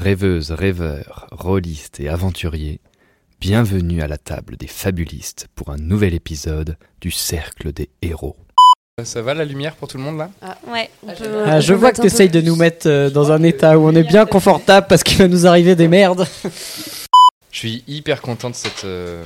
Rêveuses, rêveurs, rôlistes et aventuriers, bienvenue à la table des fabulistes pour un nouvel épisode du Cercle des Héros. Ça va la lumière pour tout le monde là? Ouais, on peut- Ah, on je vois que tu essayes de nous mettre euh, dans un état où on est bien confortable parce qu'il va nous arriver des merdes. Je suis hyper content de cette, euh,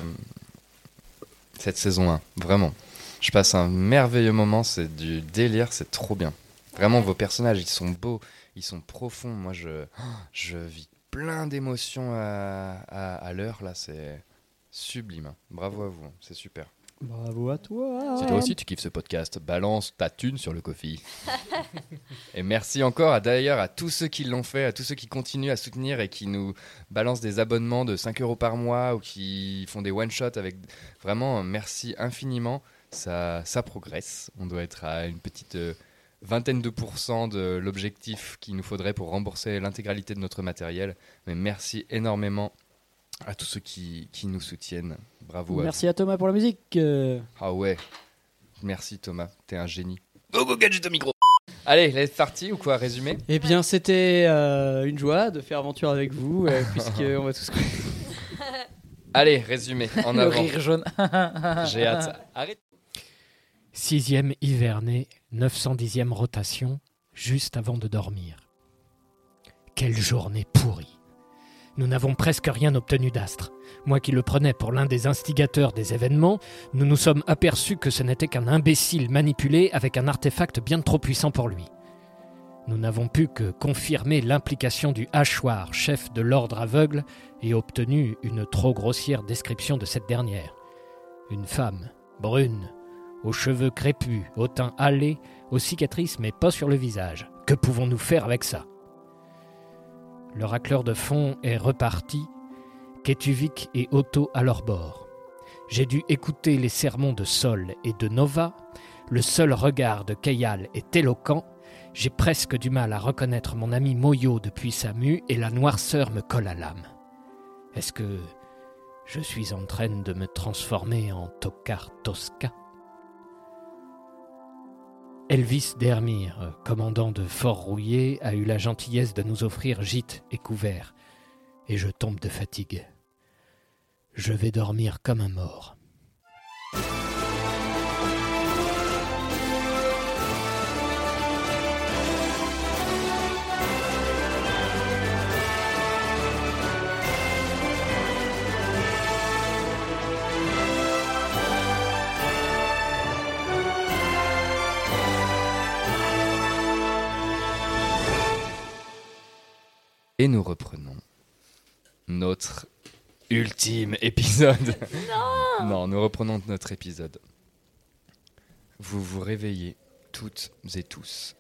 cette saison 1, vraiment. Je passe un merveilleux moment, c'est du délire, c'est trop bien. Vraiment, vos personnages, ils sont beaux, ils sont profonds. Moi, je, je vis plein d'émotions à, à, à l'heure, là, c'est sublime. hein. Bravo à vous, hein. c'est super. Bravo à toi. Si toi aussi tu kiffes ce podcast, balance ta thune sur le coffee. et merci encore à d'ailleurs à tous ceux qui l'ont fait, à tous ceux qui continuent à soutenir et qui nous balancent des abonnements de 5 euros par mois ou qui font des one-shots avec. Vraiment, merci infiniment. Ça, ça progresse. On doit être à une petite euh, vingtaine de pourcents de l'objectif qu'il nous faudrait pour rembourser l'intégralité de notre matériel. Mais merci énormément à tous ceux qui, qui nous soutiennent. Bravo à Merci à Thomas pour la musique. euh. ah ouais. Merci Thomas, t'es un génie. Go go gadget au micro. Allez, c'est parti ou quoi Résumé? Eh bien, c'était euh, une joie de faire aventure avec vous, euh, puisqu'on va tous. Allez, résumé en Le avant. rire jaune. J'ai hâte. Arrête. Sixième hiverné, 910e rotation, juste avant de dormir. Quelle journée pourrie. Nous n'avons presque rien obtenu d'Astre. Moi qui le prenais pour l'un des instigateurs des événements, nous nous sommes aperçus que ce n'était qu'un imbécile manipulé avec un artefact bien trop puissant pour lui. Nous n'avons pu que confirmer l'implication du hachoir, chef de l'ordre aveugle, et obtenu une trop grossière description de cette dernière. Une femme, brune, aux cheveux crépus, au teint hâlé, aux cicatrices mais pas sur le visage. Que pouvons-nous faire avec ça? Le racleur de fond est reparti, Ketuvik et Otto à leur bord. J'ai dû écouter les sermons de Sol et de Nova. Le seul regard de Kayal est éloquent. J'ai presque du mal à reconnaître mon ami Moyo depuis sa mue et la noirceur me colle à l'âme. Est-ce que je suis en train de me transformer en Tokar Tosca Elvis Dermire, commandant de Fort Rouillé, a eu la gentillesse de nous offrir gîte et couvert, et je tombe de fatigue. Je vais dormir comme un mort. Et nous reprenons notre ultime épisode. Non non, nous reprenons notre épisode. Vous vous réveillez toutes et tous,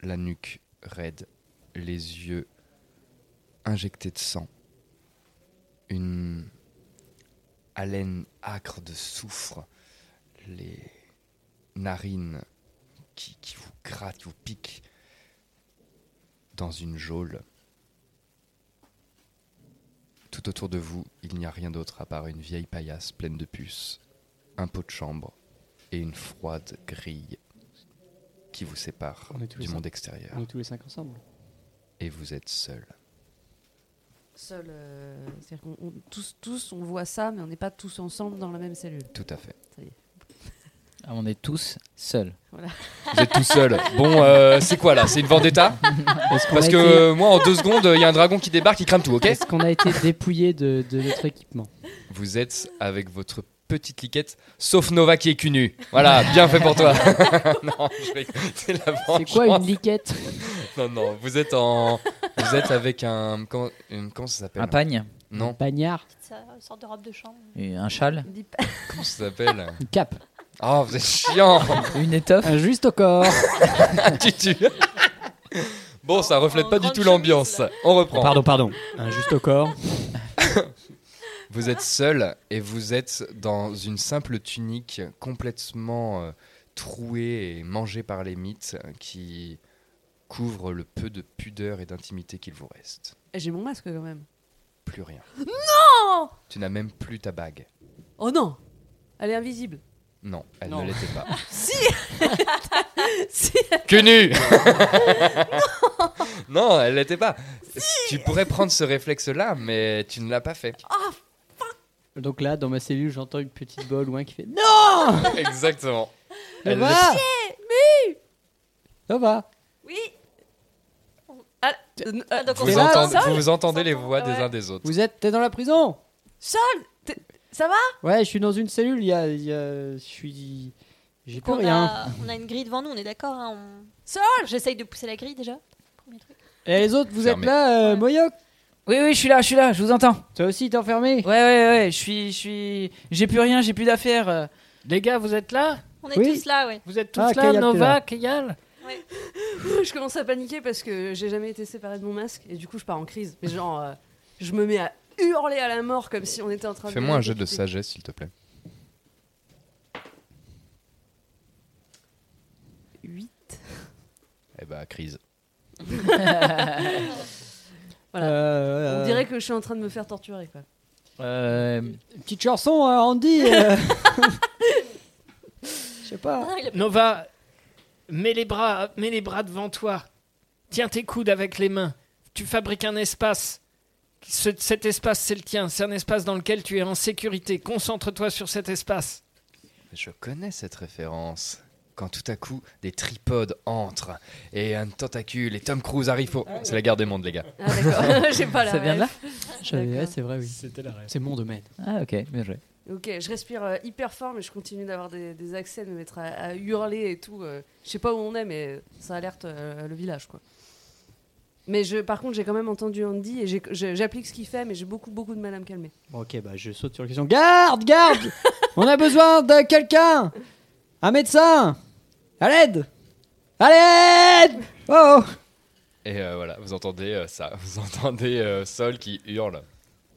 la nuque raide, les yeux injectés de sang, une haleine âcre de soufre, les narines qui, qui vous grattent, qui vous piquent, dans une geôle. Tout autour de vous, il n'y a rien d'autre à part une vieille paillasse pleine de puces, un pot de chambre et une froide grille qui vous sépare On est tous du monde cinq. extérieur. On est tous les cinq ensemble. Et vous êtes seul. Seul, euh, c'est-à-dire qu'on on- tous, tous, on voit ça, mais on n'est pas tous ensemble dans la même cellule. Tout à fait. Ça y est. Ah, on est tous seuls. Voilà. Vous êtes tout seul. Bon, euh, c'est quoi là? C'est une vendetta? Parce a que été- euh, moi, en deux secondes, il y a un dragon qui débarque, qui crame tout, ok? Est-ce qu'on a été dépouillé de, de notre équipement? Vous êtes avec votre petite liquette, sauf Nova qui est cul nu. Voilà, bien fait pour toi. non, je c'est la C'est quoi une liquette? Non, non, vous êtes en. Vous êtes avec un. Comment, une- comment ça s'appelle? Un pagne Non, Bagnard C'est une sorte de robe de chambre. et Un châle? Comment ça s'appelle? Une cape Oh, vous êtes chiant Une étoffe Un juste au corps Tu tues. Bon, ça reflète En pas du tout l'ambiance. On reprend. Pardon, pardon. Un juste au corps. Vous êtes seul et vous êtes dans une simple tunique complètement euh, trouée et mangée par les mythes qui couvre le peu de pudeur et d'intimité qu'il vous reste. J'ai mon masque quand même. Plus rien. Non Tu n'as même plus ta bague. Oh non Elle est invisible. Non, elle Non. ne l'était pas. Si Si Que nu Non, elle l'était pas. Tu pourrais prendre ce réflexe-là, mais tu ne l'as pas fait. Donc là, dans ma cellule, j'entends une petite bolle loin qui fait Non Exactement. Ça Elle va Mais Ça va Oui Ah, euh, donc on Vous, Sol vous entendez les voix des uns des autres. Vous êtes. T'es dans la prison? Sol t'es- Ça va? Ouais, je suis dans une cellule, il y a. il y a- Je suis. J'ai plus on, rien. a, on a une grille devant nous, on est d'accord hein, on... Sol J'essaye de pousser la grille déjà. Premier truc. Et les autres, vous Fermé. êtes là, euh, Ouais. Moyoc? Oui, oui, je suis là, je suis là, je vous entends. Toi aussi, t'es enfermé? Ouais, ouais, ouais, je suis. je suis. J'ai plus rien, j'ai plus d'affaires. euh. Les gars, vous êtes là? On est Oui. tous là, ouais. Vous êtes tous Ah, là, Kayal, t'es Nova, là. Kayal? Je commence à paniquer parce que j'ai jamais été séparée de mon masque et du coup je pars en crise. Mais genre, euh, je me mets à hurler à la mort comme si on était en train de. Fais-moi un jeu de sagesse, s'il te plaît. 8. Eh bah, crise. Voilà. Euh, On dirait que je suis en train de me faire torturer quoi. Euh, Petite chanson, hein, Andy euh. Je sais pas. Ah, Nova, mets les bras, mets les bras devant toi. Tiens tes coudes avec les mains. Tu fabriques un espace. Ce- cet espace, c'est le tien. C'est un espace dans lequel tu es en sécurité. Concentre-toi sur cet espace. Je connais cette référence. Quand tout à coup, des tripodes entrent et un tentacule et Tom Cruise arrive au... C'est la guerre des mondes, les gars. Ah d'accord, j'ai pas la ça vient de là ref. Ouais, c'est vrai, oui. C'était la rêve. C'est mon domaine. Ah, ok, bien joué. Ok, je respire euh, hyper fort, mais je continue d'avoir des, des accès, de me mettre à, à hurler et tout. euh. je sais pas où on est, mais ça alerte euh, le village, quoi. Mais je, par contre, j'ai quand même entendu Andy et j'applique ce qu'il fait, mais j'ai beaucoup, beaucoup de mal à me calmer. Bon, ok, bah je saute sur la question. Garde, garde On a besoin de quelqu'un Un médecin À l'aide À l'aide Oh Et euh, voilà, vous entendez euh, ça. Vous entendez euh, Sol qui hurle.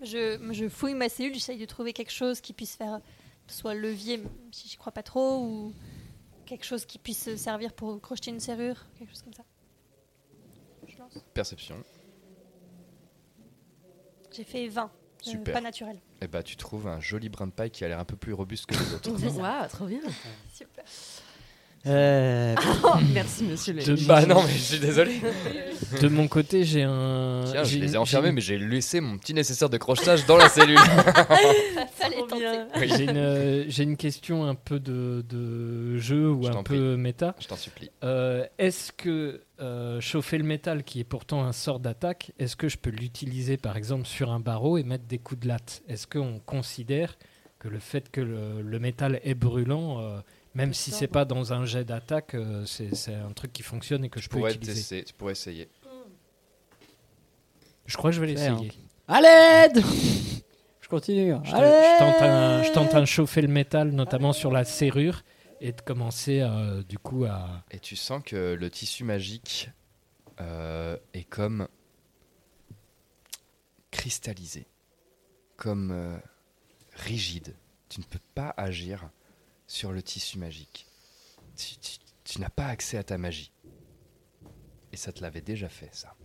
Je, je fouille ma cellule, j'essaye de trouver quelque chose qui puisse faire soit levier, si j'y crois pas trop, ou quelque chose qui puisse servir pour crocheter une serrure, quelque chose comme ça. Perception. J'ai fait 20. euh, Super. pas naturel. Et bah, tu trouves un joli brin de paille qui a l'air un peu plus robuste que les autres. Waouh, trop bien. Super. Euh, Oh, merci, monsieur le. De- bah non, mais je suis désolé. De mon côté, j'ai un. Tiens, je les ai enfermés, mais j'ai laissé mon petit nécessaire de crochetage dans la cellule. Oui. J'ai une, euh, j'ai une question un peu de, de jeu ou Je un peu méta. Je t'en supplie. Euh, est-ce que euh, chauffer le métal, qui est pourtant un sort d'attaque, est-ce que je peux l'utiliser par exemple sur un barreau et mettre des coups de latte? Est-ce qu'on considère que le fait que le, le métal est brûlant, euh, même si c'est pas dans un jet d'attaque, euh, c'est un truc qui fonctionne et que je Tu peux pourrais, utiliser tester- tu pourrais essayer. Je crois que je vais l'essayer. À l'aide Je continue. Je, te- je tente un, je tente un chauffer le métal, notamment sur la serrure, et de commencer euh, du coup à. Et tu sens que le tissu magique euh, est comme cristallisé, comme euh, rigide. Tu ne peux pas agir sur le tissu magique. Tu, tu- tu n'as pas accès à ta magie. Et ça te l'avait déjà fait, ça.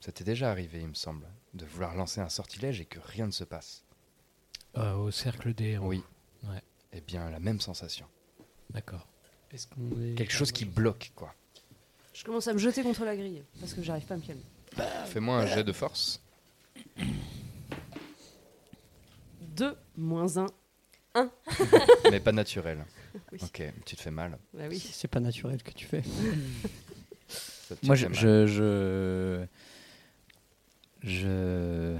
Ça t'est déjà arrivé, il me semble, de vouloir lancer un sortilège et que rien ne se passe. Euh, au cercle des héros. Oui. Ouais. Eh bien, la même sensation. D'accord. Est-ce qu'on est- Quelque chose qui bloque, quoi. Je commence à me jeter contre la grille parce que j'arrive pas à me calmer. Fais-moi un jet de force. 2 moins 1. mais pas naturel. Oui. Ok, tu te fais mal. Bah oui. C'est pas naturel que tu fais. Ça Moi, je, je, je,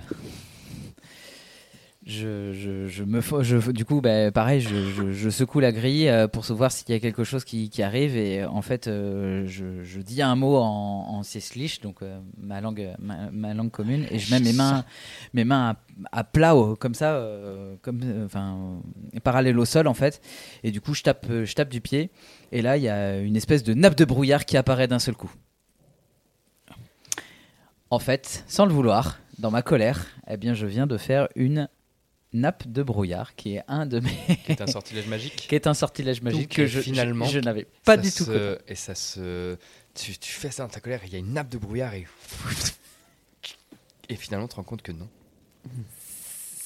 je, me, du coup, bah, pareil, je, secoue la grille euh, pour savoir s'il y a quelque chose qui, arrive et en fait, euh, je, dis un mot en, en donc euh, ma langue, ma, langue commune, et je mets mes mains, mes mains à, à plat, comme ça, euh, comme, euh, enfin, euh, parallèle au sol en fait, et du coup, je tape, euh, je tape du pied, et là, il y a une espèce de nappe de brouillard qui apparaît d'un seul coup. En fait, sans le vouloir, dans ma colère, eh bien, je viens de faire une nappe de brouillard, qui est un de mes, Qui est un sortilège magique. qui est un sortilège magique Donc, que euh, je, finalement, je, je n'avais pas du tout. se-. Et ça se. Tu, tu fais ça dans ta colère, il y a une nappe de brouillard et. Et finalement, tu te rends compte que non.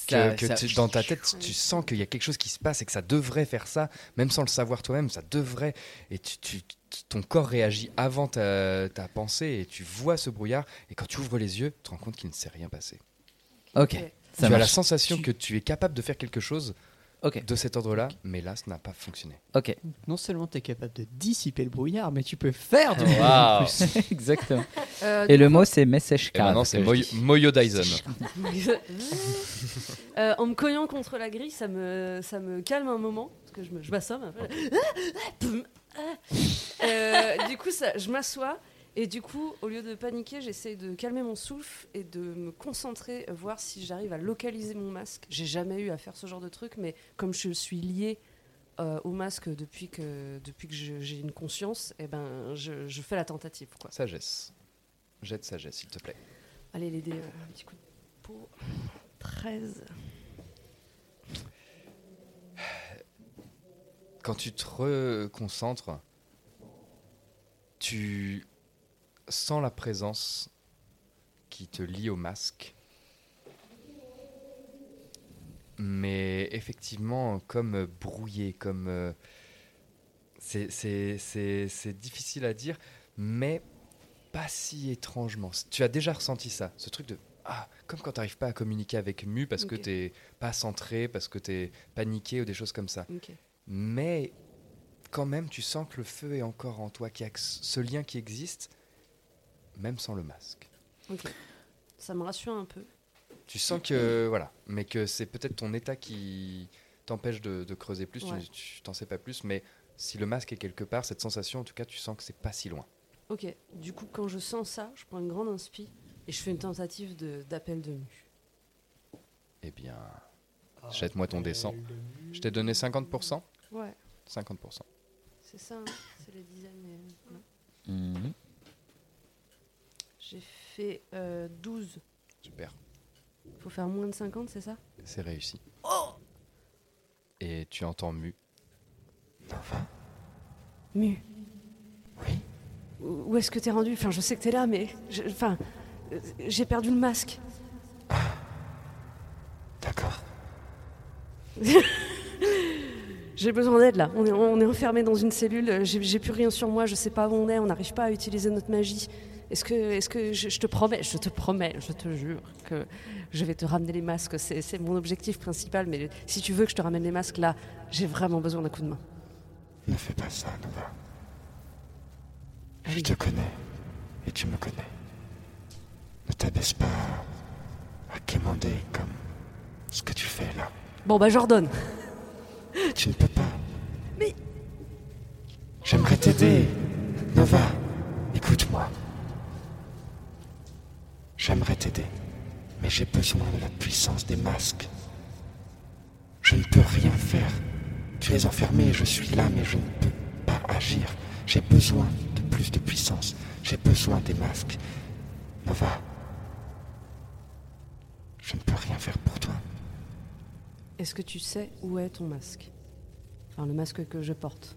Que, Ça- que ça- tu- dans ta tête, tu sens qu'il y a quelque chose qui se passe et que ça devrait faire ça, même sans le savoir toi-même, ça devrait. Et tu, ton corps réagit avant ta, ta pensée et tu vois ce brouillard. Et quand tu ouvres les yeux, tu te rends compte qu'il ne s'est rien passé. Ok. Tu as la sensation que tu es capable de faire quelque chose de cet ordre-là, mais là, ça n'a pas fonctionné. Ok. Non seulement tu es capable de dissiper le brouillard, mais tu peux faire du Oh, bruit en plus. Exactement. Euh, Et le mot, c'est message Et maintenant, c'est Moyo, Dyson. Euh, en me coglant contre la grille, ça me, ça me calme un moment, parce que je, me, je m'assomme un peu. Euh, du coup, ça, je m'assois, et du coup, au lieu de paniquer, j'essaie de calmer mon souffle et de me concentrer, euh, voir si j'arrive à localiser mon masque. J'ai jamais eu à faire ce genre de truc, mais comme je suis liée euh, au masque depuis que, depuis que j'ai une conscience, eh ben, je, je fais la tentative. Quoi. Sagesse. Jette sagesse, s'il te plaît. Allez, les dés, euh, un petit coup de peau. 13. Quand tu te reconcentres, tu sens la présence qui te lie au masque. Mais effectivement, comme brouillé, comme... euh, c'est- difficile à dire, mais pas si étrangement. Tu as déjà ressenti ça, ce truc de... Ah, comme quand tu n'arrives pas à communiquer avec Mu parce que tu n'es pas centré, parce que tu es paniqué ou des choses comme ça. Mais quand même, tu sens que le feu est encore en toi, qu'il y a ce lien qui existe, même sans le masque. Ok. Ça me rassure un peu. Tu sens que, voilà, mais que c'est peut-être ton état qui t'empêche de, de creuser plus, tu- Ouais. tu t'en sais pas plus, mais si le masque est quelque part, cette sensation, en tout cas, tu sens que c'est pas si loin. Ok. Du coup, quand je sens ça, je prends une grande inspi et je fais une tentative de- d'appel de, mu. Eh bien, jette-moi ton dessin. Je t'ai donné 50% Ouais, 50%. c'est ça. hein, c'est les dizaines. mais, voilà. J'ai fait euh, 12. Super, Faut faire moins de 50, c'est ça? C'est réussi. Et tu entends Mu. Mu. Oui. Où où est-ce que t'es rendu? Enfin, je sais que t'es là, mais. je- Enfin, euh, j'ai perdu le masque. D'accord. J'ai besoin d'aide là. On est, on est enfermé dans une cellule. J'ai j'ai plus rien sur moi. Je sais pas où on est. On n'arrive pas à utiliser notre magie. Est-ce que, est-ce que je, je te promets, je te promets, je te jure que je vais te ramener les masques. C'est c'est mon objectif principal. Mais si tu veux que je te ramène les masques là, j'ai vraiment besoin d'un coup de main. Ne fais pas ça, Nova. Je te connais et tu me connais. Ne t'abaisse pas à quémander comme ce que tu fais là. Bon bah j'ordonne. Tu ne peux pas. Mais- J'aimerais t'aider. Nova, écoute-moi. J'aimerais t'aider, mais j'ai besoin de la puissance des masques. Je ne peux rien faire. Tu es enfermé, je suis là, mais je ne peux pas agir. J'ai besoin de plus de puissance. J'ai besoin des masques. Nova, je ne peux rien faire pour toi. Est-ce que tu sais où est ton masque? Enfin, le masque que je porte.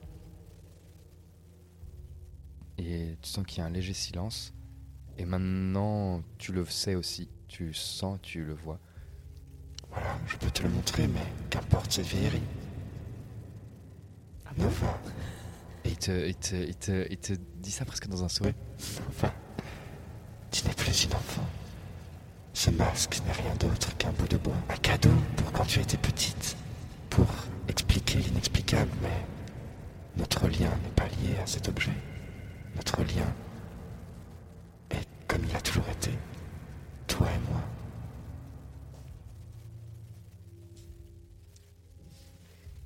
Et tu sens qu'il y a un léger silence. Et maintenant, tu le sais aussi. Tu sens, tu le vois. Voilà, je peux te le montrer, mais qu'importe cette vieillerie. Ah ans. Et il te, il, te, il, te, il te dit ça presque dans un sourire. Enfin, tu n'es plus une enfant. Ce masque n'est rien d'autre qu'un bout de bois. Un cadeau pour quand tu étais petite. Pour expliquer l'inexplicable, mais notre lien n'est pas lié à cet objet. Notre lien comme il a toujours été. Toi et moi.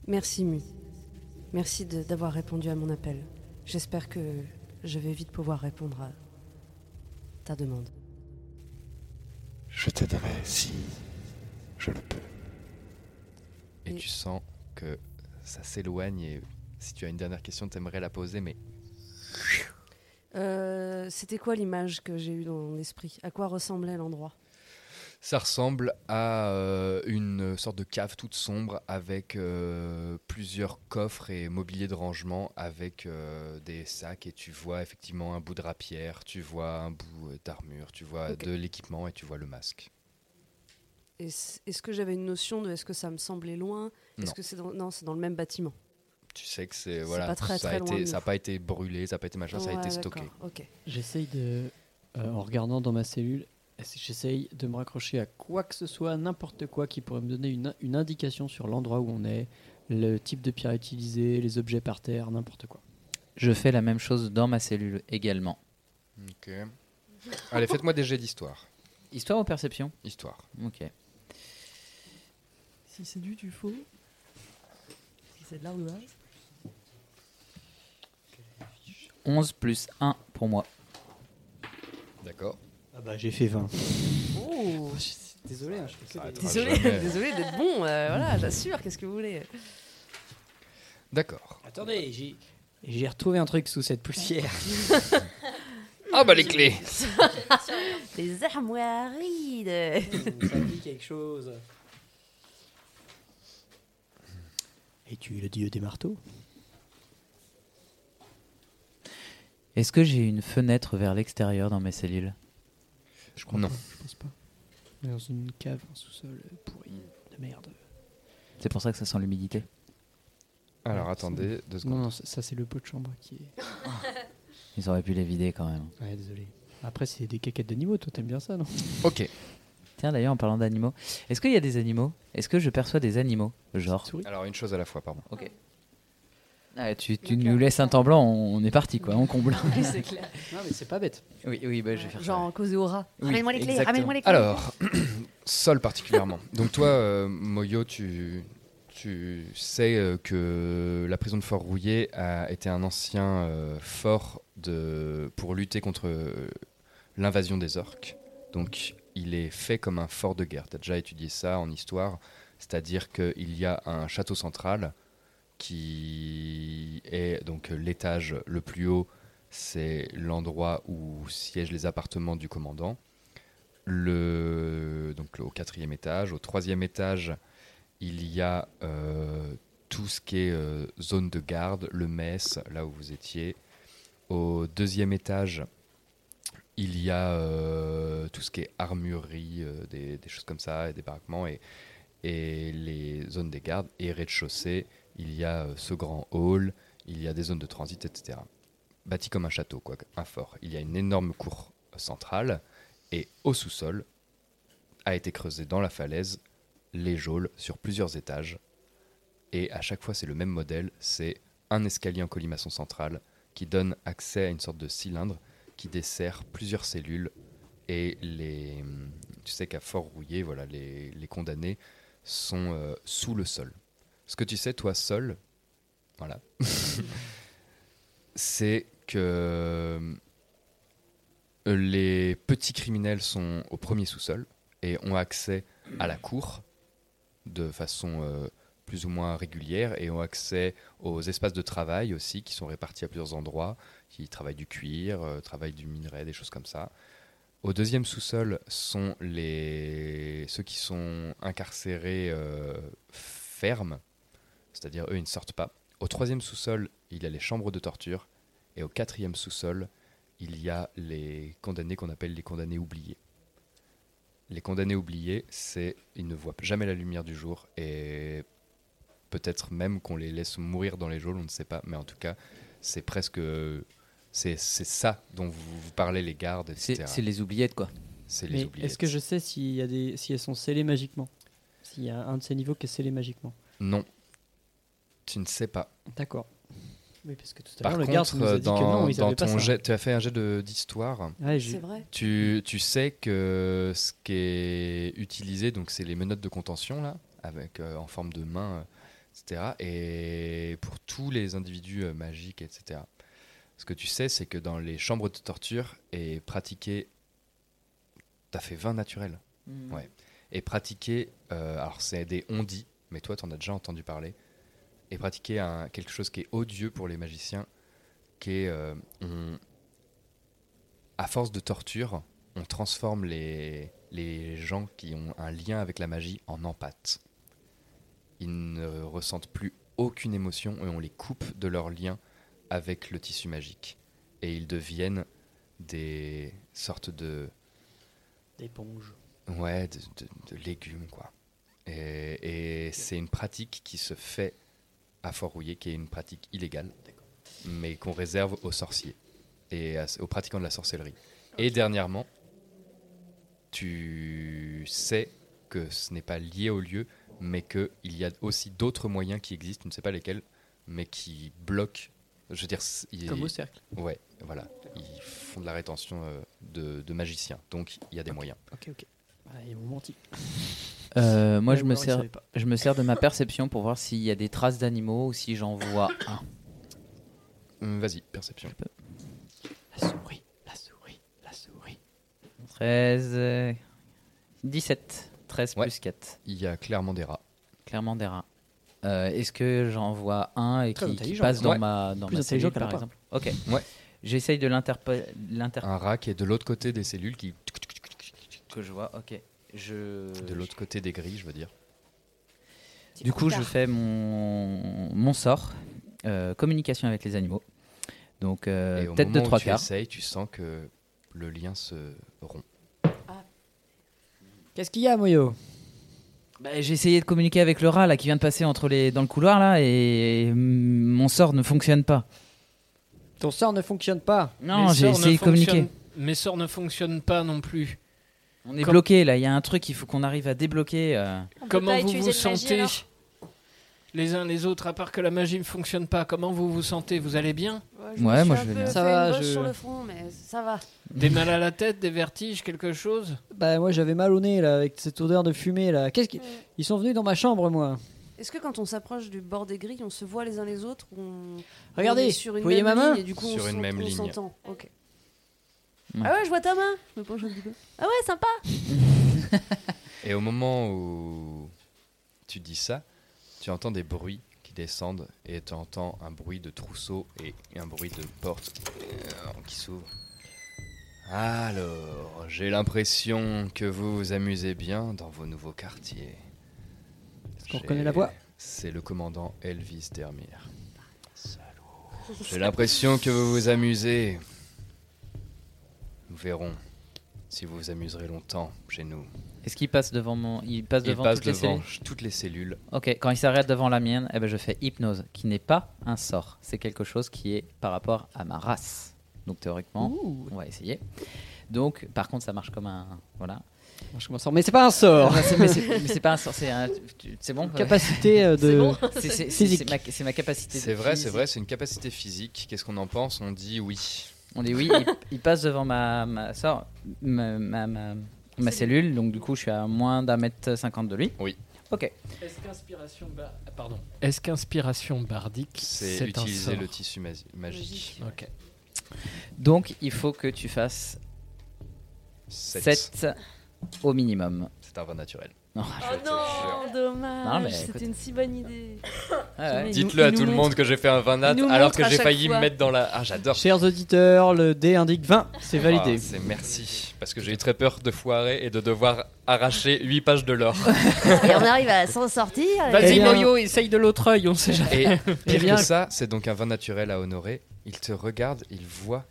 Merci Mu. Merci de- d'avoir répondu à mon appel. J'espère que je vais vite pouvoir répondre à ta demande. Je t'aiderai si je le peux. Et tu sens que ça s'éloigne. Et si tu as une dernière question, t'aimerais la poser, mais Euh, C'était quoi l'image que j'ai eue dans l'esprit À quoi ressemblait l'endroit? Ça ressemble à euh, une sorte de cave toute sombre avec euh, plusieurs coffres et mobilier de rangement avec euh, des sacs et tu vois effectivement un bout de rapière, tu vois un bout d'armure, tu vois de l'équipement et tu vois le masque. Est-ce que j'avais une notion de est-ce que ça me semblait loin? Est-ce que c'est dans... non, c'est dans le même bâtiment. Tu sais que c'est voilà, pas très, ça très a été, ça pas été brûlé, ça n'a pas été machin, ça a été stocké. d'accord, Ok. J'essaye de, euh, en regardant dans ma cellule, j'essaye de me raccrocher à quoi que ce soit, n'importe quoi qui pourrait me donner une, une indication sur l'endroit où on est, le type de pierre utilisé, les objets par terre, n'importe quoi. Je fais la même chose dans ma cellule également. Ok. Allez, faites-moi des jets d'histoire. Histoire ou perception? Histoire. Ok. Si c'est du, tu faux. Si c'est de l'ardoise. 11 plus 1 pour moi. D'accord. Ah bah j'ai fait 20. Oh Désolé, hein, je que arrêtera Désolé, jamais. désolé d'être bon, euh, voilà, j'assure, qu'est-ce que vous voulez D'accord. Attendez, j'ai j'ai retrouvé un truc sous cette poussière. Ah bah les clés Les armoiries de... Ça dit quelque chose. Es-tu le dieu des marteaux? Est-ce que j'ai une fenêtre vers l'extérieur dans mes cellules? Je crois Non. pas, je pense pas. On est Dans une cave, un sous-sol pourri de merde. C'est pour ça que ça sent l'humidité. Alors Ouais, attendez deux secondes. Non, non, ça, ça, c'est le pot de chambre qui est. Ils auraient pu les vider quand même. Ouais, désolé. Après, c'est des caquettes d'animaux, toi t'aimes bien ça, non? Ok. Tiens, d'ailleurs, en parlant d'animaux, est-ce qu'il y a des animaux? Est-ce que je perçois des animaux? Genre. Alors une chose à la fois, pardon. Ok. Ah, tu tu nous laisses un temps blanc, on, est parti quoi, on comble. c'est clair. Non, mais c'est pas bête. Oui, oui, bah, je vais faire ça. Genre causer au rat. Oui, ramène-moi les clés, exactement. ramène-moi les clés. Alors, Sol particulièrement. Donc toi, euh, Moyo, tu, tu sais euh, que la prison de Fort Rouillé a été un ancien euh, fort de, pour lutter contre euh, l'invasion des orques. Donc il est fait comme un fort de guerre. Tu as déjà étudié ça en histoire. C'est-à-dire qu'il y a un château central qui est donc l'étage le plus haut, c'est l'endroit où siègent les appartements du commandant. Le, donc au quatrième étage. Au troisième étage, il y a euh, tout ce qui est euh, zone de garde, le mess, là où vous étiez. Au deuxième étage, il y a euh, tout ce qui est armurerie, des, choses comme ça, et des baraquements, et les zones des gardes. Et rez-de-chaussée, il y a euh, ce grand hall, il y a des zones de transit, etc. Bâti comme un château, quoi, un fort. Il y a une énorme cour centrale, et au sous-sol a été creusé dans la falaise les geôles sur plusieurs étages. Et à chaque fois, c'est le même modèle. C'est un escalier en colimaçon central qui donne accès à une sorte de cylindre qui dessert plusieurs cellules. Et les, tu sais qu'à Fort Rouillé, voilà, les, les condamnés sont euh, sous le sol. Ce que tu sais, toi seul, voilà, c'est que euh, les petits criminels sont au premier sous-sol et ont accès à la cour de façon euh, plus ou moins régulière et ont accès aux espaces de travail aussi qui sont répartis à plusieurs endroits, qui travaillent du cuir, euh, travaillent du minerai, des choses comme ça. Au deuxième sous-sol sont les ceux qui sont incarcérés fermes, c'est-à-dire eux ils ne sortent pas. Au troisième sous-sol, il y a les chambres de torture et au quatrième sous-sol, il y a les condamnés qu'on appelle les condamnés oubliés. Les condamnés oubliés, c'est ils ne voient jamais la lumière du jour et peut-être même qu'on les laisse mourir dans les geôles, on ne sait pas, mais en tout cas, c'est presque c'est c'est ça dont vous, vous parlez les gardes, etc. C'est les oubliettes, quoi. C'est les oubliettes. est-ce que je sais s'il y a des, si elles sont scellées magiquement? S'il y a un de ces niveaux qui est scellé magiquement? Non, tu ne sais pas. D'accord. Oui, parce que tout à Par l'heure, le garde contre, nous a dit dans, que non, ils dans avaient pas ton ça. jet, tu as fait un jet de- d'histoire. Ouais, C'est vrai. Tu, tu sais que ce qui est utilisé, donc c'est les menottes de contention là, avec euh, en forme de main, euh, etc. Et pour tous les individus euh, magiques, etc. Ce que tu sais, c'est que dans les chambres de torture est pratiqué. T'as fait 20 naturels. Mhm. Ouais. Et pratiquer, euh, alors c'est des on-dit, mais toi tu en as déjà entendu parler, et pratiquer un, quelque chose qui est odieux pour les magiciens, qui est, euh, on- à force de torture, on transforme les, les gens qui ont un lien avec la magie en empathes. Ils ne ressentent plus aucune émotion et on les coupe de leur lien avec le tissu magique. Et ils deviennent des sortes de, D'éponge. Ouais, de, de- de légumes, quoi. Et, et c'est une pratique qui se fait à Fort-Rouillé, qui est une pratique illégale, mais qu'on réserve aux sorciers et à- aux pratiquants de la sorcellerie. Et dernièrement, tu sais que ce n'est pas lié au lieu, mais qu'il y a aussi d'autres moyens qui existent, tu ne sais pas lesquels, mais qui bloquent. Je veux dire, il- Comme au cercle. Ouais, voilà. Ils font de la rétention euh, de, de magiciens, donc il y a des moyens. Ok, ok. Ah, ils m'ont menti. Euh, moi, je me, sers, savaient pas. je me sers de ma perception pour voir s'il y a des traces d'animaux ou si j'en vois un. Hum, Vas-y, perception. La souris, la souris, la souris. 13, euh, 17. 13 Ouais. plus 4. Il y a clairement des rats. Clairement des rats. Euh, Est-ce que j'en vois un et Très qui, qui intelligent. passe dans Ouais. ma, dans Plus ma intelligent cellule, par exemple Ok. Ouais. J'essaye de l'interpe- l'inter... Un rat qui est de l'autre côté des cellules, qui que je vois. Ok. Je... de l'autre côté des grilles, je veux dire. Du coup, je fais mon, mon sort, euh, communication avec les animaux. Donc, euh, tête de moment où trois tu quarts. essayes, tu sens que le lien se rompt. Qu'est-ce qu'il y a, Moyo? Bah, j'ai essayé de communiquer avec le rat là qui vient de passer entre les dans le couloir là et mm, mon sort ne fonctionne pas. Ton sort ne fonctionne pas? Non, j'ai essayé de communiquer. Mes sorts ne fonctionnent pas non plus. On est bloqué là, il y a un truc il faut qu'on arrive à débloquer. euh. Comment vous vous magie, sentez les uns les autres, à part que la magie ne fonctionne pas Comment vous vous sentez? Vous allez bien? Ouais, je me Ouais, suis moi, je vais bien. Ça va, je- sur le front, mais ça va. Des mal à la tête, des vertiges, quelque chose? Bah moi j'avais mal au nez là avec cette odeur de fumée là. Qu'est-ce qui... Ils sont venus dans ma chambre moi. Est-ce que quand on s'approche du bord des grilles, on se voit les uns les autres on... Regardez, on est sur une vous voyez même ma main ligne et du coup, Sur on une même on ligne. s'entend? Ah ouais, je vois ta main. Je me penche un petit peu. Ah ouais, sympa. Et au moment où tu dis ça, tu entends des bruits qui descendent et tu entends un bruit de trousseau et un bruit de porte qui s'ouvre. Alors, j'ai l'impression que vous vous amusez bien dans vos nouveaux quartiers. Est-ce qu'on J'ai- reconnaît la voix? C'est le commandant Elvis Dermire. J'ai l'impression que vous vous amusez. Nous verrons si vous vous amuserez longtemps chez nous. Est-ce qu'il passe devant mon il passe Il devant passe toutes les cellules toutes les cellules. OK, quand il s'arrête devant la mienne, eh ben je fais hypnose qui n'est pas un sort, c'est quelque chose qui est par rapport à ma race. Donc théoriquement, Ouh. on va essayer. Donc par contre, ça marche comme un voilà. Je commence Mais c'est pas un sort. Ah, mais c'est pas un sort, c'est un bon. Capacité euh, de. C'est bon. Physique. Ma, ma capacité. C'est vrai, c'est vrai, c'est une capacité physique. Qu'est-ce qu'on en pense? On dit oui. On dit oui, il, il passe devant ma, ma, sort, ma, ma, ma- ma cellule, donc du coup je suis à moins d'un mètre cinquante de lui. Oui. Ok. Est-ce qu'inspiration bar- pardon. Est-ce qu'inspiration bardique C'est un utiliser sort le tissu ma- magique. Ok. Donc il faut que tu fasses 7. 7 au minimum. C'est un vin naturel. Non, Oh Je non, dommage. Non, mais C'était une si bonne idée. ouais. Il Dites-le nous- à tout nous le montre- monde que j'ai fait un vin nat il nous alors que j'ai failli fois. me mettre dans la. Ah, j'adore. Chers auditeurs, le dé indique 20, c'est validé. Ah, c'est merci. Parce que j'ai eu très peur de foirer et de devoir arracher 8 pages de l'or. Et on arrive à s'en sortir. Vas-y, Eh bien- Moyo, essaye de l'autre œil, on sait jamais. Et pire bien- que ça, c'est donc un vin naturel à honorer. Il te regarde, il voit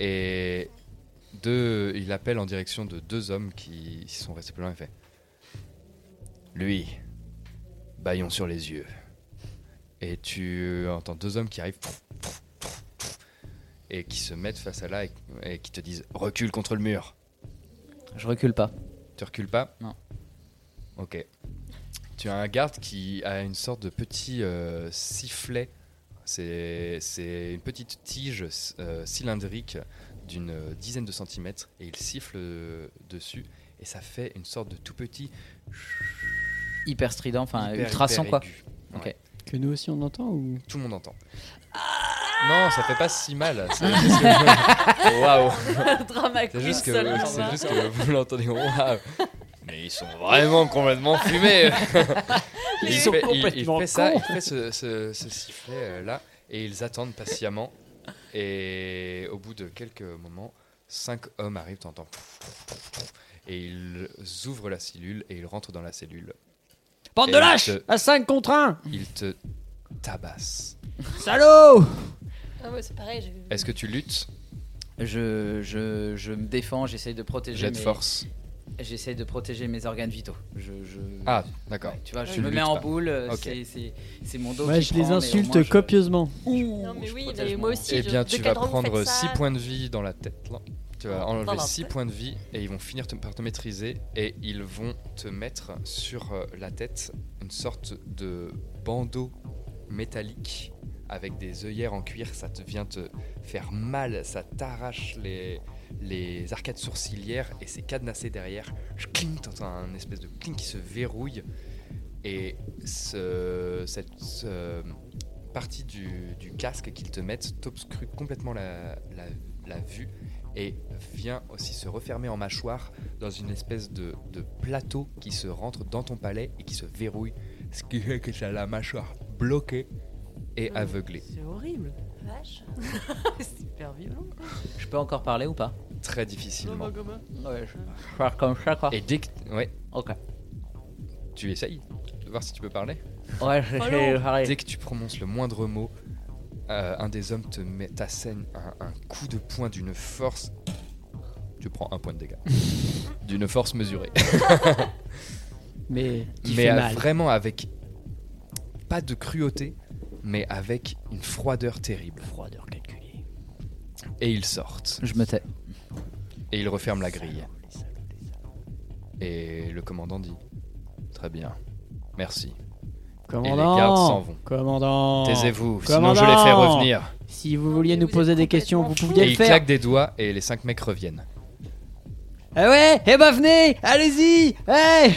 Et deux, il appelle en direction de deux hommes qui sont restés plus loin et fait Lui, baillon sur les yeux. Et tu entends deux hommes qui arrivent et qui se mettent face à là et, et qui te disent Recule contre le mur. Je recule pas. Tu recules pas? Non. Ok. Tu as un garde qui a une sorte de petit euh, sifflet. C'est c'est une petite tige euh, cylindrique d'une dizaine de centimètres et il siffle dessus et ça fait une sorte de tout petit. Hyper strident, enfin ultrason quoi. Que nous aussi on entend ou? Tout le monde entend. Non, ça fait pas si mal. C'est juste que- Waouh. C'est queen juste que, seulement, c'est hein. juste que vous l'entendez. Waouh. Mais ils sont vraiment complètement fumés. Ils il, sont fait, il- il complètement fait ça, il fait ce, ce- ce sifflet euh, là, et ils attendent patiemment. Et au bout de quelques moments, cinq hommes arrivent, t'entends, et ils ouvrent la cellule et ils rentrent dans la cellule. Bande Et de ils lâches te- À 5 contre 1 Ils te tabassent. Salaud Ah ouais, c'est pareil. j'ai- Est-ce que tu luttes? Je, je, je me défends, j'essaye de protéger. Jet de mes- force. J'essaye de protéger mes organes vitaux. Je, je- Ah, d'accord. Ouais, tu vois, je me mets en pas. boule. euh, c'est- mon dos. Ouais, qui je les prend, insulte moins, je- copieusement. Non, mais oui, mais moi aussi. Eh bien, de tu vas prendre faites ça 6 points de vie dans la tête. Là. Tu vas enlever Dans la 6 tête. points de vie et ils vont finir te- par te maîtriser et ils vont te mettre sur euh, la tête une sorte de bandeau métallique avec des œillères en cuir. Ça te vient te faire mal, ça t'arrache les, les arcades sourcilières et c'est cadenassé derrière. Cling, t'entends un espèce de cling qui se verrouille et ce- cette ce- partie du, du casque qu'ils te mettent t'obstrue complètement la, la- la vue et vient aussi se refermer en mâchoire dans une espèce de, de plateau qui se rentre dans ton palais et qui se verrouille, ce qui fait que tu as la mâchoire bloquée et aveuglée. C'est horrible. Vache. c'est hyper violent. Je peux encore parler ou pas? Très difficilement. Ouais, je faire comme ça quoi. Et dès que. Ouais, Ok. tu essayes de voir si tu peux parler? Ouais, je vais parler. Dès que tu prononces le moindre mot, euh, un des hommes te met t'assène un, un coup de poing d'une force. Tu prends un point de dégâts. d'une force mesurée. Mais qui mais fait euh, mal. vraiment avec pas de cruauté, mais avec une froideur terrible. Froideur calculée. Et ils sortent. Je me tais. Et ils referment la grille. Et le commandant dit Très bien, merci. Commandant Et les gardes s'en vont. Commandant Taisez-vous, sinon je les fais revenir. Si vous vouliez nous poser des questions, vous pouviez Et le il faire. claque des doigts et les cinq mecs reviennent. Ah ouais Eh ben venez Allez-y Eh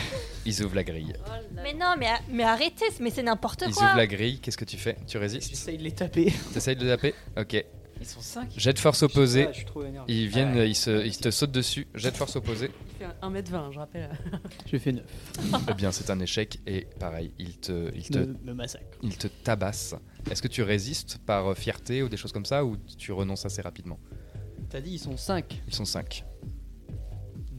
Ils ouvrent la grille. Mais non, mais, mais arrêtez, mais c'est n'importe Ils quoi. ouvrent la grille, qu'est-ce que tu fais? Tu résistes? J'essaye de les taper. T'essayes de taper? Ok. Ils sont 5 Jet de force opposée. je suis trop énervé. Ils viennent, ils, se, ils te sautent dessus. Jet de force opposée. Il fait 1m20, je rappelle. J'ai fait 9. Eh bien, c'est un échec et pareil, ils te, ils te, Me, me massacre. ils te tabassent. Est-ce que tu résistes par euh, fierté ou des choses comme ça ou tu renonces assez rapidement? T'as dit ils sont 5. Ils sont 5.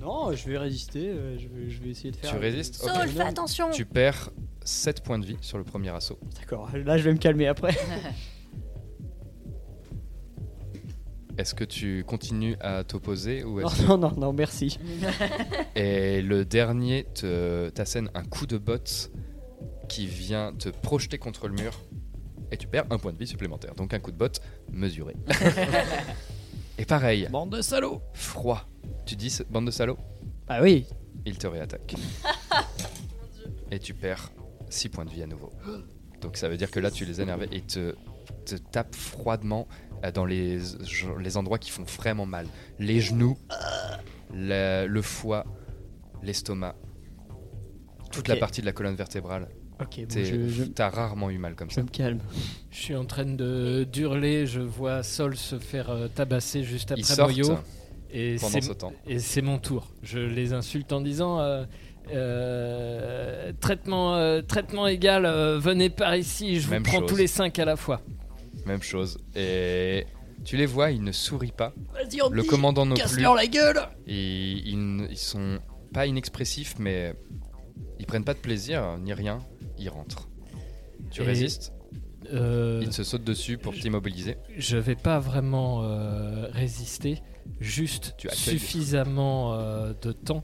Non, je vais résister. euh, je, vais, je vais essayer de faire. Tu résistes Saul, Ok. fais attention. Tu perds 7 points de vie sur le premier assaut. D'accord, là je vais me calmer après. Est-ce que tu continues à t'opposer ou non, est-ce que- non, non, non, merci. Et le dernier te t'assène un coup de botte qui vient te projeter contre le mur et tu perds un point de vie supplémentaire. Donc un coup de botte mesuré. Et pareil, Bande de salauds froid. Tu dis bande de salauds Ah oui Il te réattaque. et tu perds 6 points de vie à nouveau. Donc ça veut dire que là tu les as énervés et te, te tapent froidement euh, dans les, les endroits qui font vraiment mal. Les genoux, le, le foie, l'estomac, toute la partie de la colonne vertébrale. Ok, bon, T'es- je, je- T'as rarement eu mal comme je ça. me calme. Je suis en train de d'hurler, je vois Sol se faire euh, tabasser juste Ils après sortent Moyo. Et pendant c'est- ce temps. Et c'est mon tour. Je les insulte en disant euh, euh, traitement, euh, traitement égal, euh, venez par ici, je Même vous prends chose. tous les cinq à la fois. Même chose. Et tu les vois, ils ne sourient pas. Vas-y, on Le commandant non plus. La gueule Ils, ils sont pas inexpressifs, mais ils prennent pas de plaisir ni rien. Ils rentrent. Tu Et- résistes Euh, Il se saute dessus pour t'immobiliser. Je vais pas vraiment euh, résister, juste Tu suffisamment euh, de temps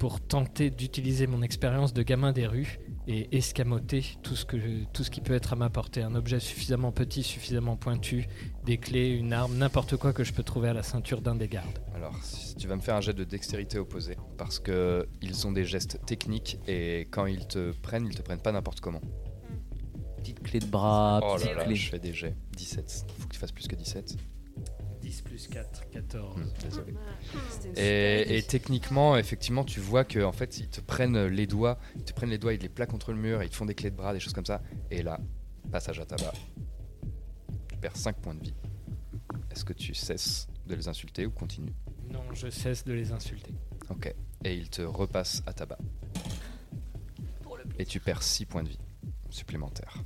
pour tenter d'utiliser mon expérience de gamin des rues et escamoter tout ce, que je- tout ce qui peut être à ma portée. Un objet suffisamment petit, suffisamment pointu, des clés, une arme, n'importe quoi que je peux trouver à la ceinture d'un des gardes. Alors, si tu vas me faire un jet de dextérité opposé, parce que ils ont des gestes techniques et quand ils te prennent, ils te prennent pas n'importe comment. Petite clé de bras, oh petite là là, clé. je fais des jets. 17. Faut que tu fasses plus que 17. 10 plus 4, 14. Hmm, désolé. Super Et, et techniquement, effectivement, tu vois que en fait, ils te prennent les doigts, ils te prennent les doigts, ils les plaquent contre le mur, ils te font des clés de bras, des choses comme ça. Et là, passage à tabac. Tu perds 5 points de vie. Est-ce que tu cesses de les insulter ou continues? Non, je cesse de les insulter. Ok. Et ils te repassent à tabac. Et tu perds 6 points de vie supplémentaires.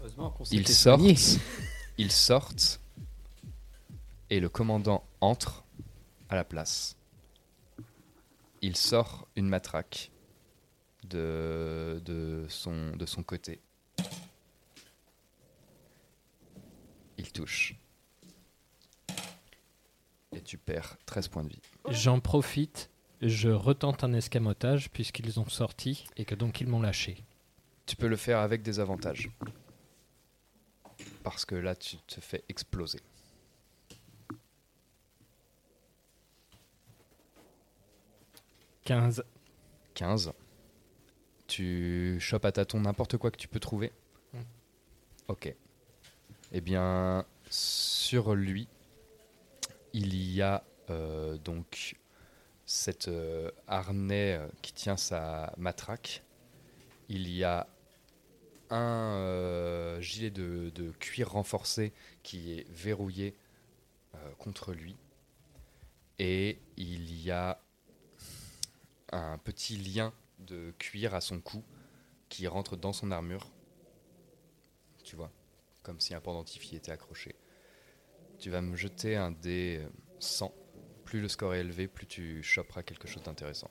Heureusement qu'on Ils sortent, ils sortent, et le commandant entre à la place. Il sort une matraque de, de, son, de son côté. Il touche. Et tu perds 13 points de vie. J'en profite, je retente un escamotage puisqu'ils ont sorti et que donc ils m'ont lâché. Tu peux le faire avec des avantages. Parce que là, tu te fais exploser. 15. 15. Tu chopes à tâtons n'importe quoi que tu peux trouver. Ok. Eh bien, sur lui, il y a euh, donc cet euh, harnais euh, qui tient sa matraque. Il y a un euh, gilet de, de cuir renforcé qui est verrouillé contre lui. Et il y a un petit lien de cuir à son cou qui rentre dans son armure. Tu vois, comme si un pendentif y était accroché. Tu vas me jeter un dé euh, 100. Plus le score est élevé, plus tu choperas quelque chose d'intéressant.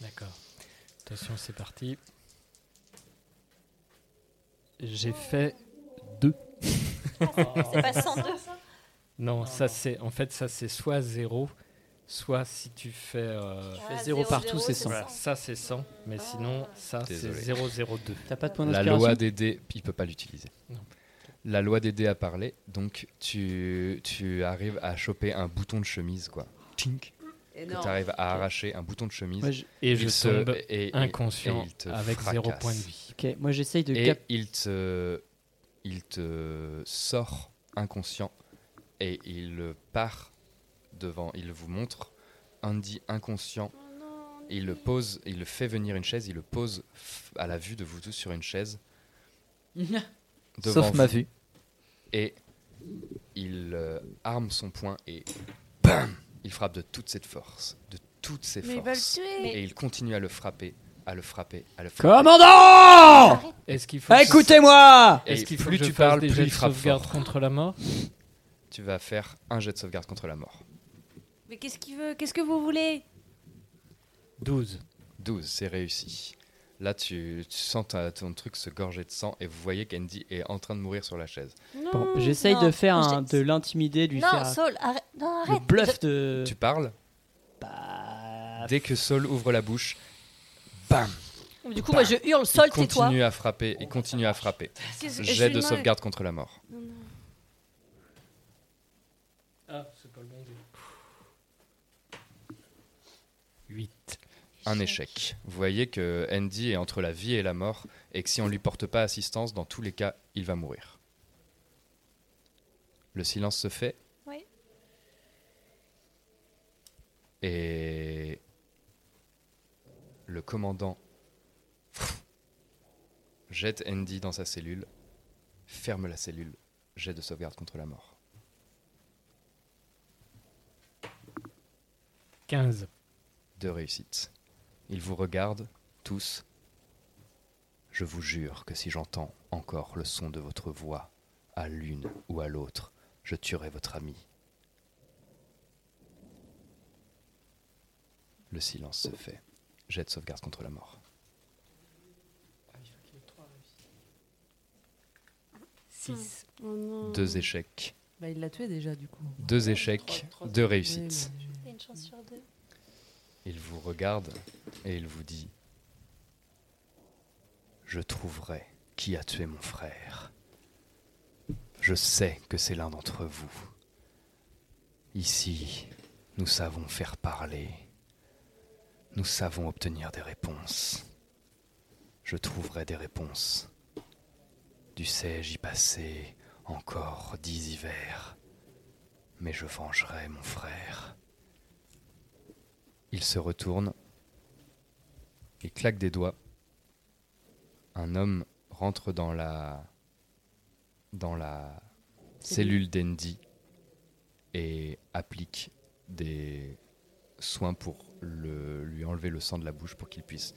D'accord. Attention, c'est parti. J'ai fait 2. C'est pas 102 ça Non, ça c'est en fait ça c'est soit 0, soit si tu fais euh, Tu fais Ah, zéro partout, zéro, c'est c'est 100. Voilà, ça c'est 100, mais sinon ça c'est Désolé. 002. T'as pas de point La loi des dés, il peut pas l'utiliser. La loi des dés a parlé, donc tu, tu arrives à choper un bouton de chemise, quoi. Tink. Que tu arrives à arracher un bouton de chemise. Je- Et Il je se- tombe et- et- inconscient et avec 0 fracasse. point de vie. Ok, moi j'essaye de Et cap- il te, il te sort inconscient et il part devant, il vous montre Andy inconscient. Il le pose, il le fait venir une chaise, il le pose à la vue de vous tous sur une chaise. devant Sauf ma vue. Et il euh, arme son poing et bam Il frappe de toute cette force, de toutes ses Mais le forces. tuer. Et il continue à le frapper, à le frapper, à le frapper. Commandant Est-ce qu'il faut que je- Écoutez-moi Et Est-ce qu'il faut plus que je tu fasse parles, des plus jets il de frappe sauvegarde fort. contre la mort? Tu vas faire un jet de sauvegarde contre la mort. Mais qu'est-ce qu'il veut? Qu'est-ce que vous voulez? 12. 12, c'est réussi. Là, tu, tu sens ta- ton truc se gorger de sang et vous voyez qu'Andy est en train de mourir sur la chaise. Bon, j'essaye Non, de faire je un, de l'intimider, de lui Non, faire Saul, arrête. Non, le arrête. bluff de. Tu parles? Bah, Dès que Saul ouvre la bouche, bam Du coup, moi, je hurle Saul, Il tais-toi. continue à frapper, il continue à frapper. Qu'est-ce- je Jet lui de demande- sauvegarde contre la mort. Non, non. Ah, c'est pas le bon 8. Un échec. Vous voyez que Andy est entre la vie et la mort et que si on lui porte pas assistance, dans tous les cas, il va mourir. Le silence se fait Oui. et le commandant jette Andy dans sa cellule, ferme la cellule, jet de sauvegarde contre la mort. 15. Deux réussites. Ils vous regardent, tous. Je vous jure que si j'entends encore le son de votre voix, à l'une ou à l'autre, je tuerai votre ami. Le silence se fait. Jet de sauvegarde contre la mort. 6. Oh non. Deux échecs. Bah, il l'a tué déjà, du coup. Deux échecs, deux réussites. Oui, Il y a une chance sur deux. Il vous regarde et il vous dit Je trouverai qui a tué mon frère. Je sais que c'est l'un d'entre vous. Ici, nous savons faire parler. Nous savons obtenir des réponses. Je trouverai des réponses. Dussé-je y passer encore dix hivers Mais je vengerai mon frère. Il se retourne et claque des doigts. Un homme rentre dans la dans la cellule d'Andy et applique des soins pour le, lui enlever le sang de la bouche pour qu'il puisse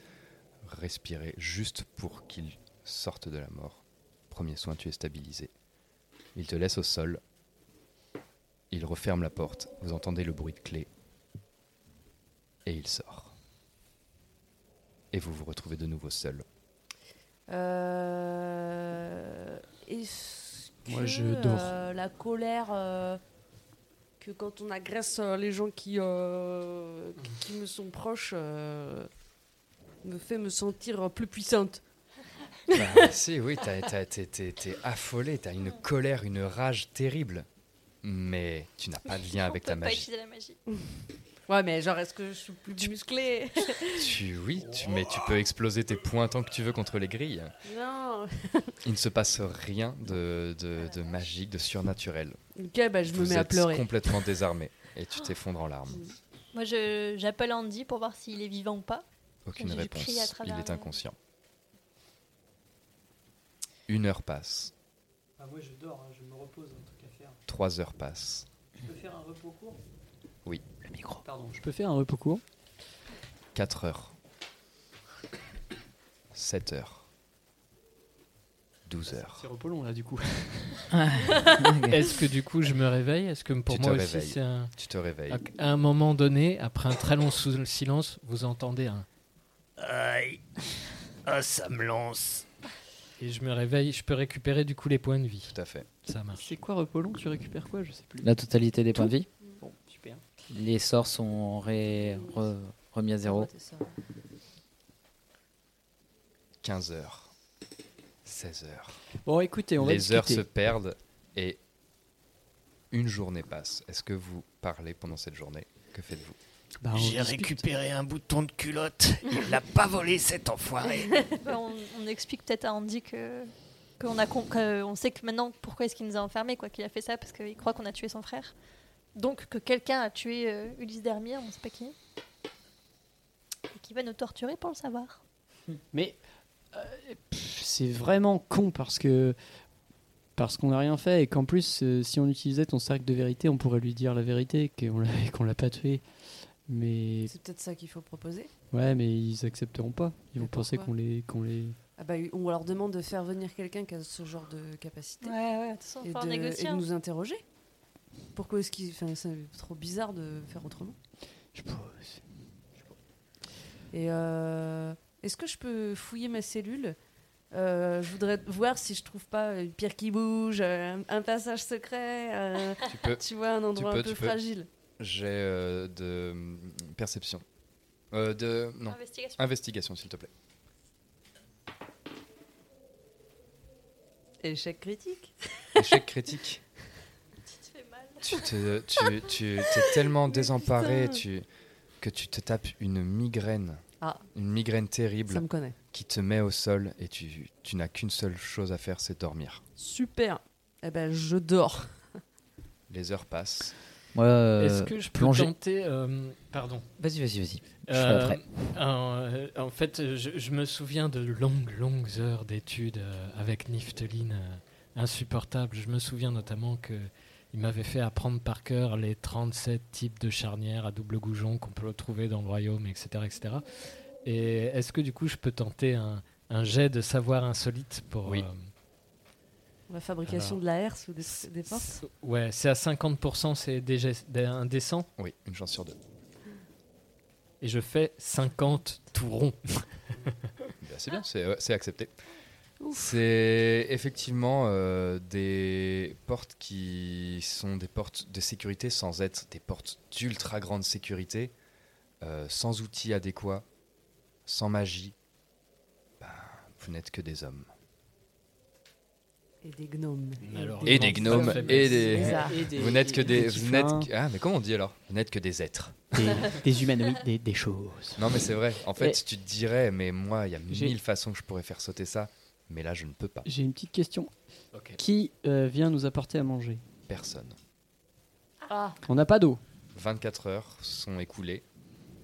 respirer juste pour qu'il sorte de la mort. Premier soin, tu es stabilisé. Il te laisse au sol. Il referme la porte. Vous entendez le bruit de clé et il sort. Et vous vous retrouvez de nouveau seul. Euh, Est-ce Moi, je dors. euh, la colère euh, que quand on agresse euh, les gens qui, euh, qui- me sont proches euh, me fait me sentir plus puissante. Bah, si, oui, t'as- t'as- t'es t'es- t'es affolé, t'as une colère, une rage terrible. Mais tu n'as pas de lien On avec peut ta pas magie. utiliser la magie. Ouais, mais genre, est-ce que je suis plus musclée? Tu, oui, tu, mais tu peux exploser tes poings tant que tu veux contre les grilles. Non. Il ne se passe rien de, de, de magique, de surnaturel. Ok, bah, je me mets à pleurer. complètement désarmé et tu t'effondres en larmes. Moi, je- j'appelle Andy pour voir s'il est vivant ou pas. Aucune Je réponse. crie à Il travers est le- inconscient. Une heure passe. Ah, moi, je dors, je me repose, un truc à faire. Trois heures passent. Je peux faire un repos court? Micro. Pardon, je peux faire un repos court 4 heures. 7 heures. 12 heures. C'est repos long là du coup. Est-ce que du coup je me réveille? Est-ce que pour Tu te moi aussi c'est un... Tu te réveilles. À un moment donné, après un très long silence, vous entendez un Aïe Ah, ça me lance Et je me réveille, je peux récupérer du coup les points de vie. Tout à fait. Ça marche. C'est quoi repos long? Tu récupères quoi? Je sais plus. La totalité des points de vie? Les sorts sont ré- re- remis à zéro. 15 heures. 16 heures. Bon, écoutez, on va Les heures se perdent et une journée passe. Est-ce que vous parlez pendant cette journée? Que faites-vous? Bah, J'ai récupéré un bouton de culotte. Il l'a pas volé cet enfoiré. Bah, on, on explique peut-être à Andy que qu'on a on sait que maintenant pourquoi est-ce qu'il nous a enfermés quoi qu'il a fait ça parce qu'il croit qu'on a tué son frère donc que quelqu'un a tué euh, Ulysse Dermire on sait pas qui et qui va nous torturer pour le savoir Mais euh, pff, c'est vraiment con parce que parce qu'on n'a rien fait et qu'en plus, euh, si on utilisait ton cercle de vérité, on pourrait lui dire la vérité qu'on l'a qu'on l'a pas tué. Mais C'est peut-être ça qu'il faut proposer. ouais, mais ils accepteront pas. Ils vont Mais penser pourquoi qu'on les qu'on les. Ah bah, on leur demande de faire venir quelqu'un qui a ce genre de capacité. ouais ouais de toute façon et, faut en de, négocier et de hein. nous interroger. Pourquoi est-ce qu'il. Enfin, c'est trop bizarre de faire autrement? Je pense- Et euh, est-ce que je peux fouiller ma cellule? Euh, Je voudrais voir si je trouve pas une pierre qui bouge, euh, un, un passage secret, euh, Tu peux. tu vois, un endroit peux, un peu peux. fragile. J'ai euh, de hum, perception. Euh, de non. Investigation. Investigation, s'il te plaît. Échec critique. Échec critique. Tu te fais mal. Tu te, tu, tu es tellement Mais désemparé tu, que tu te tapes une migraine. Ah. Une migraine terrible Ça me connaît. qui te met au sol et tu, tu n'as qu'une seule chose à faire, c'est dormir. Super. Eh ben, je dors. Les heures passent. Moi, euh, Est-ce que je peux plonger- tenter euh, Pardon. Vas-y, vas-y, vas-y. Euh, prêt. euh, en fait, je, je me souviens de longues, longues heures d'études avec Nifteline euh, insupportable. Je me souviens notamment que il m'avait fait apprendre par cœur les 37 types de charnières à double goujon qu'on peut retrouver dans le royaume, etc. etc. Et est-ce que du coup je peux tenter un, un jet de savoir insolite pour... Oui. euh, La fabrication Alors, de la herse ou des, des portes. Ouais, c'est à 50%, c'est déjà indécent. Oui, une chance sur deux. Et je fais 50 tout rond. Bah, c'est bien, c'est euh, c'est accepté. C'est effectivement euh, des portes qui sont des portes de sécurité sans être des portes d'ultra grande sécurité, euh, sans outils adéquats, sans magie. Ben, vous n'êtes que des hommes. Et des gnomes. Alors, Et des gnomes et des. Bizarre. Et des- Vous n'êtes que des. des Vous n'êtes. Ah, mais comment on dit alors? Vous n'êtes que des êtres. des, des humanoïdes, des, des choses. Non, mais c'est vrai. En fait, tu te dirais, mais moi, il y a mille façons que je pourrais faire sauter ça, mais là, je ne peux pas. J'ai une petite question. Qui euh, vient nous apporter à manger? Personne. Ah, On n'a pas d'eau. 24 heures sont écoulées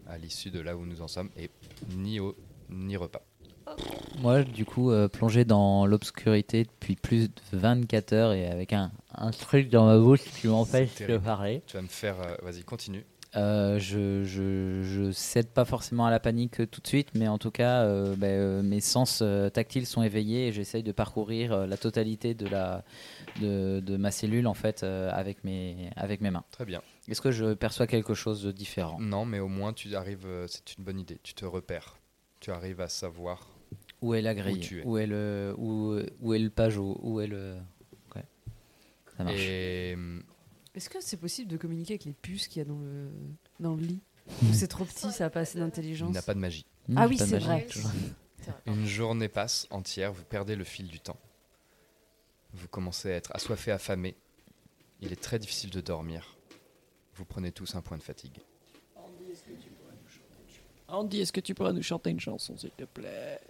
à l'issue de là où nous en sommes et ni eau ni repas. Moi, du coup, euh, plongé dans l'obscurité depuis plus de 24 heures et avec un, un truc dans ma bouche qui m'empêche de parler, Tu vas me faire. euh, Vas-y, continue. Euh, je, je, je cède pas forcément à la panique tout de suite, mais en tout cas, euh, ben, euh, mes sens tactiles sont éveillés et j'essaye de parcourir la totalité de, la, de, de ma cellule en fait avec, mes, avec mes mains. Très bien. Est-ce que je perçois quelque chose de différent? Non, mais au moins, tu arrives. C'est une bonne idée. Tu te repères. Tu arrives à savoir. Où est la grille? Où est le où, où est le Où est le Ouais. Ça marche. Et hum, est-ce que c'est possible de communiquer avec les puces qu'il y a dans le, dans le lit Ou c'est trop petit, ça n'a pas assez il d'intelligence n'a pas de magie. Hmm, Ah oui, c'est vrai. Une journée passe entière, vous perdez le fil du temps. Vous commencez à être assoiffé, affamé. Il est très difficile de dormir. Vous prenez tous un point de fatigue. Andy, est-ce que tu pourras nous chanter une chanson, s'il te plaît?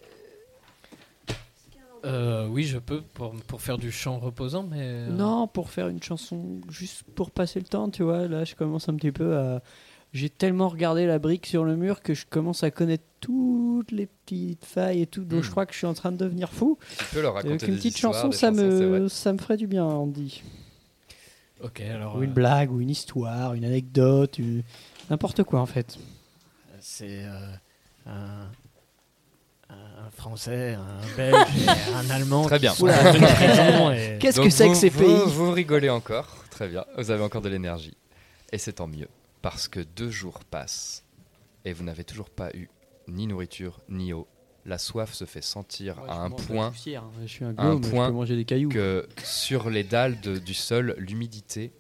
Euh, oui, je peux pour, pour faire du chant reposant, mais. euh, Non, pour faire une chanson, juste pour passer le temps, tu vois. Là, je commence un petit peu à. J'ai tellement regardé la brique sur le mur que je commence à connaître toutes les petites failles et tout. Donc, Hmm. je crois que je suis en train de devenir fou. Tu peux leur raconter avec une des petite histoires, chanson, des ça chansons, me, ça me ferait du bien, Andy. Ok, alors. Ou une euh, blague, ou une histoire, une anecdote, une- n'importe quoi en fait. C'est euh, un, un Français, un Belge et un Allemand. Très bien. et- Qu'est-ce que c'est que vous- ces vous- pays Vous rigolez encore, très bien. Vous avez encore de l'énergie. Et c'est tant mieux, parce que deux jours passent et vous n'avez toujours pas eu ni nourriture ni eau. La soif se fait sentir à un point Je suis un à un je point peux manger des cailloux. que sur les dalles de- du sol, l'humidité,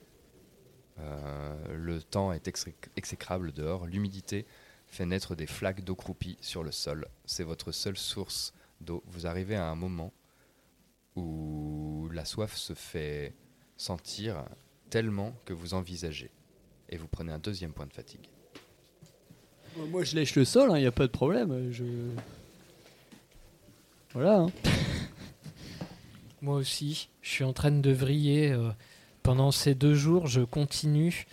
euh, le temps est exé- exécrable dehors, l'humidité fait naître des flaques d'eau croupie sur le sol. C'est votre seule source d'eau. Vous arrivez à un moment où la soif se fait sentir tellement que vous envisagez. Et vous prenez un deuxième point de fatigue. Moi je lèche le sol, il n'y a pas de problème. Je... Voilà. hein. Moi aussi, je suis en train de vriller. euh, pendant ces deux jours, je continue euh,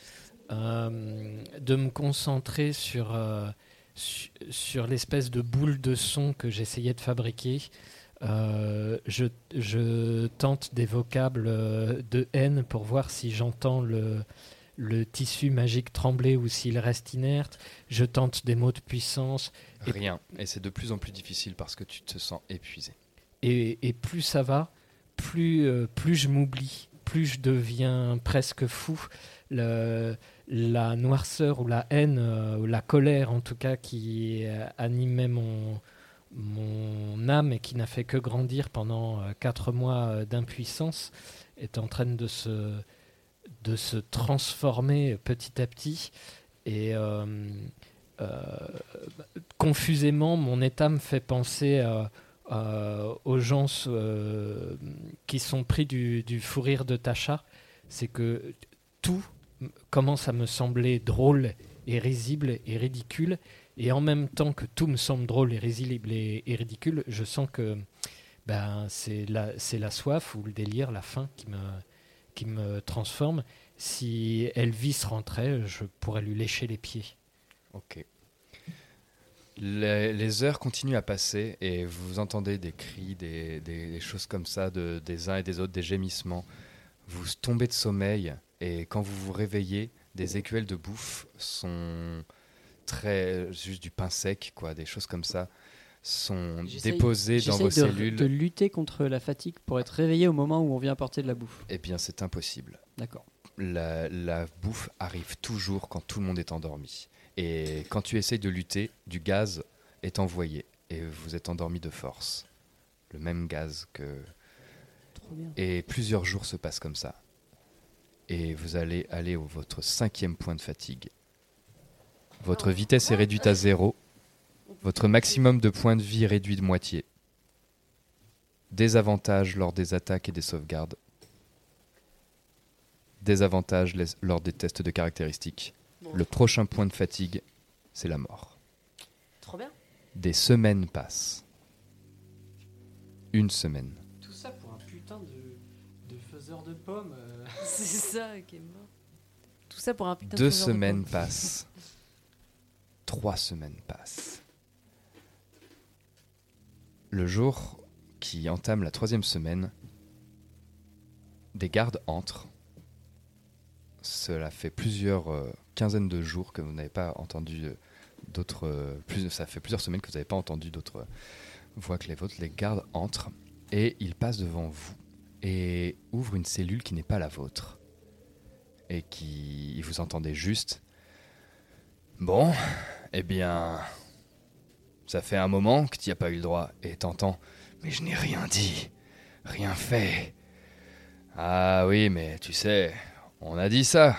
de me concentrer sur, euh, su- sur l'espèce de boule de son que j'essayais de fabriquer. Euh, je, je tente des vocables euh, de haine pour voir si j'entends le, le tissu magique trembler ou s'il reste inerte. Je tente des mots de puissance. Et- Rien. Et c'est de plus en plus difficile parce que tu te sens épuisé. Et, et plus ça va, plus, euh, plus je m'oublie, plus je deviens presque fou. La noirceur ou la haine, euh, ou la colère en tout cas, qui euh, animait mon, mon âme et qui n'a fait que grandir pendant euh, quatre mois d'impuissance, est en train de se, de se transformer petit à petit. Et confusément, mon état me fait penser aux gens qui sont pris du, du fou rire de Tacha, c'est que tout commence à me sembler drôle et risible et ridicule, et en même temps que tout me semble drôle et risible et, ridicule, je sens que ben, c'est la, soif ou le délire, la faim qui me, qui me transforme. Si Elvis rentrait, je pourrais lui lécher les pieds. Ok. Les, heures continuent à passer et vous entendez des cris, des, choses comme ça de, des uns et des autres, des gémissements. Vous tombez de sommeil et quand vous vous réveillez, des écuelles de bouffe sont très juste du pain sec, quoi, des choses comme ça sont déposées dans vos de, cellules. de lutter contre la fatigue pour être réveillé au moment où on vient apporter de la bouffe. Eh bien, c'est impossible. D'accord. la, la bouffe arrive toujours quand tout le monde est endormi. Et quand tu essayes de lutter, du gaz est envoyé et vous êtes endormi de force. le même gaz que. Trop bien. Et plusieurs jours se passent comme ça. Et vous allez aller au votre cinquième point de fatigue. Votre vitesse est réduite à zéro. Votre maximum de points de vie réduit de moitié. Désavantage lors des attaques et des sauvegardes. Désavantage lors des tests de caractéristiques. Le prochain point de fatigue, c'est la mort. Trop bien. Des semaines passent. Une semaine. C'est ça qui est mort. Tout ça pour un putain de Deux de semaines passent. Trois semaines passent. Le jour qui entame la troisième semaine, des gardes entrent. Cela fait plusieurs euh, quinzaines de jours que vous n'avez pas entendu euh, d'autres. euh, plus, ça fait plusieurs semaines que vous n'avez pas entendu d'autres voix que les vôtres. Les gardes entrent et ils passent devant vous et ouvrent une cellule qui n'est pas la vôtre et qui vous entendez juste. Bon, eh bien, ça fait un moment que tu n'y as pas eu le droit et t'entends. Mais je n'ai rien dit, rien fait. Ah oui, mais tu sais, on a dit ça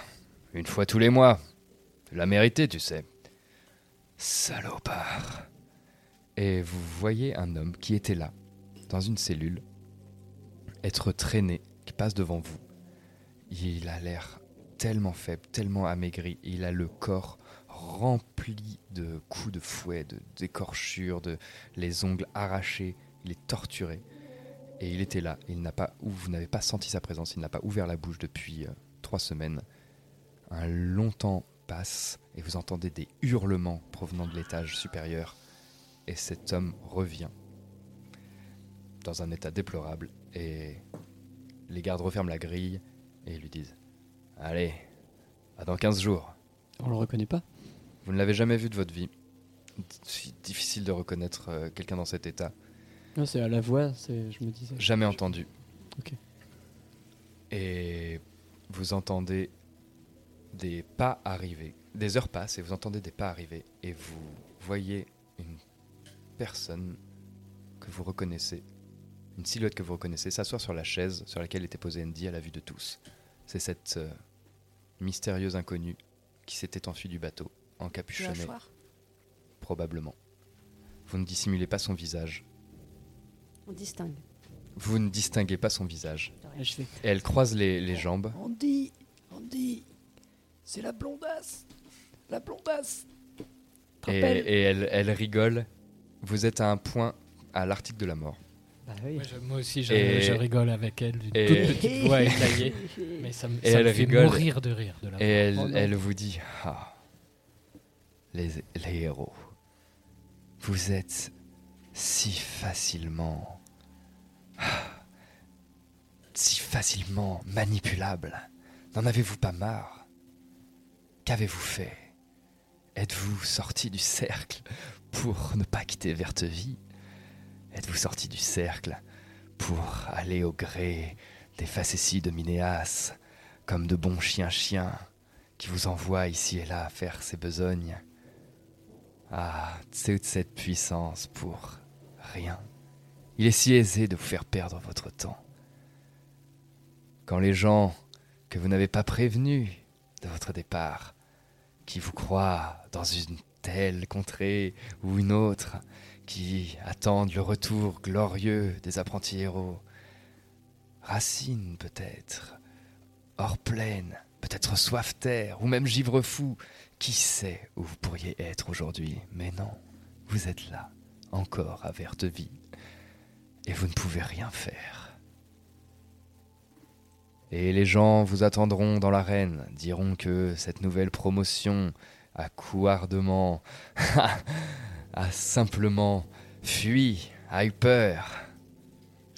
une fois tous les mois. Tu l'as mérité, tu sais. Salopard. Et vous voyez un homme qui était là, dans une cellule, être traîné, qui passe devant vous. Il a l'air tellement faible, tellement amaigri. Il a le corps rempli de coups de fouet, de d'écorchures, de les ongles arrachés. Il est torturé. Et il était là. Il n'a pas, ou vous n'avez pas senti sa présence. Il n'a pas ouvert la bouche depuis euh, trois semaines. Un long temps passe et vous entendez des hurlements provenant de l'étage supérieur. Et cet homme revient dans un état déplorable. Et les gardes referment la grille et lui disent Allez, à dans 15 jours. On le reconnaît pas? Vous ne l'avez jamais vu de votre vie. C'est difficile de reconnaître euh, quelqu'un dans cet état. Non, c'est à la voix, c'est, je me disais. Jamais entendu. Ok. Et vous entendez des pas arriver. Des heures passent et vous entendez des pas arriver. Et vous voyez une personne que vous reconnaissez, une silhouette que vous reconnaissez, s'asseoir sur la chaise sur laquelle était posée Andy à la vue de tous. C'est cette euh, mystérieuse inconnue qui s'était enfuie du bateau, encapuchonnée, probablement. Vous ne dissimulez pas son visage. On distingue. Vous ne distinguez pas son visage. Je fais Et elle croise les, les jambes. Andy, Andy, c'est la blondasse, la blondasse. Et, et elle, elle rigole. Vous êtes à un point à l'article de la mort. Bah oui. Moi, je- moi aussi, je, Et- je rigole avec elle d'une et- toute petite voix étayée. Mais ça me, Et ça elle me fait rigole. mourir de rire de la Et elle, Oh elle vous dit Ah, les, les héros, vous êtes si facilement. ah, si facilement manipulables. N'en avez-vous pas marre? Qu'avez-vous fait? Êtes-vous sorti du cercle pour ne pas quitter Vertevie? Êtes-vous sorti du cercle pour aller au gré des facéties de Minéas, comme de bons chiens-chiens qui vous envoient ici et là faire ses besognes? Ah, toute cette puissance pour rien. Il est si aisé de vous faire perdre votre temps. Quand les gens que vous n'avez pas prévenus de votre départ, qui vous croient dans une telle contrée ou une autre, qui attendent le retour glorieux des apprentis héros. Racine peut-être, Orplaine, peut-être Soifterre, ou même Givrefou. Qui sait où vous pourriez être aujourd'hui? Mais non, vous êtes là, encore à Vertevie, et vous ne pouvez rien faire. Et les gens vous attendront dans l'arène, diront que cette nouvelle promotion a couardement, a simplement fui, a eu peur.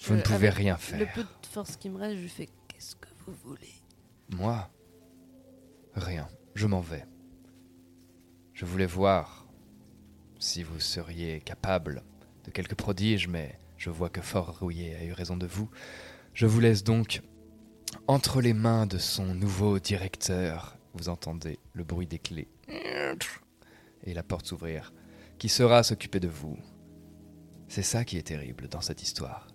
Vous ne Euh, pouvez avec rien Le faire. peu de force qui me reste, je lui fais Qu'est-ce que vous voulez? Moi Rien. Je m'en vais. Je voulais voir si vous seriez capable de quelques prodiges, mais je vois que Fort Rouillé a eu raison de vous. Je vous laisse donc entre les mains de son nouveau directeur. Vous entendez le bruit des clés et la porte s'ouvrir. Qui sera s'occuper de vous C'est ça qui est terrible dans cette histoire.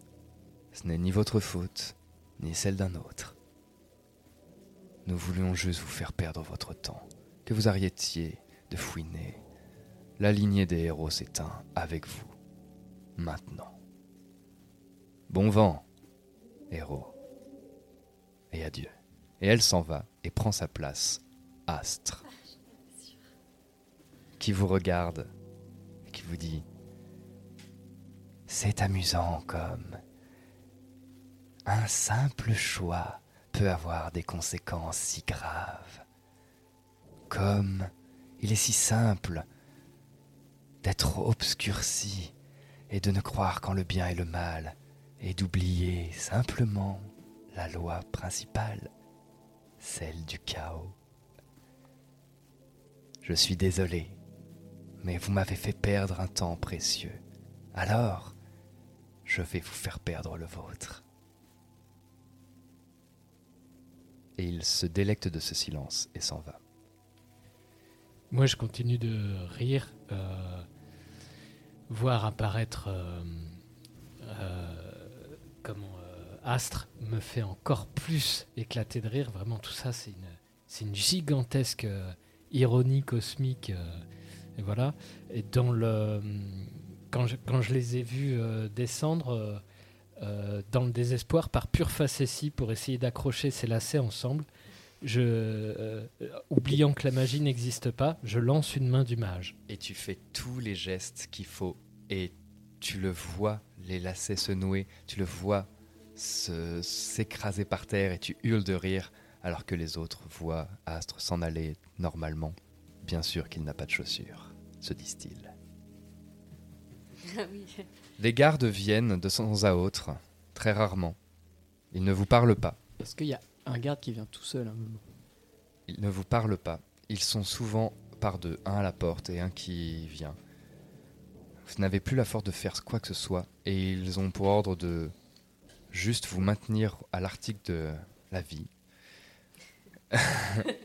Ce n'est ni votre faute, ni celle d'un autre. Nous voulions juste vous faire perdre votre temps, que vous arrêtiez de fouiner. La lignée des héros s'éteint avec vous, maintenant. Bon vent, héros. Et adieu. Et elle s'en va et prend sa place, Astre, qui vous regarde qui vous dit C'est amusant comme un simple choix peut avoir des conséquences si graves. Comme il est si simple d'être obscurci et de ne croire qu'en le bien et le mal et d'oublier simplement la loi principale, celle du chaos. Je suis désolé, mais vous m'avez fait perdre un temps précieux. Alors, je vais vous faire perdre le vôtre. Et il se délecte de ce silence et s'en va. Moi, je continue de rire, euh, voir apparaître euh, euh, comment euh, Astre me fait encore plus éclater de rire. Vraiment, tout ça, c'est une, gigantesque ironie cosmique. Et voilà. Et dans le, quand je, quand je les ai vus euh, descendre euh, euh, dans le désespoir par pure facétie pour essayer d'accrocher ces lacets ensemble, je, oubliant que la magie n'existe pas, je lance une main du mage. Et tu fais tous les gestes qu'il faut. Et tu le vois, les lacets se nouer, tu le vois se- s'écraser par terre et tu hurles de rire alors que les autres voient Astre s'en aller normalement. Bien sûr qu'il n'a pas de chaussures, se disent-ils. Ah oui. Les gardes viennent de temps à autre, très rarement. Ils ne vous parlent pas. Est-ce qu'il y a un garde qui vient tout seul à un moment Ils ne vous parlent pas. Ils sont souvent par deux, un à la porte et un qui vient. Vous n'avez plus la force de faire quoi que ce soit et ils ont pour ordre de juste vous maintenir à l'article de la vie.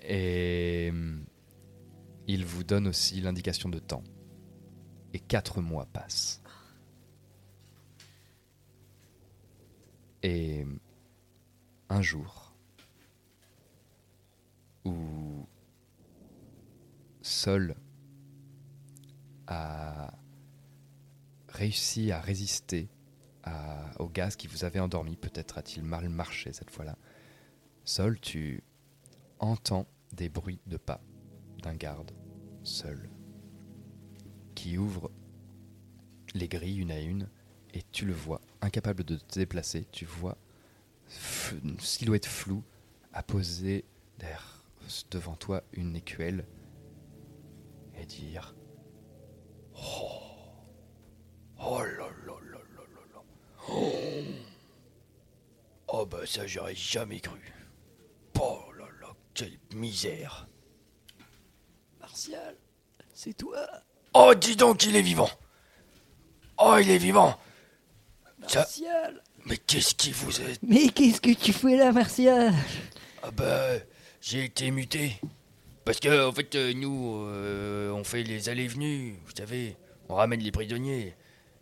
et ils vous donnent aussi l'indication de temps. Et quatre mois passent. Et un jour, où Sol a réussi à résister au gaz qui vous avait endormi. Peut-être a-t-il mal marché cette fois-là. Sol, tu entends des bruits de pas d'un garde, seul, qui ouvre les grilles une à une, et tu le vois, incapable de te déplacer, tu vois une silhouette floue apposer derrière, devant toi une écuelle et dire Oh, oh là là là là là là. Oh, oh bah ça j'aurais jamais cru. Oh là là, quelle misère. Martial, c'est toi Oh dis donc il est vivant. Oh il est vivant. Ça- Martial mais qu'est-ce qui vous est Mais qu'est-ce que tu fais là, Martial? Ah bah, j'ai été muté. Parce que, en fait, euh, nous, euh, on fait les allées-venues, vous savez, on ramène les prisonniers.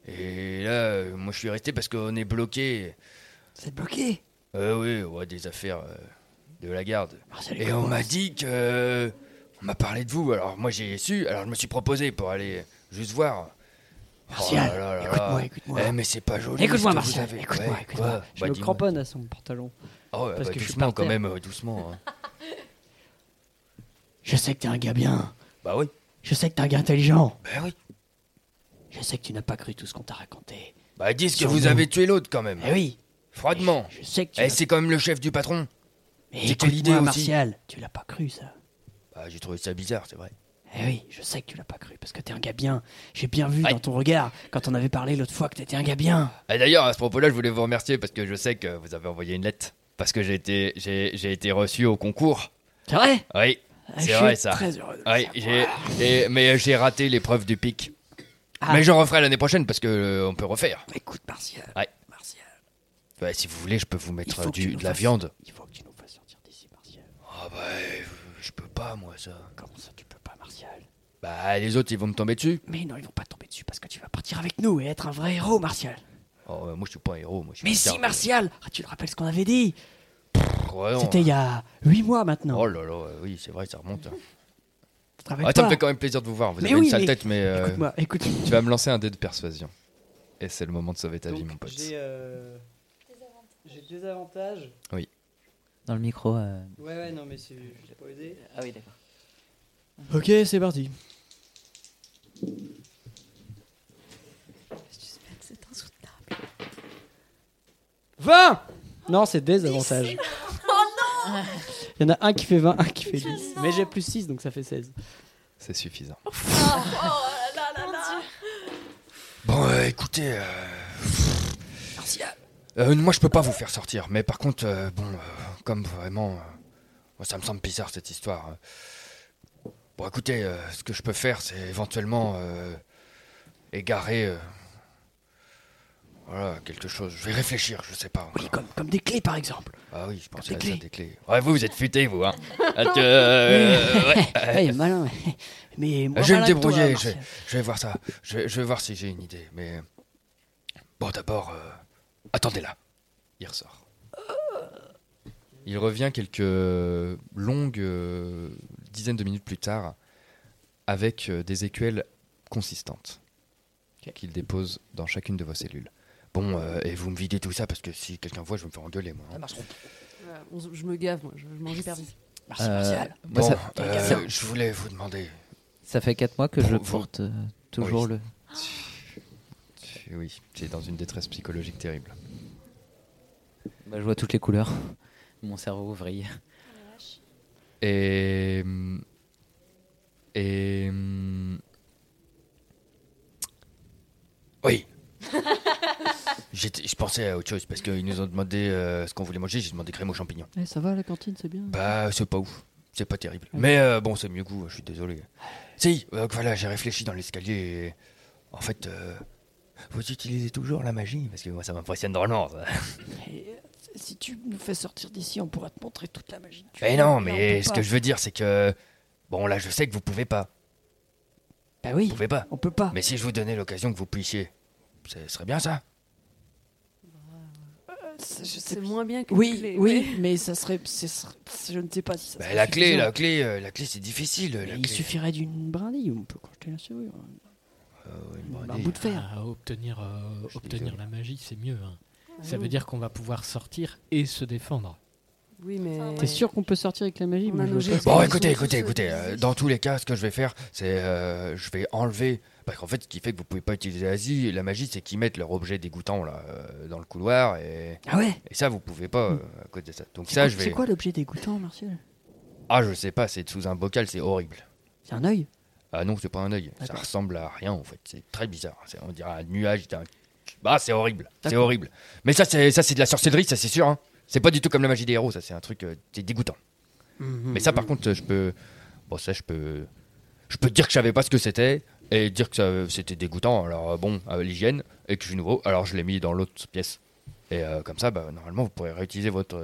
Et là, euh, moi, je suis resté parce qu'on est bloqué. C'est bloqué? Euh, oui, ouais, des affaires euh, de la garde. Martial, Et on m'a dit que. On m'a parlé de vous, alors moi j'ai su, alors je me suis proposé pour aller juste voir. Martial, Oh là là là écoute-moi, écoute-moi. Eh, mais c'est pas joli. Écoute-moi, que Martial, avez. écoute-moi, Ouais, écoute-moi. quoi Je Bah, me cramponne à son pantalon. Oh, ouais, parce bah, que je suis doucement par quand même, euh, doucement. hein. Je sais que t'es un gars bien. Bah oui. Je sais que t'es un gars intelligent. Bah oui. Je sais que tu n'as pas cru tout ce qu'on t'a raconté. Bah dis que Sur vous nous. avez tué l'autre quand même. Eh oui. Froidement. Je sais que tu Eh, c'est quand même le chef du patron. Mais J'ai quelle idée écoute-moi, aussi. Martial, tu l'as pas cru ça. Bah j'ai trouvé ça bizarre, c'est vrai. Eh oui, je sais que tu l'as pas cru parce que t'es un gars bien. J'ai bien vu dans ton regard quand on avait parlé l'autre fois que t'étais un gars bien. Et d'ailleurs, à ce propos-là, je voulais vous remercier parce que je sais que vous avez envoyé une lettre. Parce que j'ai été, j'ai, j'ai été reçu au concours. C'est vrai? Oui, Ah, c'est je vrai suis ça. très heureux de Oui, j'ai, et- mais j'ai raté l'épreuve du pic. Ah. Mais je referai l'année prochaine parce que euh, on peut refaire. Écoute, Martial. Ouais. Martial. Ouais, si vous voulez, je peux vous mettre du, de la fasses- viande. Il faut que tu nous fasses sortir d'ici, Martial. Ah bah, je peux pas moi ça. Comment ça, tu peux pas, Martial? Bah, les autres, ils vont me tomber dessus. Mais non, ils vont pas tomber dessus parce que tu vas partir avec nous et être un vrai héros, Martial. Oh, euh, moi, je suis pas un héros. Moi, je suis Mais si. Martial Ah, Tu te rappelles ce qu'on avait dit? Ouais. C'était il y a 8 mois maintenant. Oh là là, euh, oui, c'est vrai, ça remonte. Rappelles Ah, ça me fait quand même plaisir de vous voir. Vous Mais avez oui, une sale mais- tête, mais. euh, Écoute-moi, écoute. Tu vas me lancer un dé de persuasion. Et c'est le moment de sauver ta vie, mon pote. J'ai euh, j'ai deux avantages. Oui. Dans le micro. euh, Ouais, ouais, non, mais c'est- je l'ai pas aidé. Ah oui, d'accord. Ok, c'est parti. C'est insoutenable. 20 Non, c'est des avantages. Il y en a un qui fait 20, un qui fait 10. Mais j'ai plus 6, donc ça fait 16. C'est suffisant. Oh, là là là. Bon, euh, écoutez. euh, euh, moi, je peux pas vous faire sortir. Mais par contre, euh, bon, euh, comme vraiment. ça me semble bizarre cette histoire. Bon, écoutez, ce que je peux faire, c'est éventuellement égarer. voilà, quelque chose. Je vais réfléchir, je sais pas. Oui, comme, comme des clés par exemple. Ah oui, je pensais Des à ça, clés. des clés. Ouais, vous, vous êtes futé, vous, hein. Ah, euh, ouais. Ouais, il est malin. Mais moi, je vais me malin que toi, débrouiller, je, Martial. vais- je vais voir ça. Je vais, je vais voir si j'ai une idée. Mais bon, d'abord, euh, attendez là. Il ressort. Il revient quelques longues euh, dizaines de minutes plus tard avec euh, des écuelles consistantes qu'il dépose dans chacune de vos cellules. Bon, euh, et vous me videz tout ça parce que si quelqu'un voit, je vais me faire engueuler, moi. hein. On je me gave, moi. Je, je mange hyper vite. Merci Euh, Martial. moi, Bon, ça, euh, je voulais vous demander. ça fait 4 mois que je Pour- porte euh, toujours Oui. Oui, c'est dans une détresse psychologique terrible. Bah, je vois toutes les couleurs. Mon cerveau vrille. Et. Et. Oui. J'étais- Je pensais à autre chose parce qu'ils nous ont demandé euh, ce qu'on voulait manger. J'ai demandé crème aux champignons. Eh, ça va, la cantine, c'est bien. Bah, c'est pas ouf. C'est pas terrible. Mais euh, bon, c'est mieux que vous, je suis désolé. Si, euh, voilà, j'ai réfléchi dans l'escalier et. En fait, euh, vous utilisez toujours la magie parce que moi, ça m'impressionne drôlement. ça. Et, euh, si tu nous fais sortir d'ici, on pourra te montrer toute la magie. Tu Mais non, mais ce pas. que je veux dire, c'est que. Bon, là, je sais que vous pouvez pas. Bah oui, Vous pouvez pas. on peut pas. Mais si je vous donnais l'occasion que vous puissiez, ce serait bien ça. C'est- sais C'est moins bien que Oui, oui, mais- mais ça serait, Je ne sais pas si ça Bah, serait la clé, la clé, euh, la clé, c'est difficile. La Mais clé. Il suffirait d'une brindille, on peut crocheter la serrure. Euh, une Un bout de fer. Ah, À obtenir, euh, obtenir la magie, c'est mieux. hein. Ah Ça oui. veut dire qu'on va pouvoir sortir et se défendre. Oui, mais. T'es sûr qu'on peut sortir avec la magie je Bon, écoutez, écoutez, écoutez. euh, dans tous les cas, ce que je vais faire, c'est euh, je vais enlever. Parce qu'en fait, ce qui fait que vous pouvez pas utiliser Asie, la magie, c'est qu'ils mettent leur objet dégoûtant là euh, dans le couloir et, Ah ouais et ça, vous pouvez pas euh, à cause de ça. Donc C'est ça, quoi- je vais. C'est quoi l'objet dégoûtant, Martial? Ah, je sais pas. C'est sous un bocal, c'est horrible. C'est un œil? Ah non, c'est pas un œil. Ça ressemble à rien en fait. C'est très bizarre. On dirait un nuage d'un. Bah, c'est horrible. C'est horrible. Mais ça, c'est ça, c'est de la sorcellerie, ça c'est sûr. hein. C'est pas du tout comme la magie des héros. Ça, c'est un truc, euh, c'est dégoûtant. Mais ça, par contre, je peux. Bon, ça, je peux. Je peux dire que je savais pas ce que c'était et dire que c'était dégoûtant. Alors, euh, bon, l'hygiène et que je suis nouveau. Alors, je l'ai mis dans l'autre pièce. Et euh, comme ça, bah, normalement, vous pourrez réutiliser votre.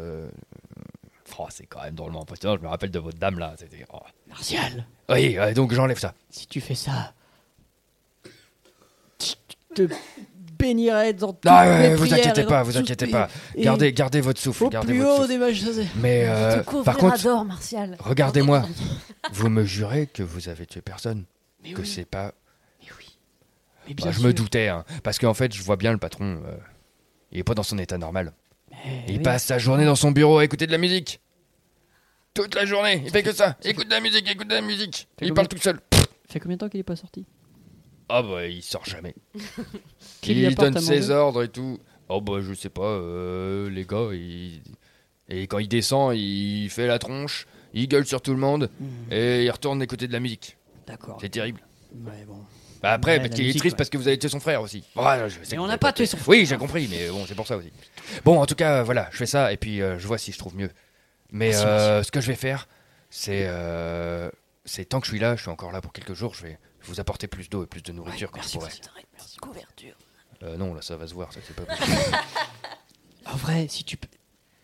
Oh, c'est quand même drôlement impressionnant. Je me rappelle de votre dame là. C'était. oh. Martial, Oui, euh, donc j'enlève ça. si tu fais ça, je te bénirais dans toutes Ah, ouais, mes vous prières inquiétez et dans pas, vous toutes inquiétez mes- pas. et Gardez, gardez votre souffle. Au Gardez plus votre haut souffle. des. Mais euh, te par contre, d'or, Martial. regardez-moi. vous me jurez que vous avez tué personne. Mais que oui, c'est pas. mais oui. Mais Bah, bien je sûr. me doutais, hein, parce qu'en fait, je vois bien le patron. euh, il est pas dans son état normal. Il oui. passe sa journée dans son bureau à écouter de la musique. Toute la journée, il fait que ça. Écoute de la musique, écoute de la musique. Fait Il combien- parle tout seul. Ça fait combien de temps qu'il est pas sorti? Ah bah il sort jamais. Qui lui il apporte donne à ses manger? ordres et tout. Oh bah je sais pas, euh, les gars, il- et quand il descend, il fait la tronche, il gueule sur tout le monde Hmm, et il retourne écouter de la musique. D'accord. C'est terrible. Ouais, bon. Bah après, Ouais, parce la qu'il est musique, triste ouais. parce que vous avez tué son frère aussi. Ouais, je sais Mais que on vous n'a avez pas tué son frère. Oui, j'ai compris, mais bon, c'est pour ça aussi. Bon, en tout cas, voilà, je fais ça et puis euh, je vois si je trouve mieux. Mais Merci, euh, ce que je vais faire, c'est, euh, c'est tant que je suis là, je suis encore là pour quelques jours, je vais vous apporter plus d'eau et plus de nourriture Ouais, quand merci, je pourrai. merci, merci. Couverture. Euh, non, là, ça va se voir, ça c'est pas possible. En vrai, si tu peux.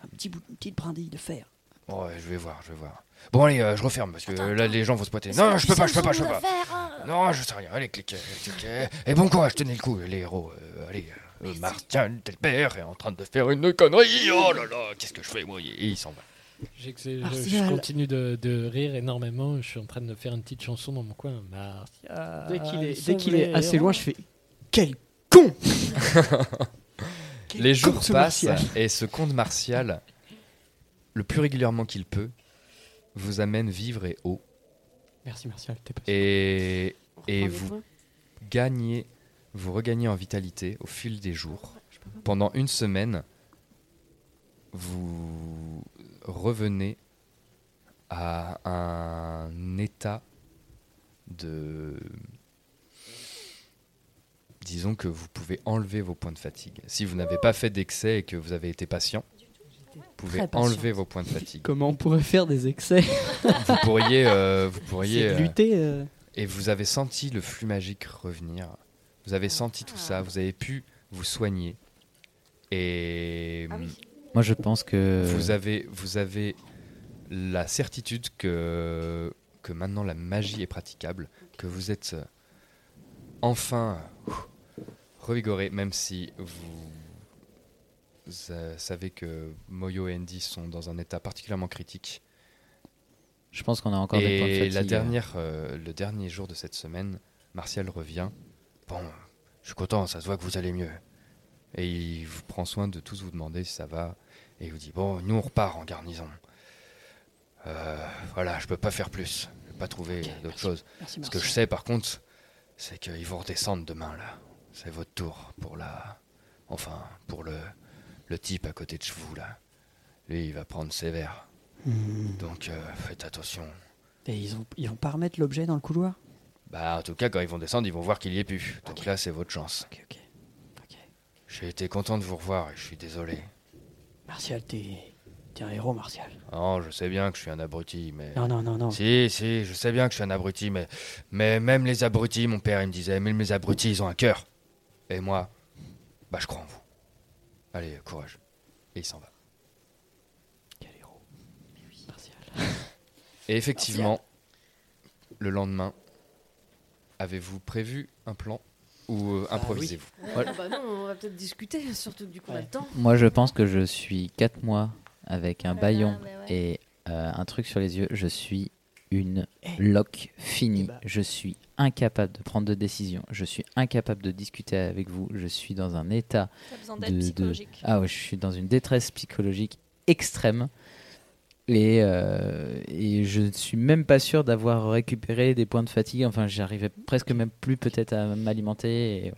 Un petit bout, une petite brindille de fer. Ouais, je vais voir, je vais voir. Bon, allez, euh, je referme parce que euh, là, les gens vont se pointer. Non, non, je peux pas, je peux pas, je peux pas. Non, je sais rien. Allez, cliquez, cliquez. Et bon courage, tenez le coup, les héros. Euh, allez, euh, Martial, tel père, est en train de faire une connerie. Oh là là, qu'est-ce que je fais, moi? Et il s'en va. Je, Martial. je continue de, de rire énormément. Je suis en train de faire une petite chanson dans mon coin. Martial, Dès qu'il est, sauve dès qu'il est les assez loin, je fais Quel con Quel Les con, jours passent Martial. et ce conte martial, le plus régulièrement qu'il peut, vous amène vivre et haut. Merci Martial, t'es Et, et vous gagnez, vous regagnez en vitalité au fil des jours. Pendant une semaine, vous revenez à un état de... Disons que vous pouvez enlever vos points de fatigue. Si vous n'avez pas fait d'excès et que vous avez été patient, vous pouvez enlever vos points de fatigue. Comment on pourrait faire des excès? Vous pourriez, euh, vous pourriez euh, lutter. euh. et vous avez senti le flux magique revenir. Vous avez senti tout ça. Vous avez pu vous soigner. Et Moi, je pense que. vous avez, vous avez la certitude que, que maintenant la magie est praticable, que vous êtes enfin revigoré, même si vous, euh, savez que Moyo et Andy sont dans un état particulièrement critique. Je pense qu'on a encore des points de Et fatigue. la dernière, euh, le dernier jour de cette semaine, Martial revient. Bon, je suis content, ça se voit que vous allez mieux. Et il vous prend soin de tous vous demander si ça va. Et il vous dit Bon, nous on repart en garnison. Euh, voilà, je peux pas faire plus. Je peux pas trouver d'autre chose. Merci, Ce que je sais par contre, c'est qu'ils vont redescendre demain là. C'est votre tour pour la. Enfin, pour le, le type à côté de vous là. Lui, il va prendre sévère. Hmm. Donc euh, faites attention. Et ils, ont, ils vont pas remettre l'objet dans le couloir? Bah, en tout cas, quand ils vont descendre, ils vont voir qu'il y est plus. Donc là, c'est votre chance. Ok, ok. J'ai été content de vous revoir et je suis désolé. Martial, t'es t'es un héros, Martial. Non, je sais bien que je suis un abruti, mais. Non, non, non, non. Si, si, je sais bien que je suis un abruti, mais. Mais même les abrutis, mon père, il me disait, même les abrutis, ils ont un cœur. Et moi, bah, je crois en vous. Allez, courage. Et il s'en va. Quel héros. Martial. Et effectivement, le lendemain, avez-vous prévu un plan ou euh, improvisez-vous Ah bah non, on va peut-être discuter, surtout du coup, on a le temps. Moi, je pense que je suis 4 mois avec un Voilà, baillon ouais. et euh, un truc sur les yeux. Je suis une Eh. loque finie. Eh bah. Je suis incapable de prendre de décision. Je suis incapable de discuter avec vous. Je suis dans un état T'as besoin de, d'aide de- psychologique. Ah ouais, je suis dans une détresse psychologique extrême. Et, euh, et je ne suis même pas sûr d'avoir récupéré des points de fatigue. Enfin, j'arrivais presque même plus peut-être à m'alimenter. et.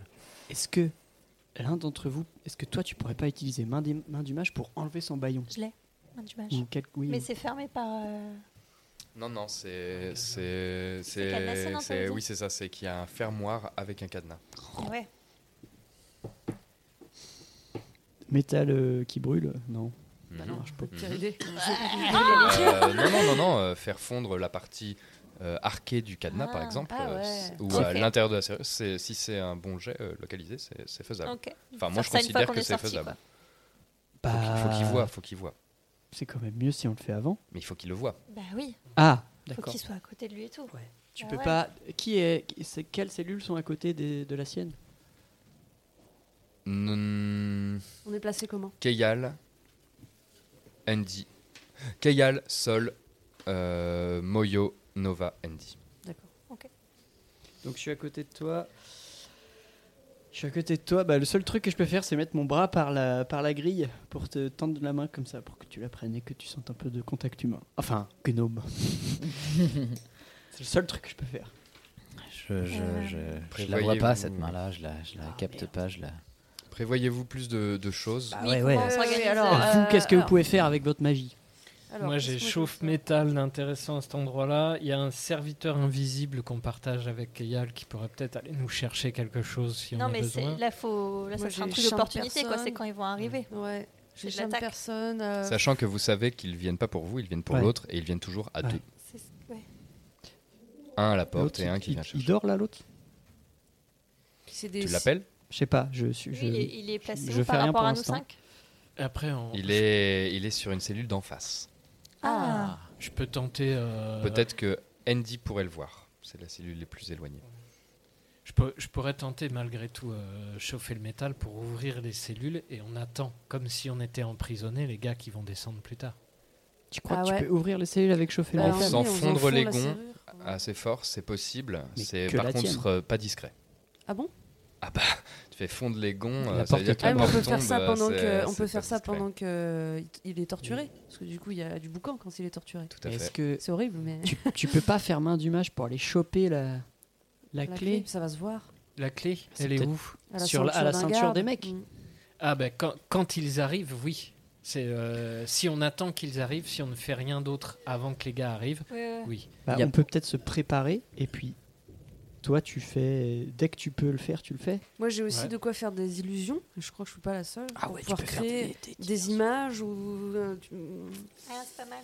Est-ce que l'un d'entre vous, est-ce que toi tu pourrais pas utiliser main, des- main du mage pour enlever son baillon? Je l'ai. main du mage. Ou quel- oui, Mais ou- c'est fermé par. euh, Non, non, c'est. C'est. C'est c'est- Oui, c'est ça, c'est qu'il y a un fermoir avec un cadenas. Ouais. métal euh, qui brûle? Non. Mhm. Ça marche pas. Pire idée. Euh, non, non, non, non, euh, faire fondre la partie euh, arquée du cadenas, par Ah, exemple, ah euh, ouais. c- ou à l'intérieur de la serrure, si c'est un bon jet euh, localisé, c'est faisable. Ok. Enfin, moi, Faire je considère qu'on que est c'est faisable. quoi. Faut qu'il- faut qu'il Bah, voit, faut qu'il voit. C'est quand même mieux si on le fait avant. Mais il faut qu'il le voit. Bah oui. Ah, Faut d'accord. qu'il soit à côté de lui et tout. Tu Bah peux ouais. pas. Qui est. c'est- Quelles cellules sont à côté des- de la sienne? Hmm, On est placé comment? Keyal, Andy. Keyal, Sol, euh, Moyo, Nova, Andy. D'accord. Donc je suis à côté de toi. Je suis à côté de toi. Bah, le seul truc que je peux faire, c'est mettre mon bras par la, par la grille pour te tendre la main comme ça, pour que tu la prennes et que tu sentes un peu de contact humain. Enfin, gnome. c'est le seul truc que je peux faire. Je, je, je, je la vois pas cette main-là. Je la, je la Ah, capte merde. pas. Je la... Prévoyez-vous plus de, de choses Bah Oui, ouais, ouais. on alors, euh, Vous, qu'est-ce que vous alors- pouvez faire avec votre magie Alors, Moi, j'ai chauffe métal d'intéressant à cet endroit-là. Il y a un serviteur invisible qu'on partage avec Eyal qui pourrait peut-être aller nous chercher quelque chose si on Non, a mais c'est- besoin. là, faut... là ça sera un truc d'opportunité, quoi. C'est quand ils vont arriver. Ouais. J'ai jamais personne. euh, Sachant que vous savez qu'ils viennent pas pour vous, ils viennent pour Ouais. l'autre et ils viennent toujours à Ouais. deux. Un à la porte et un il- qui il, vient il chercher. dort là, l'autre? Tu l'appelles? Je sais pas. Je suis. Je... Il est- il est placé je où fais par rien rapport pour à nous cinq Après, on... il est, il est sur une cellule d'en face. Ah. Je peux tenter. euh, Peut-être que Andy pourrait le voir. C'est la cellule les plus éloignée. Je, peux- je pourrais tenter malgré tout euh, chauffer le métal pour ouvrir les cellules et on attend, comme si on était emprisonné, les gars qui vont descendre plus tard. Tu crois Ah que ouais. tu peux ouvrir les cellules avec chauffer le Bah, métal dit, on fondre les gonds assez fort, c'est possible. C'est par contre tienne. euh, pas discret. Ah bon? Ah bah, tu fais fondre les gonds, La euh, ça porte veut dire est que la Ah, on peut faire ça euh, pendant c'est- que on peut faire ça pendant que euh, il- est torturé parce que du coup il y a du boucan quand il est torturé. Tout à Est-ce fait. que C'est horrible mais tu, tu peux pas faire main du mage pour aller choper la, la, la clé, ça va se voir. La clé, C'est elle est où? À la Sur la- à la d'un ceinture garde. des mecs? Mm. Ah ben quand, quand ils arrivent, oui. C'est euh, si on attend qu'ils arrivent, si on ne fait rien d'autre avant que les gars arrivent, Ouais, ouais. oui. Bah, On peut peut-être se préparer et puis toi tu fais dès que tu peux le faire, tu le fais. Moi j'ai aussi Ouais. de quoi faire des illusions. Je crois que je suis pas la seule. Ah ouais, tu pouvoir peux faire créer des- des- des images ou euh, tu- Ah, c'est pas mal.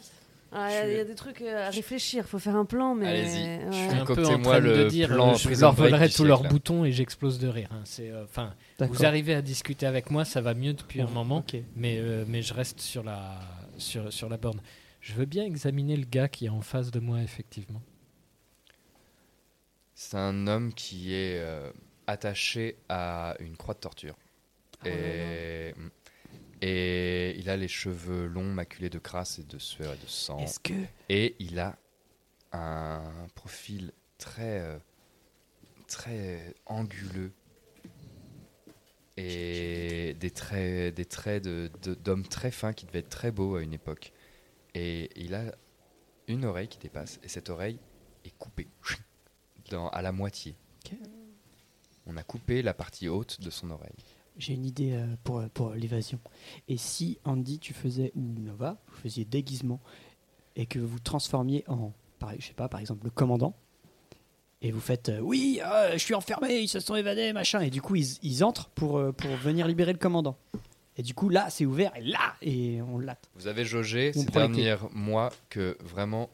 Ah, Il y a- il y a des trucs euh, à réfléchir. Faut faire un plan mais Allez-y. ouais. Je suis un peu en train de le dire, plan euh, je leur volerai tous leurs boutons et j'explose de rire. hein. C'est, euh, enfin, vous arrivez à discuter avec moi, ça va mieux depuis un moment, mais, euh, mais je reste sur la, sur, sur la borne. Je veux bien examiner le gars qui est en face de moi, effectivement. C'est un homme qui est euh, attaché à une croix de torture. Ah et, et il a les cheveux longs, maculés de crasse et de sueur et de sang. Est-ce que Et il a un profil très, euh, très anguleux et des traits, des traits de- de- d'homme très fin qui devait être très beau à une époque. Et il a une oreille qui dépasse et cette oreille est coupée dans, à la moitié. On a coupé la partie haute de son oreille. j'ai une idée euh, pour, pour l'évasion. Et si Andy tu faisais ou Nova, vous faisiez déguisement et que vous transformiez en par, je sais pas par exemple le commandant et vous faites euh, oui, euh, je suis enfermé, ils se sont évadés, machin et du coup ils, ils entrent pour pour venir libérer le commandant. Et du coup là c'est ouvert et là et on latte. Vous avez jaugé On ces derniers mois que vraiment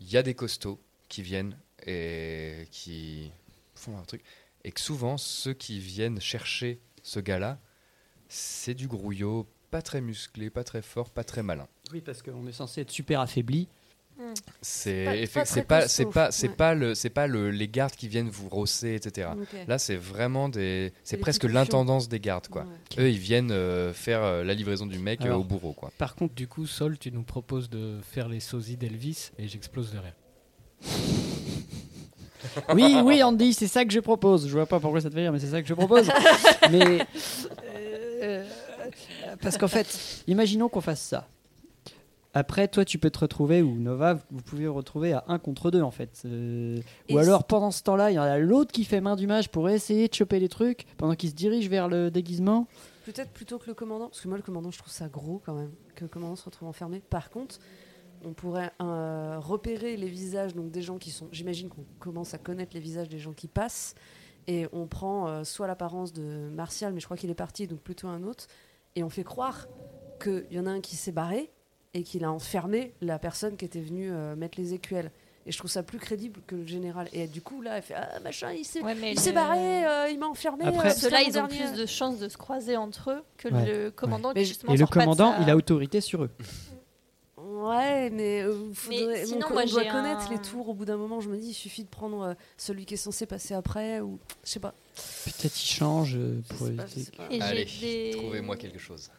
il y a des costauds qui viennent et qui font un truc et que souvent ceux qui viennent chercher ce gars-là, c'est du grouillot, pas très musclé, pas très fort, pas très malin. Oui parce qu'on est censé être super affaibli. Hmm. C'est pas- pas c'est pas c'est costaud, pas c'est ouais. pas le c'est pas le les gardes qui viennent vous rosser etc. Là c'est vraiment des C'est presque l'intendance des gardes quoi. Ouais. Eux ils viennent euh, faire euh, la livraison du mec euh, au bourreau quoi. Par contre, du coup, Sol, tu nous proposes de faire les sosies d'Elvis et j'explose de rire. Oui, oui, Andy, c'est ça que je propose. Je vois pas pourquoi ça te fait rire, mais c'est ça que je propose. mais euh, parce qu'en fait, imaginons qu'on fasse ça. Après, toi, tu peux te retrouver, ou Nova, vous pouvez vous retrouver à un contre deux, en fait. Euh, ou alors, pendant ce temps-là, il y en a l'autre qui fait main du mage pour essayer de choper les trucs, pendant qu'il se dirige vers le déguisement. Peut-être plutôt que le commandant, parce que moi le commandant je trouve ça gros quand même, que le commandant se retrouve enfermé. Par contre, on pourrait euh, repérer les visages donc des gens qui sont. J'imagine qu'on commence à connaître les visages des gens qui passent, et on prend euh, soit l'apparence de Martial, mais je crois qu'il est parti, donc plutôt un autre, et on fait croire qu'il y en a un qui s'est barré et qu'il a enfermé la personne qui était venue euh, mettre les écuelles. Et je trouve ça plus crédible que le général. Et du coup, là, elle fait Ah machin, il s'est Ouais, mais il s'est le- barré, euh, il m'a enfermé. Après- euh, Ceux-là, ils ont plus de chances de se croiser entre eux que Ouais, le commandant qui justement Et le commandant, sa- il a autorité sur eux. Ouais, mais, euh, faudrait- Mais bon, sinon, on moi, doit connaître un- les tours. Au bout d'un moment, je me dis, il suffit de prendre euh, celui qui est censé passer après, ou je sais pas. Peut-être il change euh, pour éviter Allez, des- trouvez-moi quelque chose.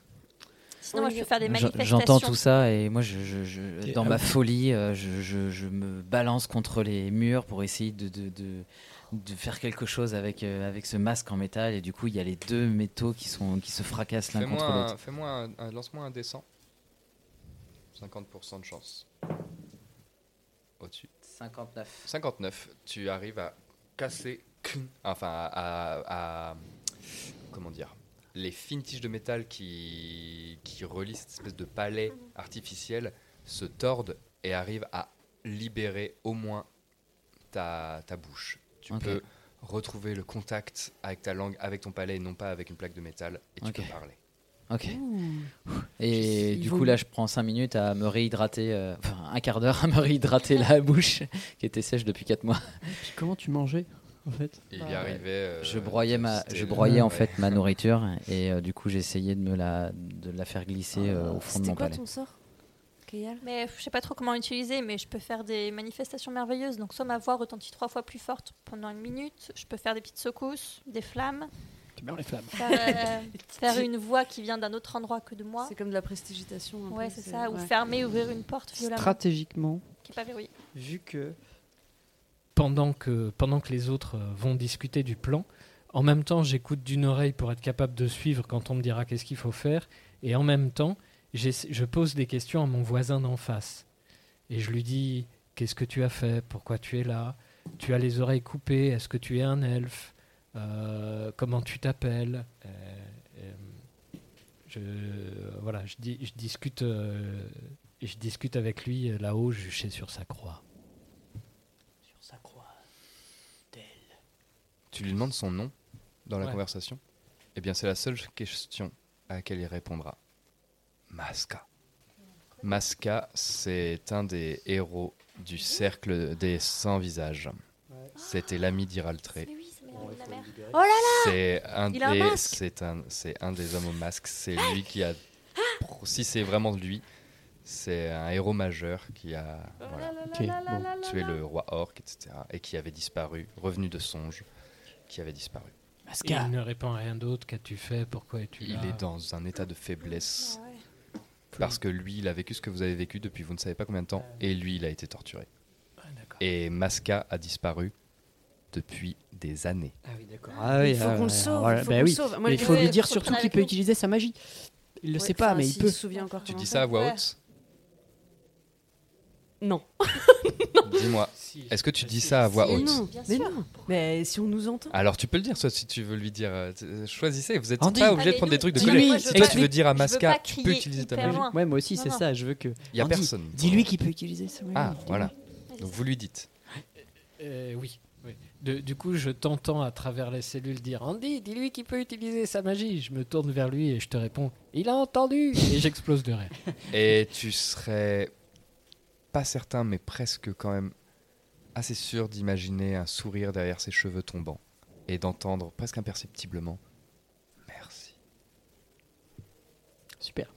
Sinon, moi, je peux faire des manifestations. J'entends tout ça et moi, je, je- je- Et dans ma folie, euh, je, je- je me balance contre les murs pour essayer de, de- de- de faire quelque chose avec, euh, avec ce masque en métal. Et du coup, il y a les deux métaux qui, sont, qui se fracassent l'un contre l'autre. fais-moi un, un- lance-moi un dessin. 50% de chance. Au-dessus. 59. 59. Tu arrives à casser, enfin à, à- à- comment dire, les fines tiges de métal qui, qui relient cette espèce de palais artificiel se tordent et arrivent à libérer au moins ta, ta bouche. Tu peux retrouver le contact avec ta langue, avec ton palais, et non pas avec une plaque de métal, et tu peux parler. Ok. Et du coup, là, je prends 5 minutes à me réhydrater, euh, enfin un quart d'heure à me réhydrater la bouche qui était sèche depuis 4 mois. Puis comment tu mangeais, en fait? Il Bah, y arrivait. euh, Je broyais, ma, c'était je broyais en ouais. fait ma nourriture et euh, du coup, j'essayais de me la, de la faire glisser euh, au fond de C'était mon quoi palais. ton sort Mais je sais pas trop comment l'utiliser, mais je peux faire des manifestations merveilleuses. Donc soit ma voix retentit trois fois plus forte pendant une minute, je peux faire des petites secousses, des flammes, Les flammes. faire, euh, faire une voix qui vient d'un autre endroit que de moi. C'est comme de la prestigitation. un Ouais, peu, c'est ça. Ou ouais. fermer, ouvrir une porte violemment Stratégiquement, qui est pas verrouillée. vu que pendant que, pendant que les autres euh, vont discuter du plan, en même temps, j'écoute d'une oreille pour être capable de suivre quand on me dira qu'est-ce qu'il faut faire, et en même temps, je pose des questions à mon voisin d'en face. Et je lui dis Qu'est-ce que tu as fait? Pourquoi tu es là? Tu as les oreilles coupées? Est-ce que tu es un elfe? Euh, Comment tu t'appelles Euh, euh, je, Voilà, je, dis- je discute, euh, je discute avec lui euh, là-haut, juché sur sa croix. Sur sa croix. Tu lui demandes son nom dans la Ouais. conversation? Eh bien, c'est la seule question à laquelle il répondra. Masca. Masca, c'est un des héros du cercle des sans visages. C'était l'ami d'Iraltré. Oh là là C'est un Il a un des, masque. c'est un, c'est un des hommes au masque. C'est lui qui a, si c'est vraiment lui, c'est un héros majeur qui a voilà, Ok, bon. tué le roi orc, etc. Et qui avait disparu, revenu de songe, qui avait disparu. Et il ne répond à rien d'autre. Qu'as-tu fait? Pourquoi es-tu Il là? est dans un état de faiblesse. Ah Parce que lui, il a vécu ce que vous avez vécu depuis vous ne savez pas combien de temps, et lui, il a été torturé. et Masca a disparu depuis des années. Ah oui, d'accord. Ah oui, Il faut ah qu'on le sauve, voilà, il faut bah oui. sauve. Moi, il faut lui dire faut surtout qu'il peut nous. utiliser sa magie. Il le Ouais, sait pas, mais il peut. se souvient encore Tu dis ça à voix Ouais. haute Non. Dis-moi, est-ce que tu dis ça à voix haute non, mais non. Mais si on nous entend. Alors tu peux le dire, soit si tu veux lui dire. euh, euh, choisissez, vous êtes Andy. pas obligé Ah, de prendre des trucs de collègue. Si toi veux tu veux dire à Masca, tu peux utiliser ta magie. Ouais, moi aussi, c'est ça. Je veux que. Il y a personne. Dis-lui qu'il peut utiliser sa magie. Ah, voilà. Donc vous lui dites. Euh, oui. De- du coup, je t'entends à travers les cellules dire Andy, dis-lui qu'il peut utiliser sa magie. Je me tourne vers lui et je te réponds Il a entendu Et j'explose de rire. Et tu serais pas certain, mais presque quand même assez sûr d'imaginer un sourire derrière ses cheveux tombants et d'entendre presque imperceptiblement Merci. Super.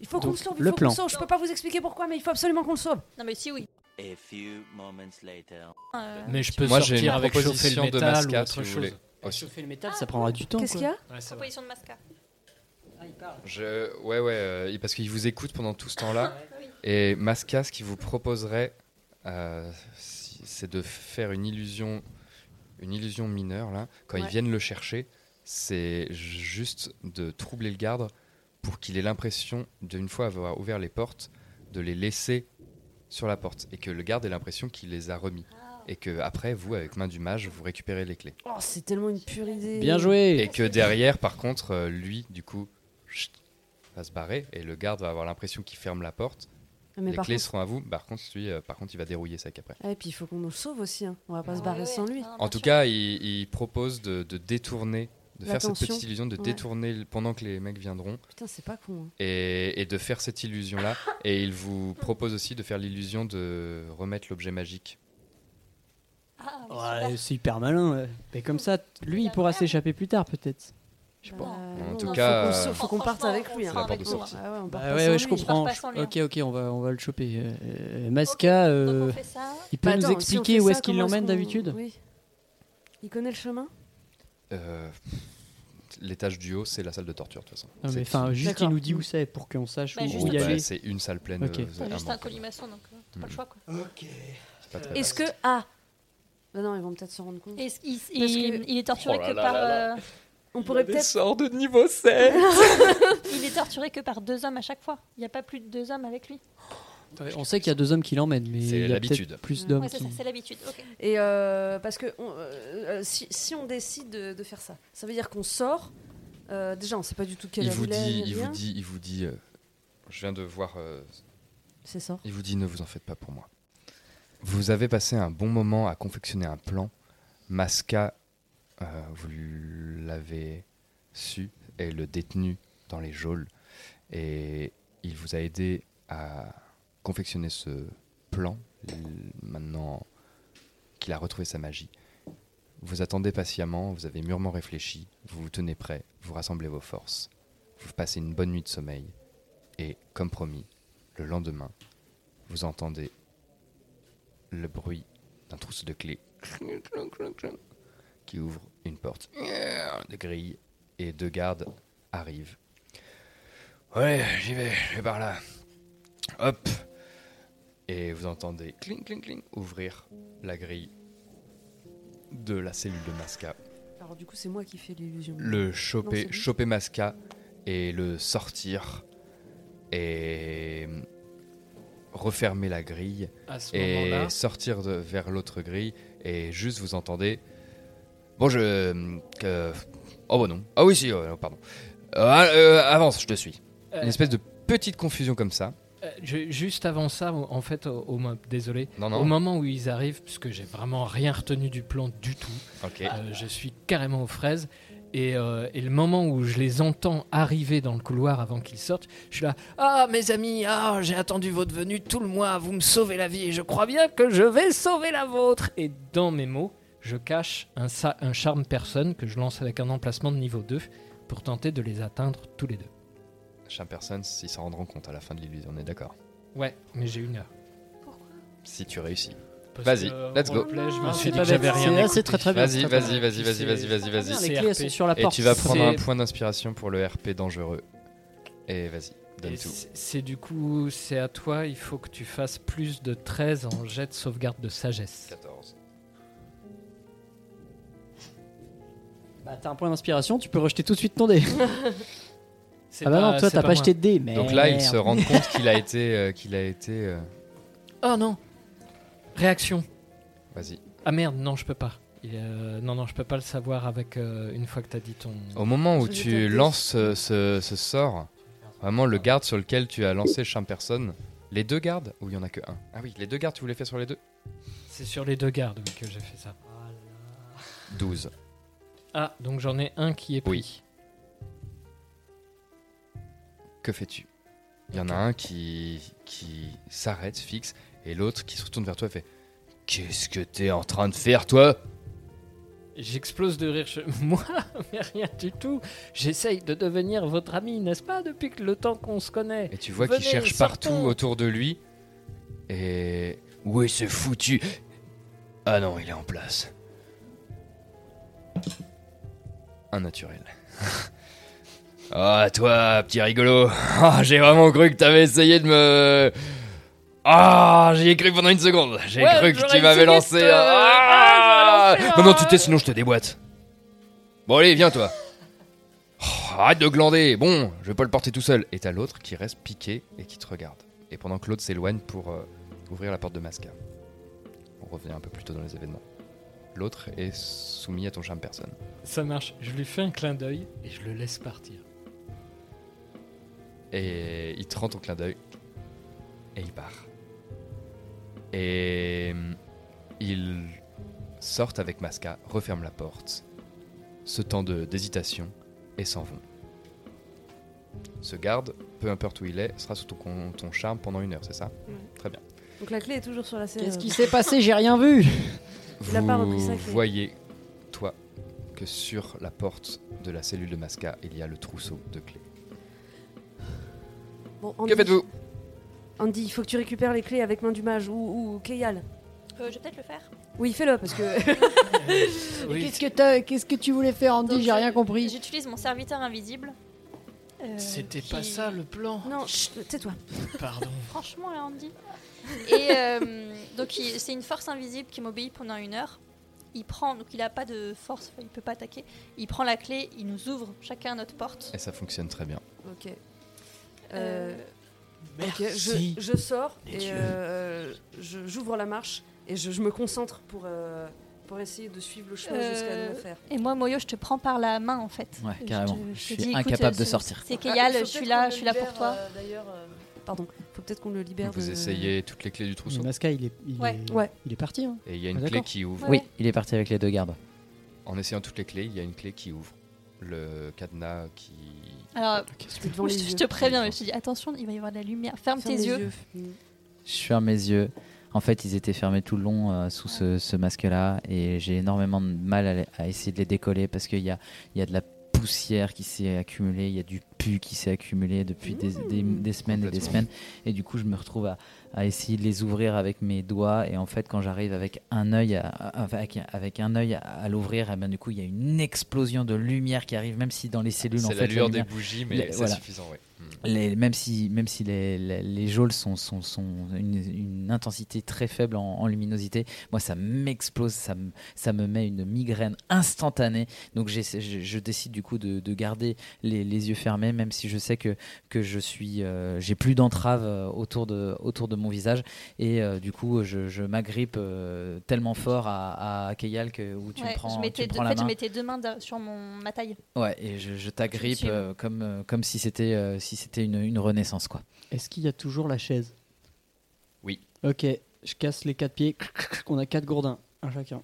Il faut qu'on Donc, le sauve. Il le faut qu'on plan. le sauve. Je peux pas vous expliquer pourquoi, mais il faut absolument qu'on le sauve. Non, mais si, oui. A few moments later. Euh, Mais je peux Moi, sortir une avec chauffer le proposition de métal Masca, ou autre si vous chose. Chauffer le métal, ça prendra du temps. Qu'est-ce qu'il y a Ouais, va. proposition de Masca. Je... Ouais, ouais, euh, parce qu'il vous écoute pendant tout ce temps-là. Et Masca, ce qu'il vous proposerait, euh, si- c'est de faire une illusion, une illusion mineure, là. Quand ils viennent le chercher, c'est juste de troubler le garde pour qu'il ait l'impression, d'une fois avoir ouvert les portes, de les laisser sur la porte. Et que le garde ait l'impression qu'il les a remis. Et que après, vous, avec main du mage, vous récupérez les clés. Oh, c'est tellement une pure idée. Bien joué. Et que derrière, par contre, euh, lui, du coup, chut, va se barrer et le garde va avoir l'impression qu'il ferme la porte. Ah, Mais les par clés contre- seront à vous. Par contre, lui, euh, par contre, il va dérouiller ça après. Ah, et puis il faut qu'on nous sauve aussi. hein. On va pas se Ouais, barrer ouais. sans lui. Non, En tout sûr. cas, il, il propose de, de détourner, de faire cette petite illusion, de Ouais. détourner pendant que les mecs viendront Putain, c'est pas con. hein. et, et de faire cette illusion-là. et il vous propose aussi de faire l'illusion de remettre l'objet magique. Ah, Ouais, c'est hyper malin. ouais. Mais comme ça, lui, il pourra s'échapper plus tard, peut-être. Je sais Bah, pas. En non, tout faut cas, qu'on le euh, faut qu'on parte avec lui. on hein. sera La porte avec de sortie. Ah ouais, Bah ouais, ouais, je lui. comprends. Ok, ok, on va, on va le choper. Euh, euh, Masca, euh, il peut Bah, nous attends, expliquer où est-ce qu'il l'emmène qu'on- d'habitude? Oui. Il connaît le chemin? Euh, L'étage du haut, c'est la salle de torture, de toute façon. Non, C'est- mais enfin, juste il D'accord. nous dit où c'est pour qu'on sache Bah, où, juste y Bah, aller. c'est une salle pleine. Ok. euh, T'as juste un colimaçon, donc euh, t'as pas le Mm. choix. Quoi. C'est pas très Est-ce que. Ah Bah non, ils vont peut-être se rendre compte. Et il, Parce il- que- il est torturé Oh là que là par. là euh, On pourrait peut-être. sorts de niveau 7 il est torturé que par deux hommes à chaque fois. Il n'y a pas plus de deux hommes avec lui. Ouais, On sait qu'il y a deux hommes qui l'emmènent, mais C'est il y a l'habitude. plus d'hommes Ouais, c'est qui. ça, c'est l'habitude. Et euh, parce que on- euh, si, si on décide de, de faire ça, ça veut dire qu'on sort. euh, déjà, on sait pas du tout quelle il vous dit, il vous dit, il vous dit, je viens de voir, euh, C'est ça. il vous dit, ne vous en faites pas pour moi. Vous avez passé un bon moment à confectionner un plan. Masca, euh, vous l'avez su, est le détenu dans les geôles. Et il vous a aidé à confectionner ce plan, maintenant qu'il a retrouvé sa magie. Vous attendez patiemment, vous avez mûrement réfléchi, vous vous tenez prêt, vous rassemblez vos forces. Vous passez une bonne nuit de sommeil. Et, comme promis, Le lendemain, vous entendez le bruit d'un trousseau de clés qui ouvre une porte de grille et deux gardes arrivent. Ouais, j'y vais, je vais par là. Hop Et vous entendez cling cling cling ouvrir la grille de la cellule de Masca. Alors du coup, c'est moi qui fais l'illusion. Le choper, choper Masca et le sortir et refermer la grille À ce et sortir de- vers l'autre grille et juste vous entendez bon je oh bah non. Ah oui si euh, pardon. Euh, ah, euh, avance je te suis. Euh, une espèce de petite confusion comme ça. Euh, je- juste avant ça, en fait, au, désolé, Non, non. au moment où ils arrivent, puisque j'ai vraiment rien retenu du plan du tout, euh, je suis carrément aux fraises. Et, euh, et le moment où je les entends arriver dans le couloir avant qu'ils sortent, je suis là. Ah, mes amis, ah, j'ai attendu votre venue tout le mois, vous me sauvez la vie et je crois bien que je vais sauver la vôtre. Et dans mes mots, je cache un, un charme personne que je lance avec un emplacement de niveau 2 pour tenter de les atteindre tous les deux. Chaque personne s'ils s'en rendront compte à la fin de l'illusion on est d'accord Ouais, mais j'ai une heure. si tu réussis vas-y let's go roleplay, je me Non, suis dit pas que j'avais rien C'est- très, très bien, vas-y vas-y bien. vas-y vas-y vas-y vas-y vas-y Les C'est clés sont sur la et porte. tu vas prendre un point d'inspiration pour le RP dangereux et vas-y donne Et tout c'est- C'est du coup, c'est à toi, il faut que tu fasses plus de 13 en jet de sauvegarde de sagesse. 14 Bah, t'as un point d'inspiration, tu peux rejeter tout de suite ton dé. Ah bah non, toi t'as pas, jeté de dé. Mais donc là ils se rendent compte qu'il a été euh, qu'il a été euh, Oh non Réaction. vas-y Ah merde, non, je peux pas. Il, euh, non, non, je peux pas le savoir avec euh, une fois que t'as dit ton. Au moment où tu lances ce, ce- ce sort, vraiment le garde sur lequel tu as lancé charme personne, les deux gardes ou il y en a que un? Ah oui, les deux gardes, tu voulais faire sur les deux? C'est sur les deux gardes oui, que j'ai fait ça. 12. Ah, donc j'en ai un qui est pris. Que fais-tu? Il y en a un qui, qui s'arrête, fixe, et l'autre qui se retourne vers toi et fait Qu'est-ce que t'es en train de faire, toi? J'explose de rire. je- Moi, mais rien du tout. J'essaye de devenir votre ami, n'est-ce pas, depuis que le temps qu'on se connaît? Et tu vois qu'il cherche partout autour de lui. Et. Où est ce foutu? Ah non, il est en place. Un naturel. Ah, toi, petit rigolo. Ah, j'ai vraiment cru que t'avais essayé de me. Ah, j'y ai cru pendant une seconde. J'ai Ouais, cru que tu m'avais lancé. te- un- Ah, Ah lancé non, non, tu t'es, sinon je te déboîte. Bon, allez, viens, toi. Oh, arrête de glander. Bon, je vais pas le porter tout seul. Et t'as l'autre qui reste piqué et qui te regarde. Et pendant que l'autre s'éloigne pour euh, ouvrir la porte de Masca. On revient un peu plus tôt dans les événements. L'autre est soumis à ton charme personne. Ça marche. Je lui fais un clin d'œil et je le laisse partir. Et il te rend ton clin d'œil. Et il part. Et hum, ils sortent avec Masca, referment la porte, ce temps de- d'hésitation, et s'en vont. Ce garde, peu importe où il est, sera sous ton, charme pendant une heure, c'est ça? Ouais. Très bien. Donc la clé est toujours sur la scène. Qu'est-ce qui s'est passé? J'ai rien vu. Il a pas repris Vous sa clé. voyez, toi, que sur la porte de la cellule de Masca, il y a le trousseau de clés. Bon, Andy, Que faites-vous Andy, il faut que tu récupères les clés avec main du mage ou, ou Keyal. Euh, je vais peut-être le faire. Oui, fais-le parce que. Oui. Qu'est-ce que t'as- qu'est-ce que tu voulais faire, Andy Donc, J'ai rien compris. J'utilise mon serviteur invisible. euh, C'était qui- pas ça le plan. non, chut, tais-toi. Pardon. Franchement, là, Andy. Et euh, donc, il- c'est une force invisible qui m'obéit pendant une heure. Il prend, donc il a pas de force, il peut pas attaquer. Il prend la clé, il nous ouvre chacun notre porte. Et ça fonctionne très bien. Ok. Euh, ok, Merci. je, je sors et euh, je- j'ouvre la marche et je, je me concentre pour, euh, pour essayer de suivre le chemin jusqu'à Euh, l'enfer. Et moi, Moyo, je te prends par la main en fait. Ouais, Je carrément. te- Je suis dis, incapable de sortir. C'est Ah, faut je suis là, je le suis là pour toi. euh, D'ailleurs, euh, pardon, faut peut-être qu'on le libère. Vous de- essayez toutes les clés du trousseau. Masca, il est, il Ouais. est, Ouais. il est parti. Hein. Et il y a une Ah, clé qui ouvre. Oui, il est parti avec les deux gardes. En essayant toutes les clés, il y a une clé qui ouvre. Le cadenas qui. Alors, je, les je yeux. te préviens, je te dis attention, il va y avoir de la lumière. Ferme, Ferme tes yeux. Mm. Je ferme mes yeux. En fait, ils étaient fermés tout le long euh, sous ce, ce masque-là et j'ai énormément de mal à, essayer de les décoller parce qu'il y a, il y a de la poussière qui s'est accumulée, il y a du pu qui s'est accumulé depuis des, des- des semaines et des semaines. Et du coup, je me retrouve à, à essayer de les ouvrir avec mes doigts. Et en fait, quand j'arrive avec un œil, à, avec, avec un œil à, à l'ouvrir, et ben du coup, il y a une explosion de lumière qui arrive, même si dans les cellules, en fait, la lueur des bougies, mais c'est voilà. suffisant, ouais. Les- même si, même si les, les, les geôles sont, sont, sont une, une intensité très faible en, en luminosité, moi ça m'explose, ça me, ça me met une migraine instantanée. Donc je, je décide du coup de, de garder les, les yeux fermés, même si je sais que, que je suis, euh, j'ai plus d'entrave euh, autour de, autour de mon visage. Et euh, du coup, je, je m'agrippe euh, tellement fort à, à Keyal que où tu Ouais, me prends, je tu mettais me deux- prends la fait, je main. mettais deux mains de- sur mon, ma taille. Ouais, et je, je t'agrippe comme, comme si c'était si c'était une, une renaissance quoi. Est-ce qu'il y a toujours la chaise? Oui. Ok, je casse les quatre pieds. On a quatre gourdins, un chacun.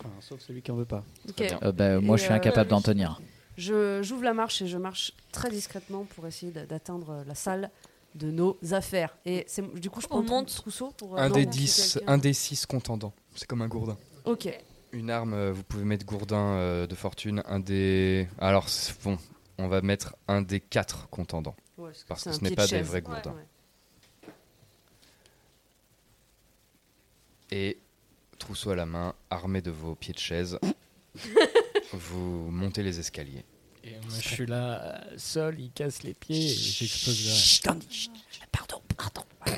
Enfin, sauf celui qui en veut pas. Ok. Euh, bah, moi, Et, je suis euh, incapable d'en tenir. Je j'ouvre la marche et je marche très discrètement pour essayer d'a- d'atteindre la salle de nos affaires. Et c'est du coup je prends On monte. trousseau pour euh, Un des c'est 10, quelqu'un. un des 6 contendants. C'est comme un gourdin. Ok. Une arme, euh, vous pouvez mettre gourdin euh, de fortune. Un des. Alors, c'est- bon, on va mettre un des 4 contendants. Ouais, parce que parce ce n'est pas de des vrais Ouais, gourdins. ouais. Et trousseau à la main, armé de vos pieds de chaise, vous montez les escaliers. Et moi, je suis là, seul, il casse les pieds et j'explose reste. Pardon, pardon.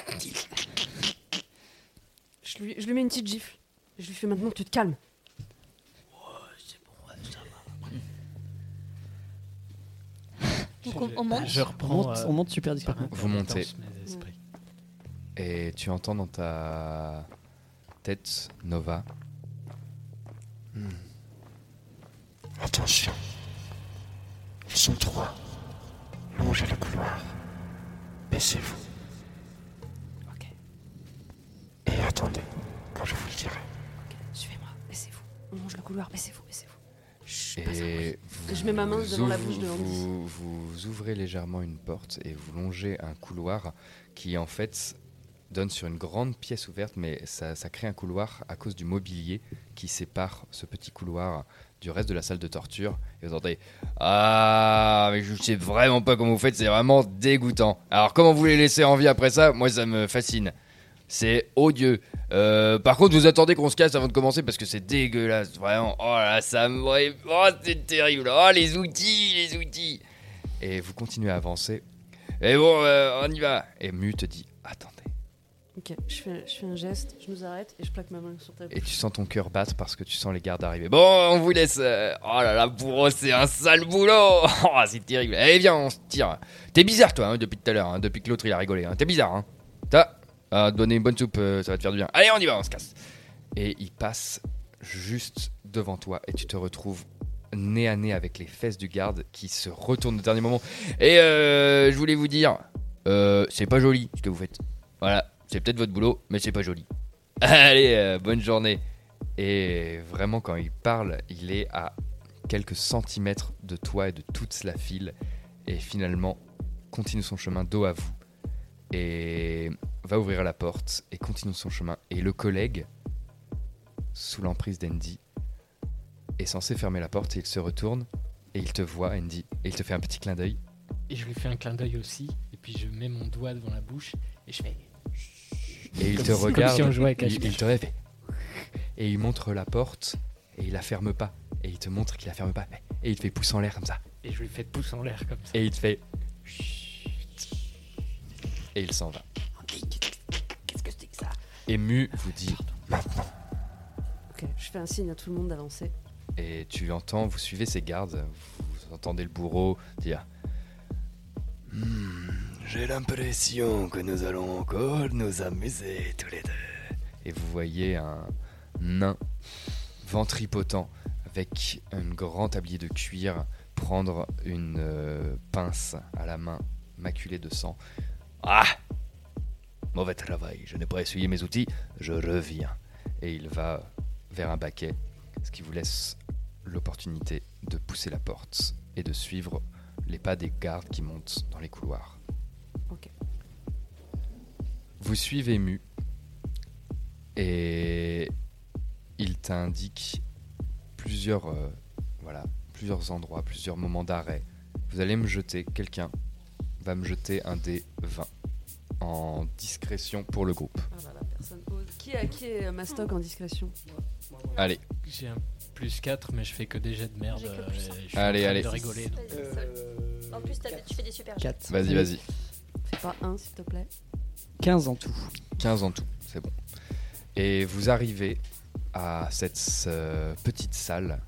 Je lui, je lui mets une petite gifle. Je lui fais maintenant tu te calmes. Donc on, on monte. Je On reprends. monte, euh, on monte super discrètement. Vous montez. Et tu entends dans ta tête, Nova, Attention. Ils sont trois. Longez le couloir. Baissez-vous. Ok. Et attendez quand je vous le dirai. Suivez-moi, baissez-vous. On longe le couloir, baissez-vous, bruit. et je mets ma main vous devant la ouvrez- bouche de Andy. vous, vous ouvrez légèrement une porte et vous longez un couloir qui en fait donne sur une grande pièce ouverte, mais ça, ça crée un couloir à cause du mobilier qui sépare ce petit couloir du reste de la salle de torture. Et vous entendez Ah, mais je sais vraiment pas comment vous faites, c'est vraiment dégoûtant. Alors, comment vous les laissez en vie après ça? Moi, ça me fascine. C'est odieux. Euh, par contre, vous attendez qu'on se casse avant de commencer parce que c'est dégueulasse. Vraiment. Oh là, ça me. Oh, c'est terrible. Oh, les outils, les outils. Et vous continuez à avancer. Et bon, euh, on y va. Et Mu te dit Attendez. Ok, je fais, je fais un geste, je nous arrête et je plaque ma main sur ta bouche. Et tu sens ton cœur battre parce que tu sens les gardes arriver. Bon, on vous laisse. euh, Oh là là, pour eux, c'est un sale boulot. Oh, c'est terrible. Allez, viens, on se tire. T'es bizarre, toi, hein, depuis tout à l'heure. hein, depuis que l'autre il a rigolé. hein. T'es bizarre, hein. T'as à te donner une bonne soupe, euh, ça va te faire du bien. Allez, on y va, on se casse. Et il passe juste devant toi et tu te retrouves nez à nez avec les fesses du garde qui se retourne au dernier moment. Et euh, je voulais vous dire, euh, c'est pas joli ce que vous faites. Voilà, c'est peut-être votre boulot, mais c'est pas joli. Allez, euh, bonne journée. Et vraiment, quand il parle, il est à quelques centimètres de toi et de toute la file. Et finalement, continue son chemin dos à vous. Et va ouvrir la porte et continue son chemin. Et le collègue, sous l'emprise d'Andy, est censé fermer la porte et il se retourne et il te voit, Andy, et il te fait un petit clin d'œil. Et je lui fais un clin d'œil aussi. Et puis je mets mon doigt devant la bouche et je fais. Et il Comme te si- regarde. si on jouait à il, il te fait. Et il montre la porte et il la ferme pas. Et il te montre qu'il la ferme pas. Et il te fait pouce en l'air comme ça. Et je lui fais pouce en l'air comme ça. Et il te fait. Et il s'en va. Qu'est-ce que c'est que ça Et Mu vous dit maintenant. Ok, je fais un signe à tout le monde d'avancer. Et tu entends, vous suivez ces gardes, vous entendez le bourreau dire Hmm, J'ai l'impression que nous allons encore nous amuser tous les deux. Et vous voyez un nain ventripotent avec un grand tablier de cuir prendre une euh, pince à la main maculée de sang. Ah Mauvais travail, je n'ai pas essuyé mes outils, je reviens. Et il va vers un baquet, ce qui vous laisse l'opportunité de pousser la porte et de suivre les pas des gardes qui montent dans les couloirs. Ok. Vous suivez Mu et il t'indique plusieurs, euh, voilà, plusieurs endroits, plusieurs moments d'arrêt. Vous allez me jeter, quelqu'un va me jeter un dé 20 en discrétion pour le groupe. Ah là là, personne ose. Qui, a, qui est Mastoc en discrétion Allez, J'ai un plus 4, mais je fais que des jets de merde. J'ai que euh, et je suis Allez, en train allez. de rigoler. donc. En plus, t'as- tu fais des super jets. 4. vas-y, vas-y. Fais pas un, s'il te plaît. 15 en tout. 15 en tout, c'est bon. Et vous arrivez à cette euh, petite salle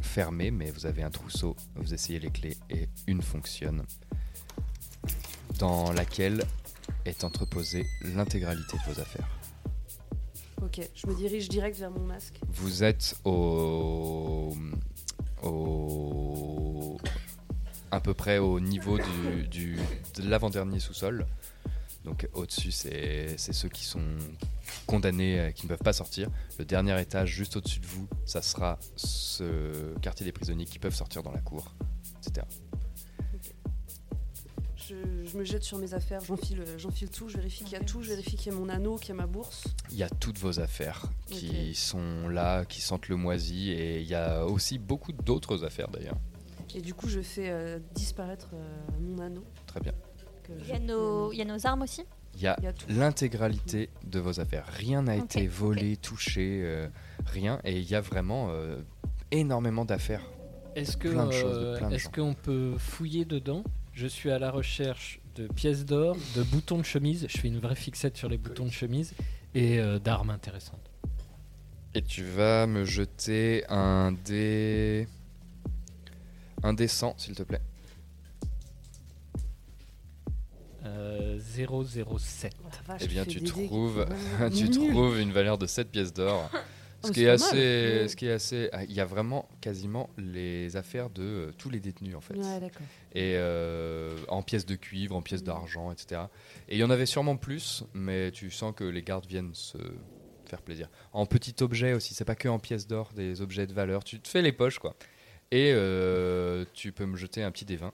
fermée, mais vous avez un trousseau, vous essayez les clés et une fonctionne, dans laquelle est entreposée l'intégralité de vos affaires. Ok, je me dirige direct vers mon masque. Vous êtes au, au à peu près au niveau du, du- de l'avant-dernier sous-sol. Donc au-dessus, c'est c'est ceux qui sont condamnés, euh, qui ne peuvent pas sortir. Le dernier étage, juste au-dessus de vous, ça sera ce quartier des prisonniers qui peuvent sortir dans la cour, etc. Je, me jette sur mes affaires, j'enfile, j'enfile tout, je vérifie qu'il y a tout, je vérifie qu'il y a mon anneau, qu'il y a ma bourse. Il y a toutes vos affaires qui sont là, qui sentent le moisi, et il y a aussi beaucoup d'autres affaires d'ailleurs. Et du coup, je fais euh, disparaître euh, mon anneau. Très bien. Il y, a nos, il y a nos armes aussi? Il y a l'intégralité de vos affaires. Rien n'a été volé, touché, euh, rien. Et il y a vraiment euh, énormément d'affaires. Est-ce que euh, est-ce qu'on peut fouiller dedans? Je suis à la recherche de pièces d'or, de boutons de chemise. Je fais une vraie fixette sur les boutons de chemise et euh, d'armes intéressantes. Et tu vas me jeter un dé. Un dé 100, s'il te plaît. Euh, 007. Oh la vache, Eh bien, fais tu des dés trouves, vraiment tu nuls. trouves une valeur de 7 pièces d'or. Ce, Oh, qui c'est est pas assez, mal. ce qui est assez. ah, Il y a vraiment quasiment les affaires de euh, tous les détenus, en fait. Ouais, d'accord. et euh, en pièces de cuivre, en pièces d'argent, etc. Et il y en avait sûrement plus, mais tu sens que les gardes viennent se faire plaisir. En petits objets aussi, c'est pas que en pièces d'or, des objets de valeur. Tu te fais les poches, quoi. Et euh, tu peux me jeter un petit des 20.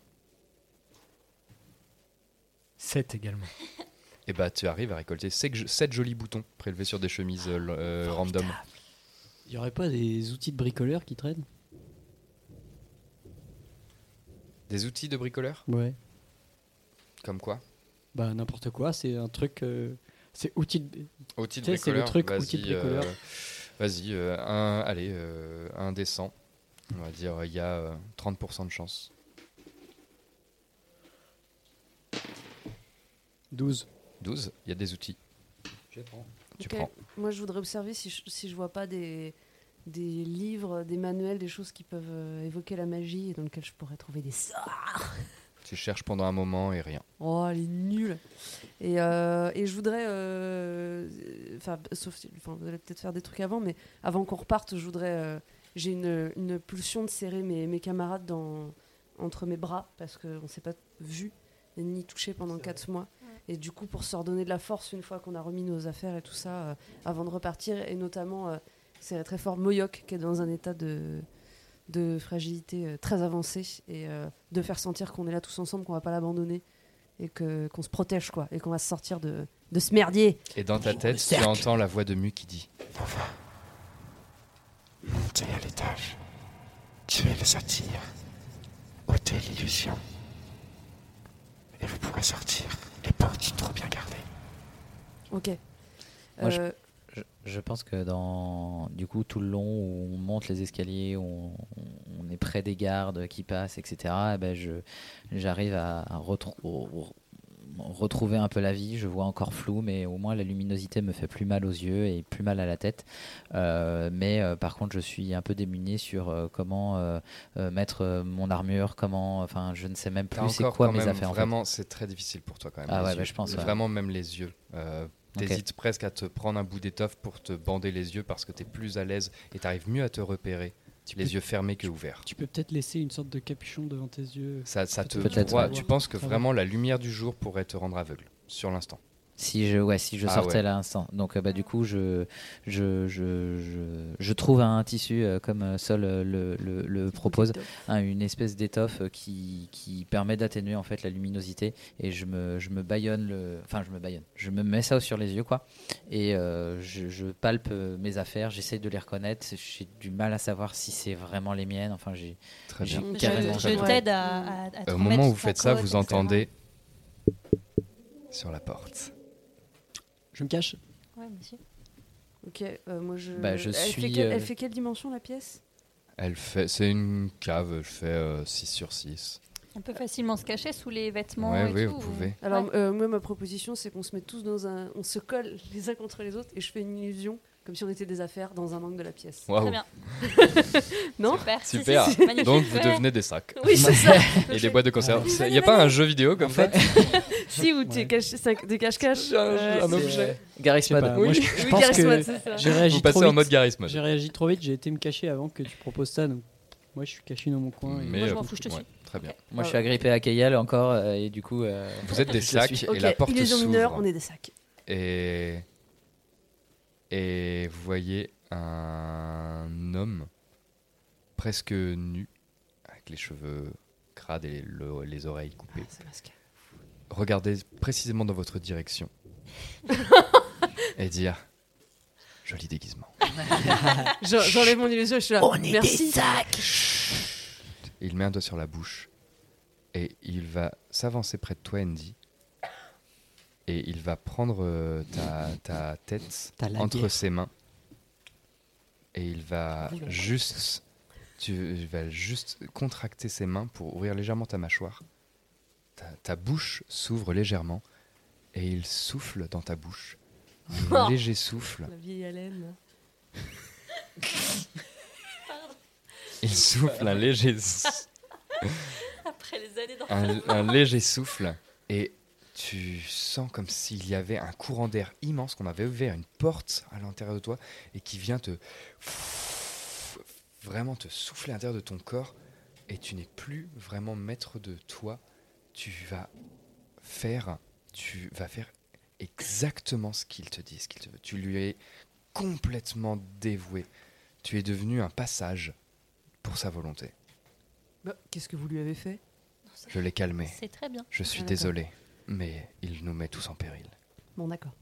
7 également. Et bah, tu arrives à récolter 7 jolis boutons prélevés sur des chemises euh, euh, random. Il y aurait pas des outils de bricoleur qui traînent? Des outils de bricoleur Ouais. Comme quoi? Bah n'importe quoi, c'est un truc. euh, c'est outil de. Outils de le bricoleur truc Vas-y, outil de bricoleur. euh, Vas-y, euh, un, allez, euh, un des 100. On va dire, il y a euh, 30% de chance. 12. 12, il y a des outils. Je prends. Tu prends. Moi, je voudrais observer si je, si je vois pas des, des livres, des manuels, des choses qui peuvent euh, évoquer la magie et dans lesquels je pourrais trouver des sorts. Tu cherches pendant un moment et rien. Oh, elle est nulle. Et, euh, et je voudrais, euh, enfin, sauf si, enfin, vous allez peut-être faire des trucs avant, mais avant qu'on reparte, je voudrais, euh, j'ai une, une pulsion de serrer mes, mes camarades dans, entre mes bras parce qu'on ne s'est pas vu ni touché pendant 4 mois. Et du coup, pour se redonner de la force une fois qu'on a remis nos affaires et tout ça, euh, avant de repartir, et notamment, euh, c'est très fort Moyoc qui est dans un état de, de fragilité euh, très avancé, et euh, de faire sentir qu'on est là tous ensemble, qu'on va pas l'abandonner, et que- qu'on se protège, quoi, et qu'on va se sortir de, de ce merdier. Et dans ta tête, tu entends la voix de Mu qui dit Montez à l'étage. Tuez le satire. ôtez l'illusion. Et vous pourrez sortir. Les portes sont trop bien gardées. Ok. Moi, je- Euh, je, je pense que dans du coup tout le long où on monte les escaliers, où on, on est près des gardes qui passent, etc. eh ben je j'arrive à, à retrou- au- retrouver un peu la vie. Je vois encore flou, mais au moins la luminosité me fait plus mal aux yeux et plus mal à la tête. Euh, mais euh, par contre, je suis un peu démuni sur euh, comment mettre mon armure, comment, enfin, je ne sais même plus c'est quoi mes affaires. en fait. Vraiment, c'est très difficile pour toi quand même. Ah ouais, bah, je pense, ouais. Vraiment, même les yeux. T'hésites presque à te prendre un bout d'étoffe pour te bander les yeux parce que t'es plus à l'aise et t'arrives mieux à te repérer. Les peux- yeux fermés que ouverts. Tu peux peut-être laisser une sorte de capuchon devant tes yeux. Ça, ça te. Tu penses que vraiment la lumière du jour pourrait te rendre aveugle sur l'instant. Si je, ouais, si je Ah sortais ouais. là l'instant. Donc, euh, bah, du coup, je, je, je, je, je trouve un tissu, euh, comme euh, Sol euh, le, le, le propose, hein, une espèce d'étoffe qui, qui permet d'atténuer en fait la luminosité. Et je me, je me baillonne le. Enfin, je me baillonne. Je me mets ça sur les yeux, quoi. Et euh, je, je palpe mes affaires, j'essaye de les reconnaître. J'ai du mal à savoir si c'est vraiment les miennes. Enfin, j'ai. Très j'ai bien. Je, carrément je t'aide à, à, à te Au moment où vous faites ça, vous entendez sur la porte. Je me cache. Ouais, monsieur. Ok, euh, moi je. Bah, je elle, fait suis, quelle, euh, elle fait quelle dimension la pièce? Elle fait, c'est une cave, je fais 6 sur 6. On peut facilement se cacher sous les vêtements. Ouais, et oui, tout, vous ou- pouvez. Alors, Ouais. euh, moi, ma proposition, c'est qu'on se met tous dans un. On se colle les uns contre les autres et je fais une illusion, comme si on était des affaires, dans un angle de la pièce. Waouh. Très bien. non Super. Super. si, si, magnifique. Donc vous devenez des sacs. Oui, c'est ça. Et des boîtes de conserve. Il n'y a pas un jeu vidéo comme ça Si, où tu des cache-cache. Un- euh, un objet. Garry's Mod. Oui, moi, je, oui, je pense Garry's Mod, que c'est ça. j'ai réagi Vous passez trop en vite. mode Garry's Mod. J'ai réagi trop vite, j'ai été me cacher avant que tu proposes ça. Donc moi, je suis caché dans mon coin. et- Mais, Moi, je euh, m'en fous, je te suis. Très bien. Moi, je suis agrippé à Kayal encore, euh, et du coup. euh, Vous êtes des sacs et la porte s'ouvre. on est des sacs. Et et vous voyez un homme presque nu, avec les cheveux crades et le- les oreilles coupées. Masqué. Regardez précisément dans votre direction et dire joli déguisement. J'en- J'enlève mon illusion, je suis là. Merci. Il met un doigt sur la bouche et il va s'avancer près de toi, Andy. Et il va prendre euh, ta, ta tête entre ses mains. Et il va juste. Tu il va juste contracter ses mains pour ouvrir légèrement ta mâchoire. Ta, ta bouche s'ouvre légèrement et il souffle dans ta bouche. Un léger souffle. La vieille haleine. Il souffle un léger. Après les années un, un léger souffle et tu sens comme s'il y avait un courant d'air immense, qu'on avait ouvert une porte à l'intérieur de toi et qui vient te vraiment te souffler à l'intérieur de ton corps et tu n'es plus vraiment maître de toi. Tu vas faire, tu vas faire exactement ce qu'il te dit, ce qu'il te veut. Tu lui es complètement dévoué. Tu es devenu un passage pour sa volonté. Bah, Qu'est-ce que vous lui avez fait? Je l'ai calmé. C'est très bien. Je suis Ah, désolé, mais il nous met tous en péril. Bon, d'accord.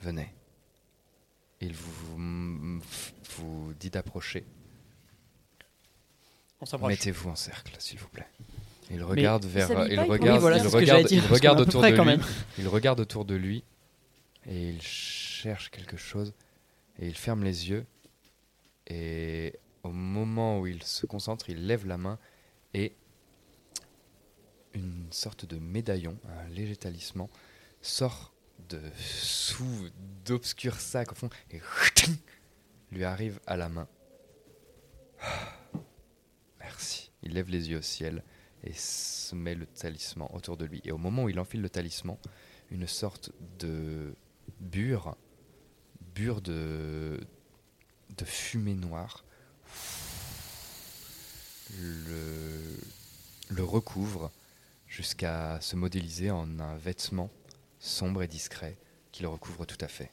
Venez. Il vous, vous, vous dit d'approcher. On s'approche. Mettez-vous en cercle, s'il vous plaît. Il regarde vers, s'habille il il regarde, Oui, voilà, il regarde, dire, il autour près de quand lui. même. Il regarde autour de lui et il cherche quelque chose et il ferme les yeux et au moment où il se concentre, il lève la main et une sorte de médaillon, un léger talisman, sort de sous d'obscurs sacs au fond et lui arrive à la main. Merci. Il lève les yeux au ciel et se met le talisman autour de lui. Et au moment où il enfile le talisman, une sorte de bure, bure de, de fumée noire, le recouvre jusqu'à se modéliser en un vêtement sombre et discret qui le recouvre tout à fait.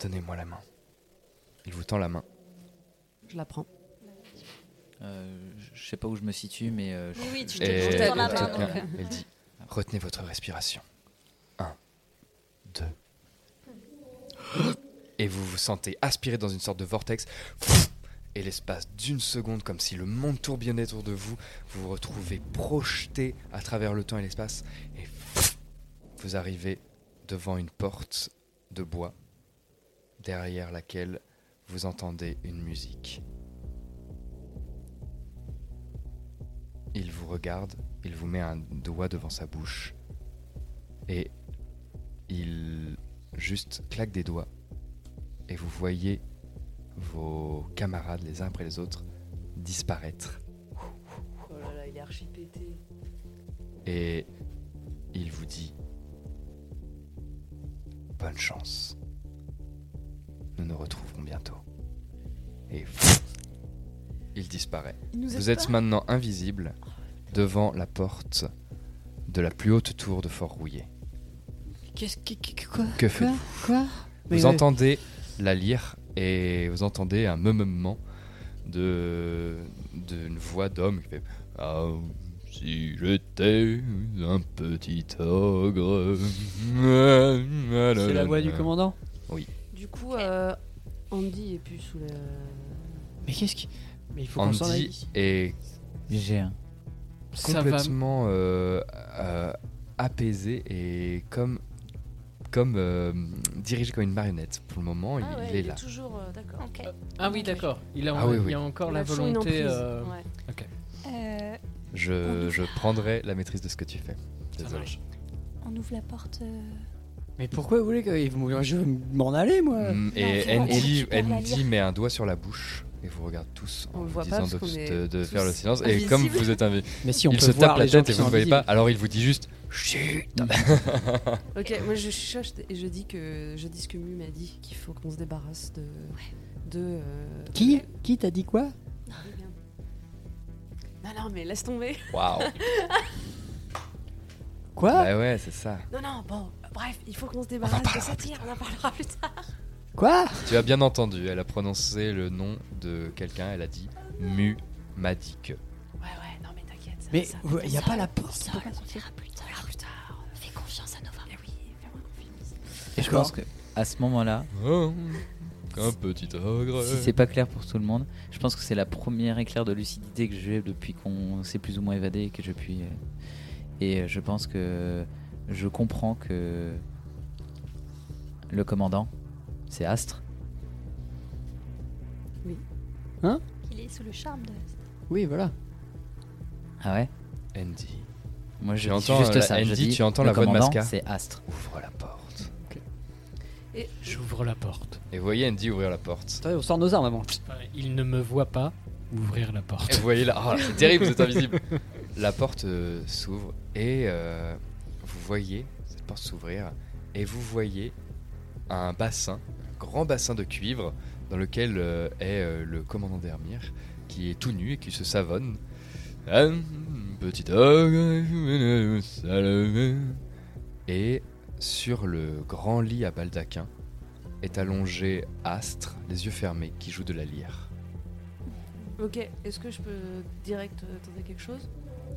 Donnez-moi la main. Il vous tend la main. Je la prends. Euh, je sais pas où je me situe, mais. euh, Oui, oui, tu posé dans la te main, elle dit Retenez votre respiration. Un, deux. Et vous vous sentez aspiré dans une sorte de vortex. Et l'espace d'une seconde, comme si le monde tourbillonnait autour de vous, vous vous retrouvez projeté à travers le temps et l'espace. Et vous arrivez devant une porte de bois, derrière laquelle vous entendez une musique. Il vous regarde, il vous met un doigt devant sa bouche et il juste claque des doigts et vous voyez vos camarades les uns après les autres disparaître Oh là là, il est archi pété. et il vous dit bonne chance. Nous nous retrouverons bientôt. Et il disparaît. Il Vous êtes pas maintenant invisible devant la porte de la plus haute tour de Fort Rouillé. Qu'est-ce que. Quoi Que faites Quoi Vous euh, entendez la lyre et vous entendez un meumement de d'une voix d'homme qui fait Ah, si j'étais un petit ogre. C'est la voix du commandant? Oui. Du coup, euh, Andy est plus sous la. Mais qu'est-ce qui. Mais il faut qu'on s'en aille. Andy est J'ai un. Ça va- complètement euh, euh, apaisé et comme comme euh, dirigé comme une marionnette pour le moment. il, Ah ouais, il est là. toujours. euh, D'accord. Ah oui, d'accord. Il a, Ah oui, il oui. a encore Il la volonté. euh, ouais. Euh, Je, je prendrai la maîtrise de ce que tu fais. Désolé. on ouvre la porte. euh, Mais pourquoi vous voulez que je m'en aller moi Mm, Et lyre. met un doigt sur la bouche et vous regarde tous en vous disant de, tous faire le silence. Et comme vous êtes invisible, Mais si, on il peut se voir tape la tête et vous ne voyez pas. Alors il vous dit juste chut. Ok, moi je chuchote et je dis que je dis ce que Mu m'a dit qu'il faut qu'on se débarrasse de de. euh, Qui Qui t'a dit quoi? Non non mais laisse tomber. Waouh. Quoi? Bah ouais, c'est ça. Non non bon bref il faut qu'on se débarrasse de cette lyre, on en parlera plus tard. Quoi Tu as bien entendu. Elle a prononcé le nom de quelqu'un. Elle a dit Mu m'a dit que. Ouais ouais non mais t'inquiète. ça- Mais il n'y a pas la porte Ça, on verra plus tard. On verra plus tard. Fais confiance à Nova. Eh oui fais-moi confiance. Et je pense que à ce moment-là, Oh, un petit ogre. si c'est pas clair pour tout le monde, je pense que c'est la première éclair de lucidité que j'ai depuis qu'on s'est plus ou moins évadé et que je puis. euh, Et euh, je pense que je comprends que le commandant, c'est Astre. Il est sous le charme de. Oui, voilà. Ah ouais Andy. Moi je Tu dis entends, juste la- ça. je Andy, dis, tu entends la voix de Masca C'est Astre. Ouvre la porte. Et J'ouvre la porte. Et vous voyez Andy ouvrir la porte. Attendez, on sort nos armes avant. Enfin, il ne me voit pas ouvrir la porte. Et vous voyez là, oh, c'est terrible, vous êtes invisible. La porte euh, s'ouvre et euh, vous voyez cette porte s'ouvrir et vous voyez un bassin, grand bassin de cuivre dans lequel euh, est euh, le commandant d'Hermire qui est tout nu et qui se savonne. Un petit. Et sur le grand lit à baldaquin est allongé Astre, les yeux fermés, qui joue de la lyre. ok est-ce que je peux direct euh, tenter quelque chose?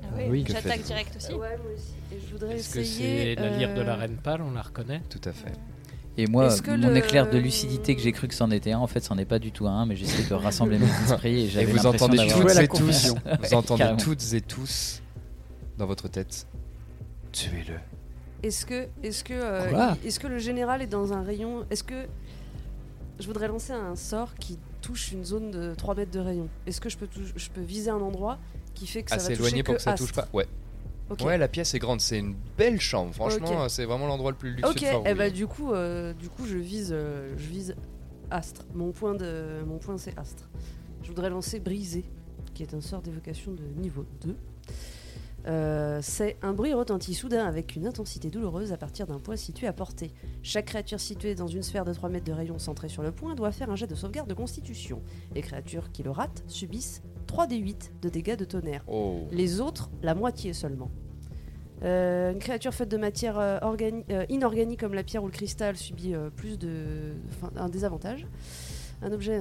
Ah oui, Oui, que j'attaque direct aussi. Ouais moi aussi. Et je voudrais Est-ce que essayer. c'est la lyre de la reine pâle? On la reconnaît? Tout à fait. Et moi, mon le- éclair de lucidité que j'ai cru que c'en était un, en fait, c'en est pas du tout un, mais j'essaie de rassembler mes esprits et Et j'avais vous entendez toutes et tous, vous entendez Carrément. toutes et tous dans votre tête. Tuez-le. Est-ce que, est-ce que, euh, il- est-ce que le général est dans un rayon? Est-ce que je voudrais lancer un sort qui touche une zone de 3 mètres de rayon Est-ce que je peux, je peux viser un endroit qui fait que ça Assez va toucher éloigné pour que ça Astre? touche pas. Ouais. Ouais, la pièce est grande. C'est une belle chambre. Franchement, c'est vraiment l'endroit le plus luxueux Ok, de et bah William. du coup, euh, du coup, je vise, euh, je vise Astre. Mon point de, mon point c'est Astre. Je voudrais lancer Brisé, qui est un sort d'évocation de niveau 2. Euh, c'est un bruit retentit soudain avec une intensité douloureuse à partir d'un point situé à portée. Chaque créature située dans une sphère de 3 mètres de rayon centrée sur le point doit faire un jet de sauvegarde de constitution. Les créatures qui le ratent subissent 3d8 de dégâts de tonnerre. Oh. Les autres, la moitié seulement. Euh, une créature faite de matière euh, organi- euh, inorganique comme la pierre ou le cristal subit euh, plus de, enfin, un désavantage. Un objet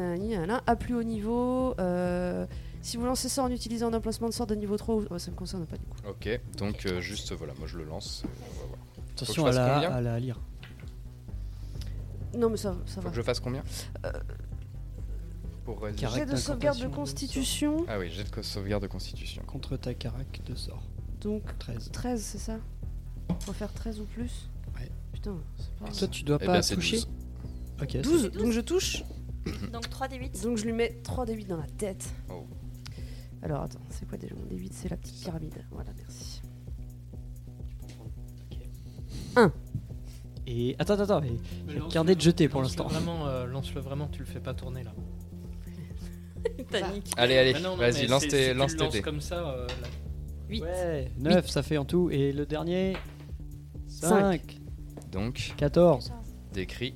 à plus haut niveau. euh, si vous lancez ça en utilisant un emplacement de sort de niveau 3, ou- oh, ça me concerne pas du coup. Ok, donc euh, juste voilà, moi je le lance. on va voir. Attention à la, combien à la lire. Non mais ça, ça Faut va. que je fasse combien Euh, Pour. Jet de sauvegarde de constitution. Ah oui, jet de sauvegarde de constitution. Contre ta carac de sort. Donc 13. 13, c'est ça? Faut faire 13 ou plus? Ouais. Putain, c'est pas. Toi, tu dois Eh pas c'est toucher 12. Ok. 12, donc je touche. Donc 3 des 8. Donc je lui mets 3 d8 dans la tête. Oh. Alors attends, c'est quoi déjà mon d8 C'est la petite pyramide. Voilà, merci. Et attends, attends, attends. mais Mais J'ai lance-le- gardé de jeter pour lance-le l'instant. Vraiment, euh, lance-le vraiment, tu le fais pas tourner là. Panique. Allez, allez, Bah non, non, vas-y, mais lance c'est- tes si tu lance le tes lances dés. comme ça. euh, là- 8. Ouais, 9 ça fait en tout. Et le dernier 5, Donc, 14. décrit.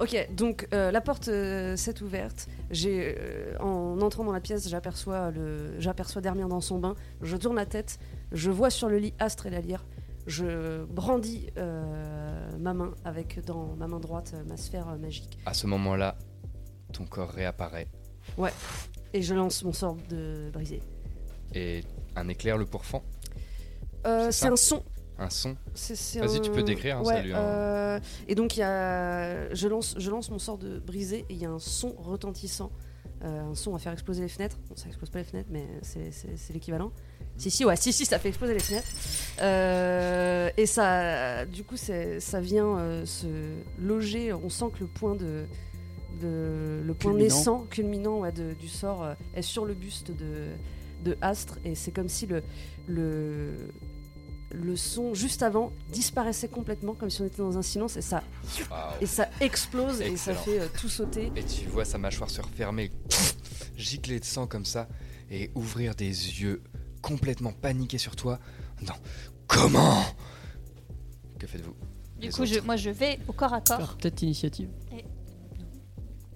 Ok, donc euh, la porte euh, s'est ouverte. J'ai, euh, en entrant dans la pièce, j'aperçois le, j'aperçois dans son bain. Je tourne la tête, je vois sur le lit Astre et la lyre. Je brandis euh, ma main, avec dans ma main droite euh, ma sphère euh, magique. À ce moment-là, ton corps réapparaît Ouais. Et je lance mon sort de brisé. et un éclair le pourfend. Euh, C'est un son. Un son. Vas-y, un- tu peux décrire, hein, Ouais, salut, hein. euh, et donc y a, je lance, je lance mon sort de brisé et il y a un son retentissant, euh, un son à faire exploser les fenêtres. Bon, ça explose pas les fenêtres, mais c'est, l'équivalent. Si si ouais, si si, ça fait exploser les fenêtres. Euh, et ça, du coup, ça vient euh, se loger. On sent que le point de, de- le point Culminant. naissant, culminant ouais, de- du sort euh, est sur le buste de, de Astre et c'est comme si le, le le son juste avant disparaissait complètement comme si on était dans un silence et ça et ça explose et ça fait euh, tout sauter Et tu vois sa mâchoire se refermer, gicler de sang comme ça, et ouvrir des yeux complètement paniqués sur toi. Non. Comment? Que faites-vous? Du coup, je, moi je vais au corps à corps. Peut-être initiative. Et...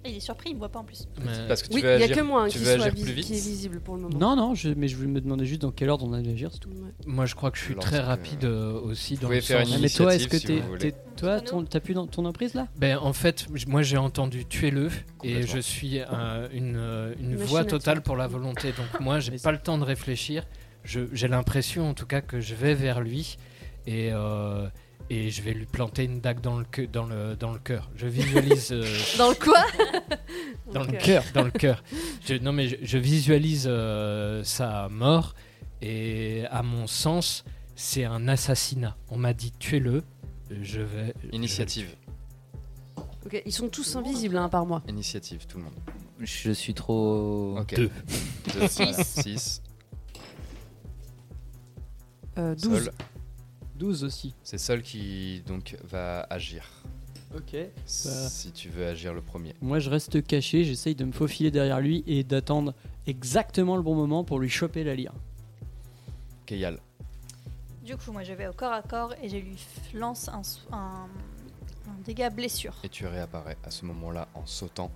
Et il est surpris, il me voit pas en plus. Parce que tu oui veux il y a agir- que moi hein, tu qui, veux agir plus vite qui est visible pour le moment Non, non, je, mais je me demandais juste dans quel ordre on allait agir, c'est tout. Moi, je crois que je suis Lorsque- très rapide euh, aussi dans pouvez le faire sens- une mais toi, est-ce que initiative, si t'es, vous voulez. t'es- toi, ton- t'as pu dans ton emprise là? Ben, en fait, moi j'ai entendu tuer-le et je suis une, euh, une Une voix totale pour la volonté. Donc moi, j'ai pas le temps de réfléchir. Je- J'ai l'impression, en tout cas, que je vais vers lui et, euh, et je vais lui planter une dague dans le que- dans le dans le cœur. Je visualise euh, dans le quoi? Dans le cœur, dans le cœur. Je- Non mais je, je visualise euh, sa mort et à mon sens, c'est un assassinat. On m'a dit tuez-le. Je vais. Initiative. ok ils sont tous invisibles hein, par moi Initiative, tout le monde. Je suis trop. Ok. Deux. Deux, Six. 6. Euh, 12 Sol. 12 aussi. C'est Sol qui donc va agir. Ok. Bah, Si tu veux agir le premier. moi, je reste caché, j'essaye de me faufiler derrière lui et d'attendre exactement le bon moment pour lui choper la lyre. Keyal. Du coup, moi je vais au corps à corps et je lui lance un, s- un, un dégât blessure. Et tu réapparais à ce moment-là en sautant.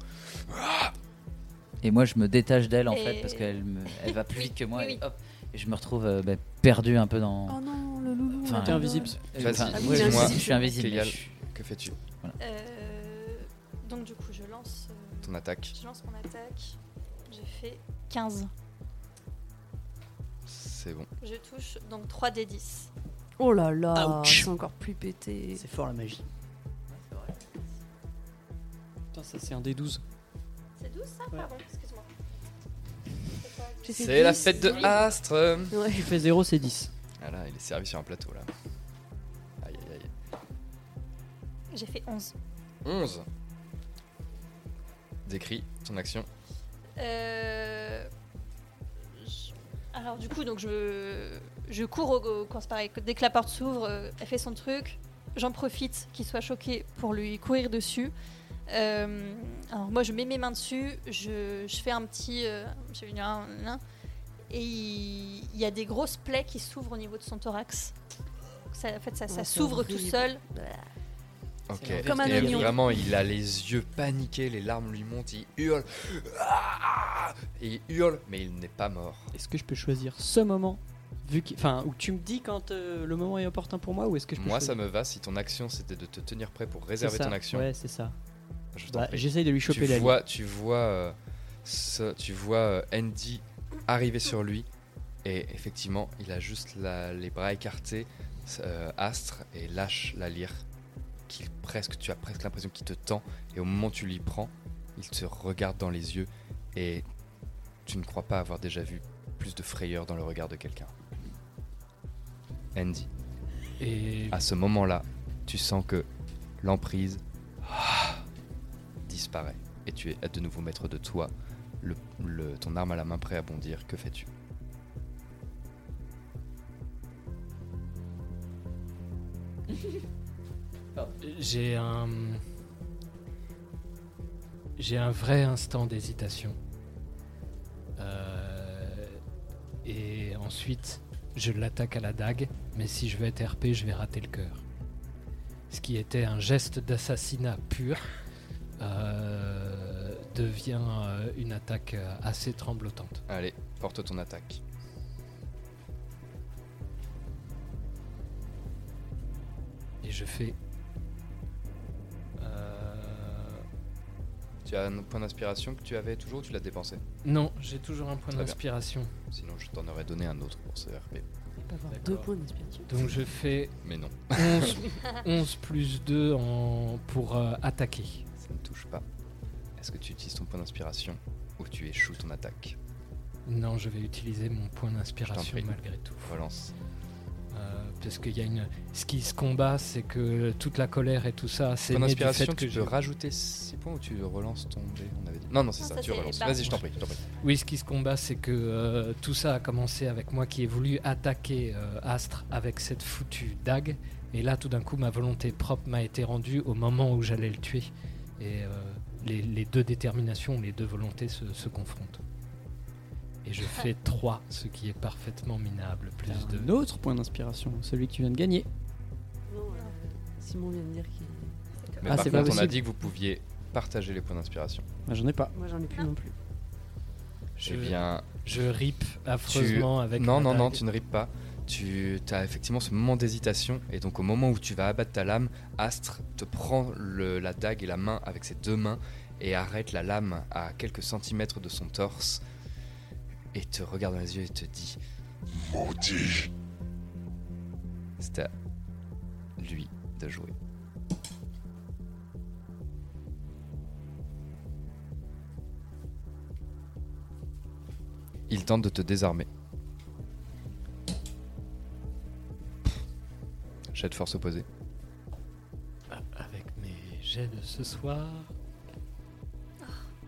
Et moi, je me détache d'elle en Et- fait parce qu'elle me... elle va plus vite que moi. Oui, et oui. hop, et je me retrouve euh, bah, perdu un peu dans. oh non le loulou Enfin, T'es invisible. Vas-y, Enfin, oui, ouais, je, invisible. je suis invisible. Je- que fais-tu Euh, donc du coup, je lance, euh, Ton attaque. je lance mon attaque. J'ai fait 15. C'est bon. Je touche donc 3 d 10. oh là là Ouch. c'est encore plus pété C'est fort la magie. Putain, ça c'est un des 12. C'est 12 ça Ouais. Pardon, C'est la 10. fête de Astre Ouais. Tu fais 0, c'est 10. Voilà, il est servi sur un plateau là. Aïe aïe aïe. J'ai fait 11. 11. Décris ton action. Euh, je- Alors du coup, donc je, je cours au, au course pareil. Dès que la porte s'ouvre, euh, elle fait son truc. J'en profite qu'il soit choqué pour lui courir dessus. Euh, alors moi, je mets mes mains dessus. Je, je fais un petit, euh, je fais un- un- et il, il y a des grosses plaies qui s'ouvrent au niveau de son thorax. Ça, en fait, ça, ça s'ouvre tout seul. Ok. Comme un Et oignon. vraiment, il a les yeux paniqués, les larmes lui montent, il hurle. Ah Et il hurle, mais il n'est pas mort. Est-ce que je peux choisir ce moment vu Enfin, où tu me dis quand euh, le moment est opportun pour moi ou est-ce que je peux Moi, ça me va. Si ton action c'était de te tenir prêt pour réserver ton action, Ouais, c'est ça. Je Bah. J'essaye de lui choper tu la vois, tu vois, euh, ce- tu vois euh, Andy arriver sur lui et effectivement, il a juste la- les bras écartés, euh, Astre et lâche la lyre. Qu'il presque, tu as presque l'impression qu'il te tend et au moment où tu l'y prends, il te regarde dans les yeux et tu ne crois pas avoir déjà vu plus de frayeur dans le regard de quelqu'un. Andy, Et à ce moment-là, tu sens que l'emprise ah, et tu es de nouveau maître de toi, le, ton arme à la main prêt à bondir. Que fais-tu? J'ai un j'ai un vrai instant d'hésitation. Euh, et ensuite, je l'attaque à la dague, mais si je veux être RP, je vais rater le cœur. Ce qui était un geste d'assassinat pur euh, devient euh, une attaque euh, assez tremblotante. Allez, porte ton attaque. Et je fais. Tu as un point d'inspiration que tu avais toujours ou tu l'as dépensé Non, j'ai toujours un point d'inspiration. Sinon, je t'en aurais donné un autre pour ce RP. Donc je fais. Mais non. 11, plus 2 en... pour attaquer. Ça ne touche pas. Est-ce que tu utilises ton point d'inspiration ou tu échoues ton attaque Non, je vais utiliser mon point Je t'en d'inspiration prie. malgré tout. Relance. Euh, parce qu'il y a une. Ce qui se combat, c'est que toute la colère et tout ça, c'est d'inspiration, fait que tu peux rajouter 6 points ou tu relances ton dé on avait dit. Non, non, c'est ça, ça, tu c'est relances. Vas-y, je t'en prie, je t'en prie. Oui, ce qui se combat, c'est que euh, tout ça a commencé avec moi qui ai voulu attaquer euh, Astre avec cette foutue dague. Et là, tout d'un coup, ma volonté propre m'a été rendue au moment où j'allais le tuer. Et euh, les, les deux déterminations, les deux volontés se, se confrontent. Et je fais 3, ce qui est parfaitement minable. Plus de. un autre point d'inspiration, celui que tu viens de gagner. Non, euh, Simon vient de dire qu'il. Mais Ah, par c'est pas contre, on a dit que vous pouviez partager les points d'inspiration. Ah, J'en ai pas. Moi, j'en ai plus non plus. Je, Eh bien, je rip tu... affreusement avec. Non, non, non, tu ne ripes pas. Tu as effectivement ce moment d'hésitation et donc au moment où tu vas abattre ta lame, Astre te prend le- la dague et la main avec ses deux mains et arrête la lame à quelques centimètres de son torse et te regarde dans les yeux et te dit Maudit. C'est à lui de jouer. Il tente de te désarmer. Jet de force opposée. Avec mes jets de ce soir.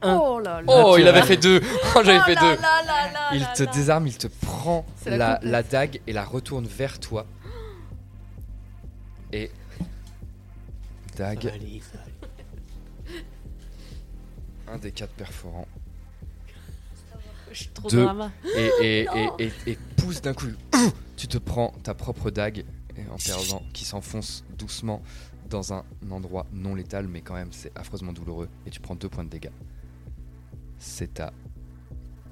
Oh là là Oh, il avait fait deux Oh, j'avais Oh fait là deux là là là Il là te là. désarme, il te prend la la, dague et la retourne vers toi. Et. Dague. Un des quatre perforants. Je suis trop Deux. drama. Et, et, et, et, et pousse d'un coup. Tu te prends ta propre dague en perdant qui s'enfonce doucement dans un endroit non létal, mais quand même c'est affreusement douloureux. Et tu prends deux points de dégâts. C'est à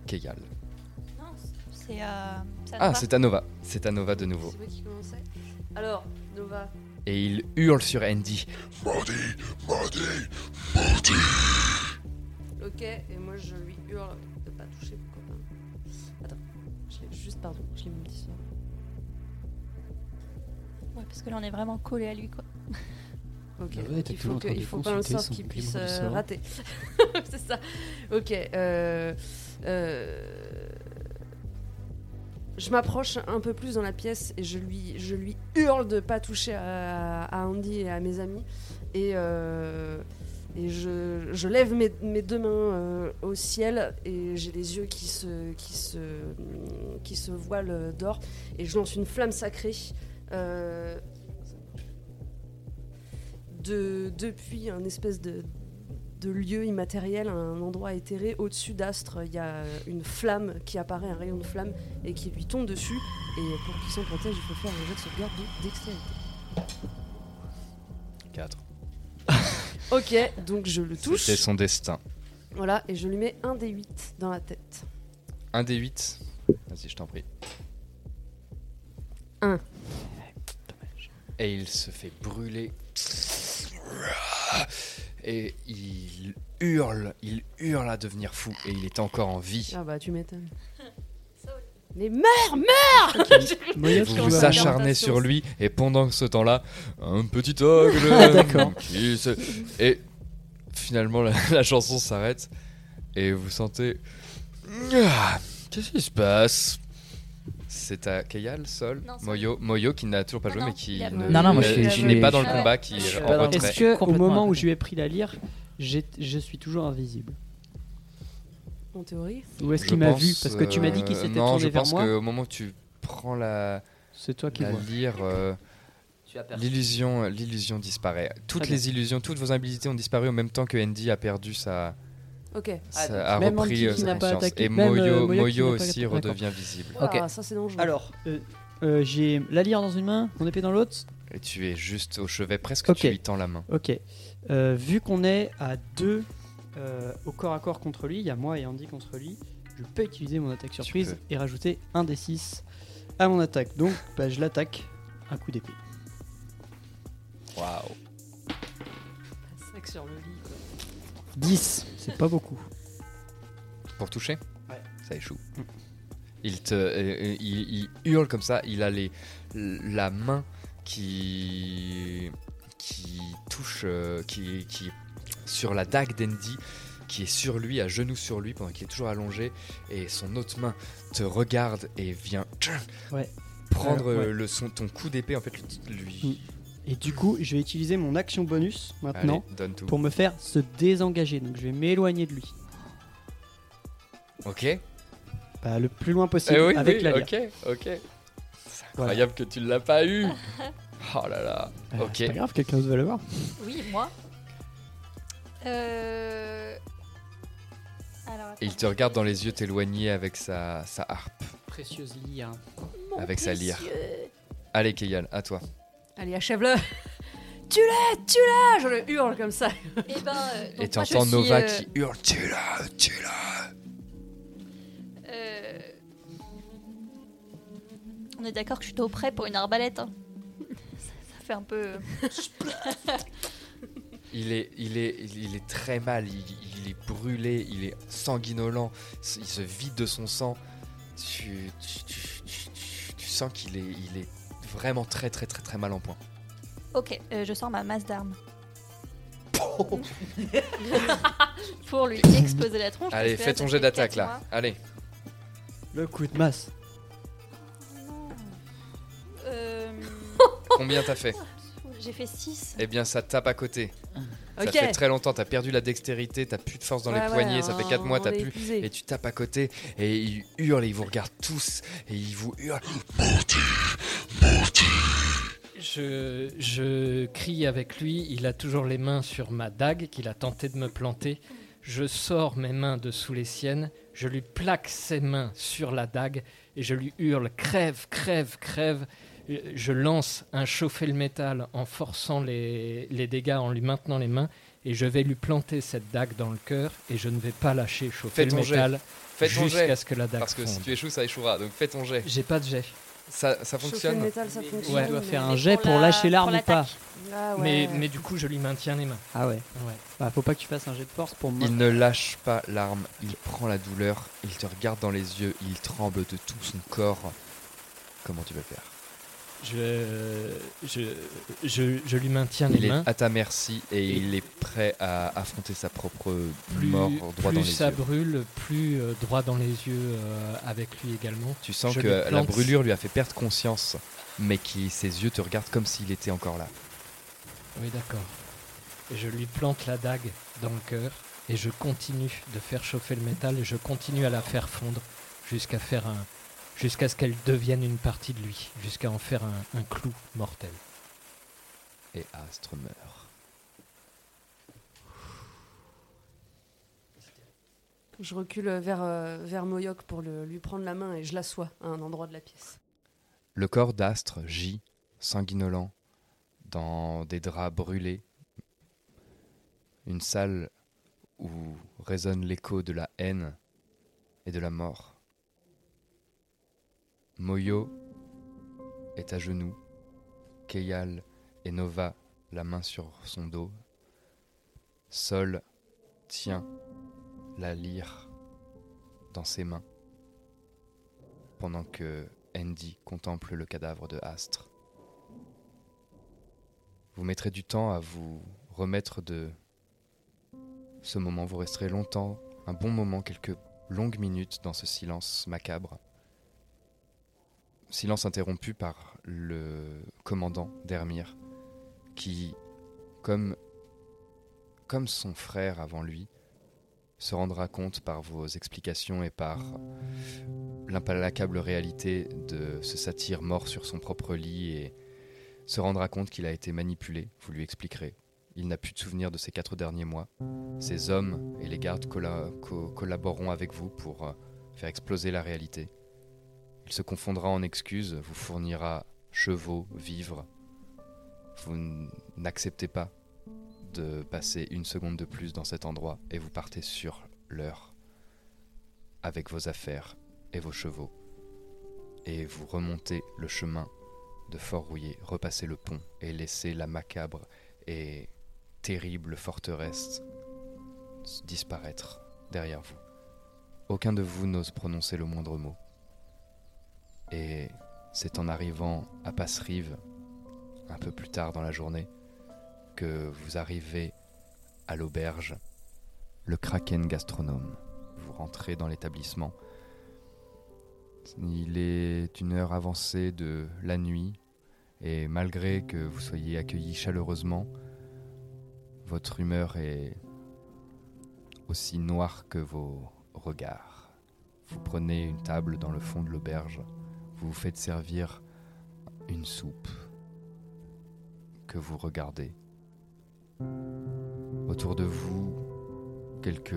Keyal. Non, c'est euh, c'est à Ah, Nova. c'est à Nova. C'est à Nova de nouveau. C'est moi qui commençais. Alors, Nova. Et il hurle sur Andy. Maudit, maudit, maudit. Ok, et moi je lui hurle de pas toucher mon copain. Attends, je l'ai- juste pardon, je l'ai mis dit ça. Parce que là, on est vraiment collé à lui, quoi. Ok, Ah ouais, il faut, que, il faut pas un consulter sort qui puisse euh, rater. C'est ça. Ok. euh, euh, je m'approche un peu plus dans la pièce et je lui, je lui hurle de pas toucher à, à Andy et à mes amis. Et, euh, et je, je lève mes, mes deux mains euh, au ciel et j'ai les yeux qui se, qui, se, qui se voilent d'or. Et je lance une flamme sacrée. Euh, de, depuis un espèce de, de lieu immatériel, un endroit éthéré, au-dessus d'Astre, il y a une flamme qui apparaît, un rayon de flamme, et qui lui tombe dessus. Et pour qu'il s'en protège, il faut faire un jet de sauvegarde de dextérité. 4. Ok, donc je le touche. C'était son destin. Voilà, et je lui mets un des 8 dans la tête. Un des 8. Vas-y, je t'en prie. Un. Et il se fait brûler. Et il hurle, il hurle à devenir fou. Et il est encore en vie. Ah bah tu m'étonnes. Mais meurs, meurs Et vous vous acharnez sur lui, et pendant ce temps-là, un petit ogle. Ah, se- Et finalement, la, la chanson s'arrête, et vous sentez. Ah, Qu'est-ce qui se passe? C'est à Keyal, Sol, Non. Moyo, Moyo qui n'a toujours pas Non, joué, non, mais qui Non, non, je je n'est pas dans le Ah combat, qui Je est en retrait. Est-ce que au moment où je lui ai pris la lyre, je suis toujours invisible? En théorie. Ou est-ce Je qu'il m'a pense, vu? Parce que tu m'as dit qu'il euh, s'était non, tourné je vers pense moi. qu'au moment où tu prends la, C'est toi qui la vois. lyre, euh, l'illusion, l'illusion disparaît. Toutes les illusions, toutes vos habilités ont disparu en même temps que Andy a perdu sa, Ok. Ah, ça a même repris euh, qui sa n'a pas conscience. attaqué, Et Moyo, euh, Moyo aussi redevient visible. Ah, Ok. ça c'est dangereux. Alors, euh, euh, j'ai la lyre dans une main, mon épée dans l'autre. Et tu es juste au chevet, presque Ok. tu lui tends la main. Ok. Euh, vu qu'on est à deux euh, au corps à corps contre lui, il y a moi et Andy contre lui, je peux utiliser mon attaque surprise et rajouter un des 6 à mon attaque. Donc, bah, je l'attaque un coup d'épée. Waouh. Sac sur le lit. Quoi. 10. C'est pas beaucoup. Pour toucher Ouais. Ça échoue. Il te, euh, euh, il, il hurle comme ça. Il a les, la main qui, qui touche, euh, qui, qui sur la dague d'Andy, qui est sur lui, à genoux sur lui, pendant qu'il est toujours allongé, et son autre main te regarde et vient Ouais. prendre ouais. le son, ton coup d'épée en fait lui. Et du coup, je vais utiliser mon action bonus maintenant Allez, donne tout. pour me faire se désengager. Donc je vais m'éloigner de lui. Ok. Bah, le plus loin possible Eh oui, avec oui, la lyre. Ok, ok. C'est incroyable que tu l'as pas eu. Oh là là. Euh, ok. C'est pas grave, quelqu'un d'autre va le voir. Oui, moi. Euh... Alors, Et il te regarde dans les yeux t'éloigner avec sa, sa harpe, Précieuse lyre. avec sa lyre. Allez, Keyal, à toi. Allez, achève-le Tu l'as Tu l'as Je le hurle comme ça. Et ben, euh, donc Et tu moi, je entends suis, Nova euh, qui hurle Tu l'as, tu l'as. euh, On est d'accord que je suis au prêt pour une arbalète. hein. ça, ça fait un peu. euh, Il est, il, est, il est très mal, il, il est brûlé, il est sanguinolent, il se vide de son sang. Tu, tu, tu- tu- tu- tu sens qu'il est, il est vraiment très très très très mal en point. Ok, euh, je sors ma masse d'armes. pour lui exploser la tronche. Allez, parce que fais là, ton ça jet fait d'attaque quatre là. mois. Allez. Le coup de masse. Euh, Combien t'as fait J'ai fait 6. Eh bien, ça tape à côté. Ça fait très longtemps, t'as perdu la dextérité, t'as plus de force dans Ouais, les ouais, poignets, ça fait 4 on- mois, on t'as est plus. épuisé. Et tu tapes à côté, et ils hurlent, et ils vous regardent tous, et ils vous hurlent. Je, je crie avec lui, il a toujours les mains sur ma dague qu'il a tenté de me planter. Je sors mes mains de sous les siennes, je lui plaque ses mains sur la dague et je lui hurle crève, crève, crève. Je lance un chauffer le métal en forçant les, les dégâts, en lui maintenant les mains et je vais lui planter cette dague dans le cœur et je ne vais pas lâcher chauffer Fais le métal jusqu'à ce que la dague Parce que si tu échoues, ça échouera. Donc fais ton jet. J'ai pas de jet. Ça, ça fonctionne le métal, ça fonctionne. Ouais. Tu dois faire mais- un jet pour, lâcher l'arme ou pas. Ah ouais. mais, mais du coup, je lui maintiens les mains. Ah ouais. Ouais. Bah, faut pas que tu fasses un jet de force pour moi. Il ne lâche pas l'arme, il prend la douleur, il te regarde dans les yeux, il tremble de tout son corps. Comment tu vas faire? Je, je, je, je lui maintiens Il les est mains. à ta merci et, il est prêt à affronter sa propre mort droit plus dans les ça yeux. brûle, plus euh, droit dans les yeux euh, avec lui également. Tu sens que la brûlure lui a fait perdre conscience, mais qui ses yeux te regardent comme s'il était encore là. Oui, d'accord. Je lui plante la dague dans le cœur et je continue de faire chauffer le métal et je continue à la faire fondre jusqu'à faire un, jusqu'à ce qu'elle devienne une partie de lui, jusqu'à en faire un, un clou mortel. Et Astre meurt. Je recule vers, euh, vers Moyoc pour le- lui prendre la main et je l'assois à un endroit de la pièce. Le corps d'Astre gît, sanguinolent, dans des draps brûlés. Une salle où résonne l'écho de la haine et de la mort. Moyo est à genoux, Keyal et Nova la main sur son dos. Sol tient la lyre dans ses mains pendant que Andy contemple le cadavre de Astre. Vous mettrez du temps à vous remettre de ce moment. Vous resterez longtemps, un bon moment, quelques longues minutes dans ce silence macabre. Silence interrompu par le commandant d'Ermir, qui, comme, son frère avant lui, se rendra compte par vos explications et par l'implacable réalité de ce satyre mort sur son propre lit et se rendra compte qu'il a été manipulé, vous lui expliquerez. Il n'a plus de souvenir de ces quatre derniers mois. Ces hommes et les gardes colla- co- collaboreront avec vous pour euh, faire exploser la réalité. Il se confondra en excuses, vous fournira chevaux, vivres. Vous n'acceptez pas de passer une seconde de plus dans cet endroit et vous partez sur l'heure avec vos affaires et vos chevaux. Et vous remontez le chemin de Fort Rouillé, repassez le pont et laissez la macabre et terrible forteresse disparaître derrière vous. Aucun de vous n'ose prononcer le moindre mot. Et c'est en arrivant à Passerive, un peu plus tard dans la journée, que vous arrivez à l'auberge, le Kraken Gastronome. Vous rentrez dans l'établissement. Il est une heure avancée de la nuit, et malgré que vous soyez accueillis chaleureusement, votre humeur est aussi noire que vos regards. Vous prenez une table dans le fond de l'auberge, vous vous faites servir une soupe que vous regardez. Autour de vous, quelques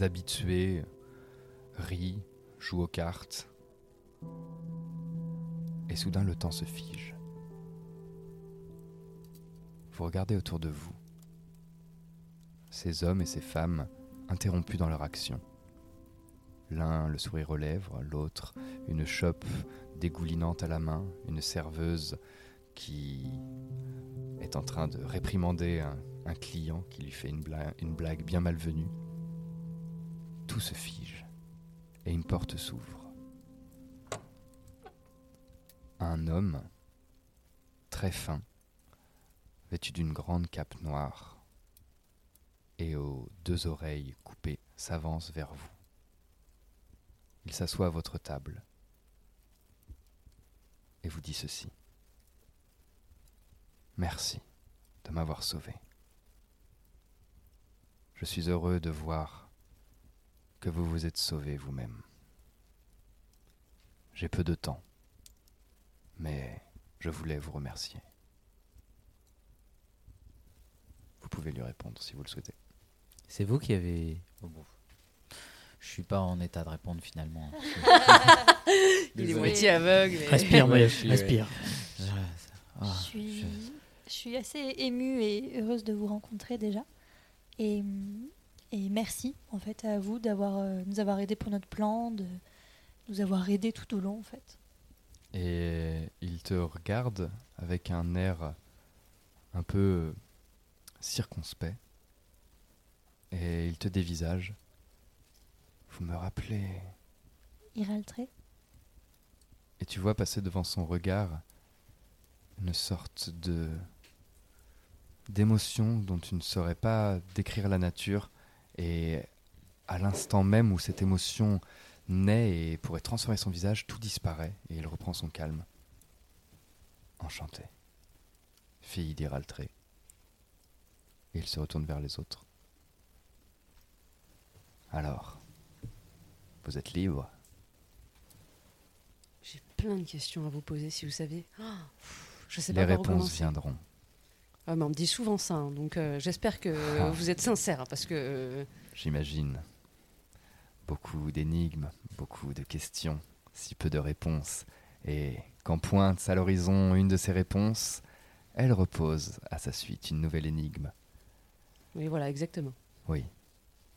habitués rient, jouent aux cartes. Et soudain le temps se fige. Vous regardez autour de vous. Ces hommes et ces femmes interrompus dans leur action. L'un le sourire aux lèvres, l'autre une chope dégoulinante à la main, une serveuse qui est en train de réprimander un, client qui lui fait une blague bien malvenue. Tout se fige et une porte s'ouvre. Un homme, très fin, vêtu d'une grande cape noire et aux deux oreilles coupées, s'avance vers vous. Il s'assoit à votre table et vous dit ceci. Merci de m'avoir sauvé. Je suis heureux de voir que vous vous êtes sauvé vous-même. J'ai peu de temps, mais je voulais vous remercier. Vous pouvez lui répondre si vous le souhaitez. C'est vous qui avez. Je suis pas en état de répondre finalement. Il est moitié aveugle. mais- Respire, Ouais, je suis- respire. Je- ah, je, suis, je- je suis assez émue et heureuse de vous rencontrer déjà. Et, et merci en fait à vous d'avoir euh, nous avoir aidés pour notre plan, de nous avoir aidés tout au long en fait. Et il te regarde avec un air un peu circonspect. Et il te dévisage. Vous me rappelez. Iraltré Et tu vois passer devant son regard une sorte de d'émotion dont tu ne saurais pas décrire la nature et à l'instant même où cette émotion naît et pourrait transformer son visage, tout disparaît et il reprend son calme. Enchanté. Fille d'Iraltré. Et il se retourne vers les autres. Alors, vous êtes libre J'ai plein de questions à vous poser si vous savez. Pff, je sais Les pas réponses viendront. Ah, mais on me dit souvent ça, hein, donc euh, j'espère que Ah. vous êtes sincère hein, parce que euh, J'imagine. Beaucoup d'énigmes, beaucoup de questions, si peu de réponses. Et quand pointe à l'horizon une de ces réponses, elle repose à sa suite une nouvelle énigme. oui voilà exactement. Oui,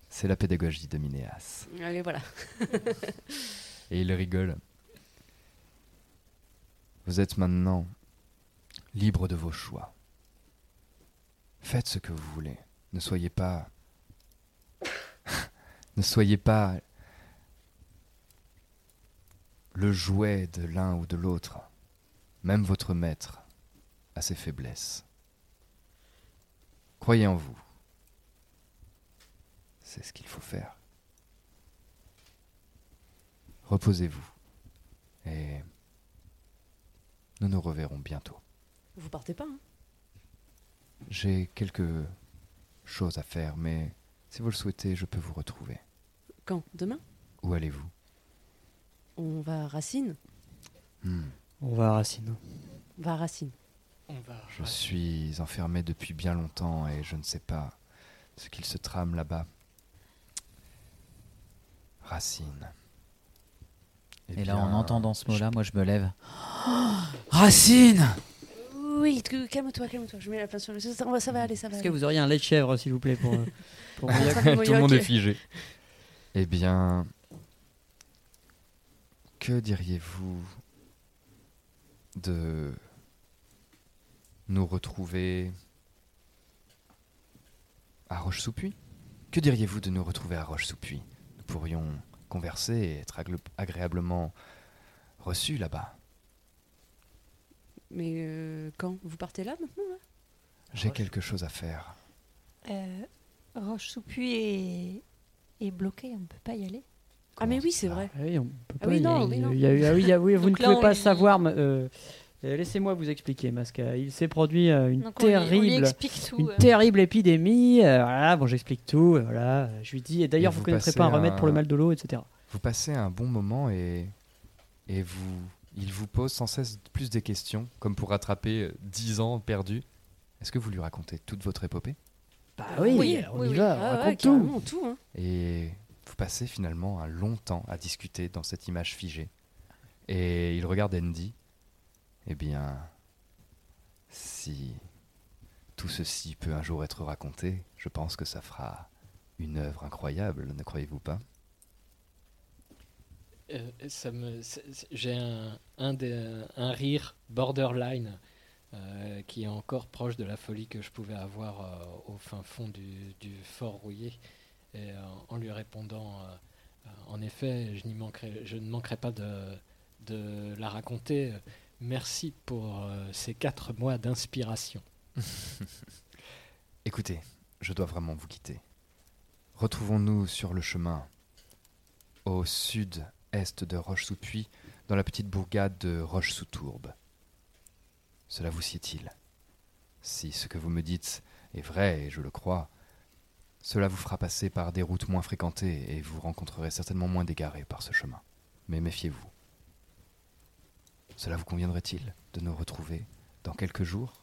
c'est la pédagogie de Minéas. Allez voilà. Et il rigole. Vous êtes maintenant libre de vos choix. Faites ce que vous voulez. Ne soyez pas. ne soyez pas le jouet de l'un ou de l'autre. Même votre maître a ses faiblesses. Croyez en vous. C'est ce qu'il faut faire. Reposez-vous. Et nous nous reverrons bientôt. Vous partez pas hein? J'ai quelques choses à faire, mais si vous le souhaitez, je peux vous retrouver. Quand? Demain? Où allez-vous? On va à Racine. Hmm, On va à Racine. On va à Racine. On va. Je suis enfermé depuis bien longtemps et je ne sais pas ce qu'il se trame là-bas. Racine. Eh Et là, bien, en entendant ce je- mot-là, moi je me lève. Racine Oui, tu- calme-toi, calme-toi. Je mets la place sur le. Ça va, ça va aller, ça va. Est-ce que vous auriez un lait de chèvre, s'il vous plaît, pour, euh, pour Tout le monde est figé. Eh bien, que diriez-vous de nous retrouver À Roche-sous-Puy? Que diriez-vous de nous retrouver à Roche-sous-Puy? Pourrions converser et être agréablement reçus là-bas. Mais euh, quand? Vous partez là maintenant là? J'ai quelque chose à faire. Euh, Roche-sous-Puy est... est bloqué, on ne peut pas y aller. Ah mais oui, c'est vrai. Ah oui, on peut Ah pas oui, y non, non. Y a eu- ah oui, il y a- oui, vous ne Donc pouvez pas savoir. mais, euh, Laissez-moi vous expliquer, Masca. Il s'est produit euh, une Donc on lui- on lui terrible, explique tout, une euh. terrible épidémie. euh, voilà, bon, j'explique tout. euh, Voilà, euh, je lui dis. Et d'ailleurs, Et vous vous connaîtrez passez pas un remède pour le un- mal de l'eau, etc. Vous passez un bon moment et, et vous, il vous pose sans cesse plus des questions, comme pour rattraper euh, 10 ans perdus. Est-ce que vous lui racontez toute votre épopée? Bah oui, on y va, on Ah ouais, raconte carrément, tout hein. Et vous passez finalement un long temps à discuter dans cette image figée. Et il regarde Andy. Eh bien, si tout ceci peut un jour être raconté, je pense que ça fera une œuvre incroyable, ne croyez-vous pas? Euh, ça me, j'ai un, un, rire borderline euh, qui est encore proche de la folie que je pouvais avoir euh, au fin fond du, fort rouillé. Et en lui répondant, en effet, je, n'y manquerai, je ne manquerai pas de la raconter. Merci pour euh, ces quatre mois d'inspiration. Écoutez, je dois vraiment vous quitter. Retrouvons-nous sur le chemin, au sud-est de Roche-sous-Puy, dans la petite bourgade de Roche-sous-Tourbe. Cela vous sied-il? Si ce que vous me dites est vrai, et je le crois, cela vous fera passer par des routes moins fréquentées et vous rencontrerez certainement moins d'égarés par ce chemin. Mais méfiez-vous. Cela vous conviendrait-il de nous retrouver dans quelques jours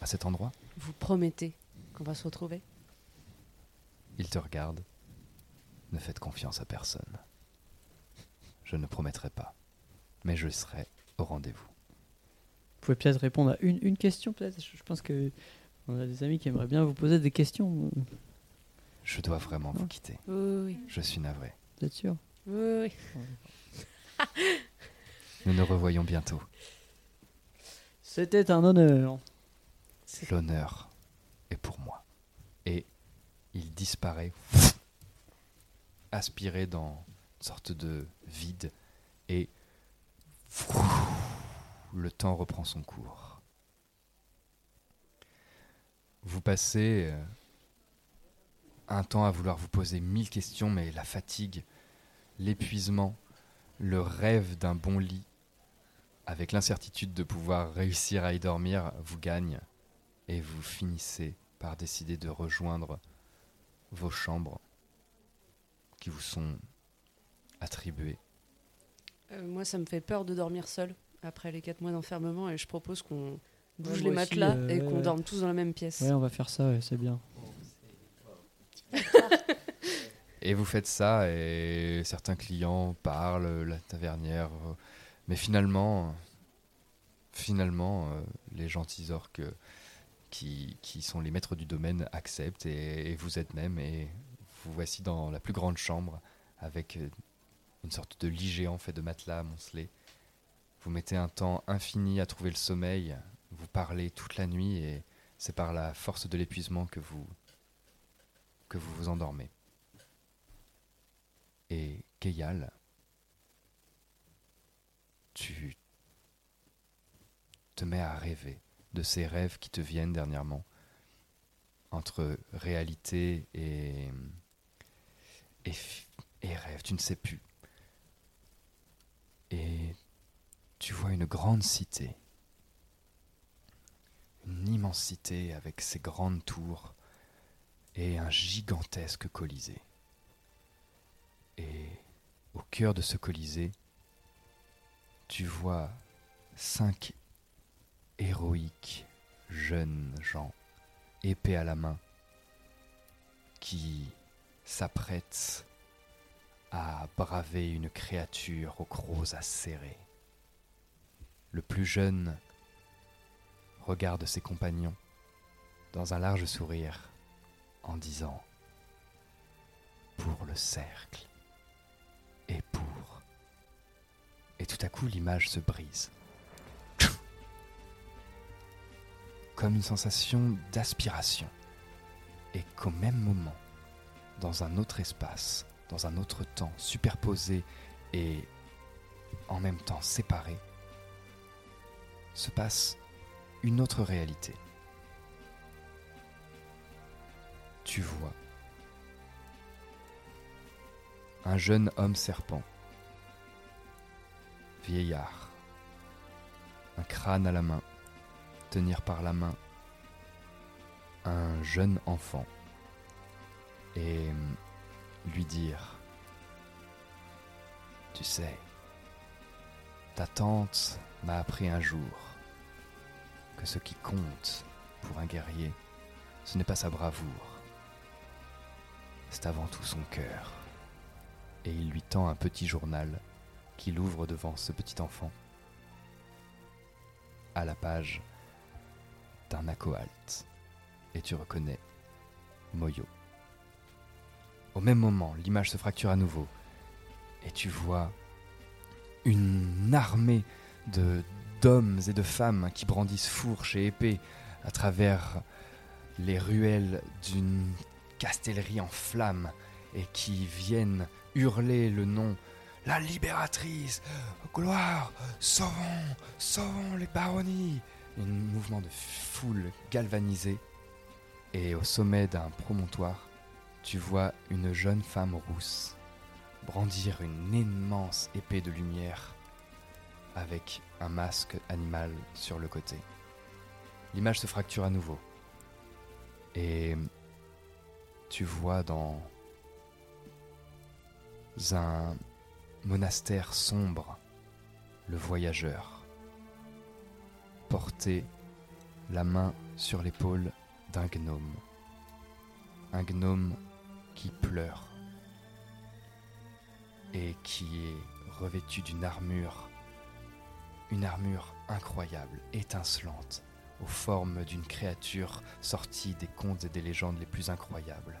à cet endroit? Vous promettez qu'on va se retrouver? Il te regarde. Ne faites confiance à personne. Je ne promettrai pas, mais je serai au rendez-vous. Vous pouvez peut-être répondre à une, une question, peut-être. Je, je pense que on a des amis qui aimeraient bien vous poser des questions. Je dois vraiment vous quitter. Oui, oui, Je suis navré. Vous êtes sûr? Oui. oui. Nous nous revoyons bientôt. C'était un honneur. L'honneur est pour moi. Et il disparaît, aspiré dans une sorte de vide, et le temps reprend son cours. Vous passez euh, un temps à vouloir vous poser mille questions, mais la fatigue, l'épuisement, le rêve d'un bon lit, avec l'incertitude de pouvoir réussir à y dormir, vous gagne et vous finissez par décider de rejoindre vos chambres qui vous sont attribuées. Euh, moi, ça me fait peur de dormir seul après les 4 mois d'enfermement et je propose qu'on bouge Ouais, les aussi, matelas euh, et qu'on ouais. dorme tous dans la même pièce. Ouais, on va faire ça, ouais, c'est bien. Et vous faites ça et certains clients parlent, la tavernière, euh, mais finalement, finalement, euh, les gentils orques qui, sont les maîtres du domaine acceptent et, et vous êtes même et vous voici dans la plus grande chambre avec euh, une sorte de lit géant fait de matelas amoncelés. Vous mettez un temps infini à trouver le sommeil, vous parlez toute la nuit et c'est par la force de l'épuisement que vous que vous vous endormez. Et Keyal, tu te mets à rêver de ces rêves qui te viennent dernièrement, entre réalité et, rêve, tu ne sais plus. Et tu vois une grande cité, une immense cité avec ses grandes tours et un gigantesque colisée. Et au cœur de ce colisée, tu vois cinq héroïques jeunes gens, épée à la main, qui s'apprêtent à braver une créature aux gros acérés. Le plus jeune regarde ses compagnons dans un large sourire en disant Pour le cercle et pour. Et tout à coup, l'image se brise. Comme une sensation d'aspiration. et qu'au même moment, dans un autre espace, dans un autre temps, superposé et en même temps séparé, se passe une autre réalité. Tu vois un jeune homme serpent, vieillard, un crâne à la main, tenir par la main. Un jeune enfant. Et lui dire Tu sais, ta tante m'a appris un jour que ce qui compte pour un guerrier, ce n'est pas sa bravoure, c'est avant tout son cœur. Et il lui tend un petit journal qu'il ouvre devant ce petit enfant à la page d'un Akoalt. Et tu reconnais Moyo. Au même moment, l'image se fracture à nouveau. Et tu vois une armée de d'hommes et de femmes qui brandissent fourches et épées à travers les ruelles d'une castellerie en flammes et qui viennent hurler le nom La libératrice Gloire Sauvons Sauvons les baronnies Un mouvement de foule galvanisée. Et au sommet d'un promontoire, tu vois une jeune femme rousse brandir une immense épée de lumière avec un masque animal sur le côté. L'image se fracture à nouveau. Et tu vois dans un monastère sombre le voyageur porter la main sur l'épaule d'un gnome. Un gnome qui pleure et qui est revêtu d'une armure, une armure incroyable, étincelante, aux formes d'une créature sortie des contes et des légendes les plus incroyables.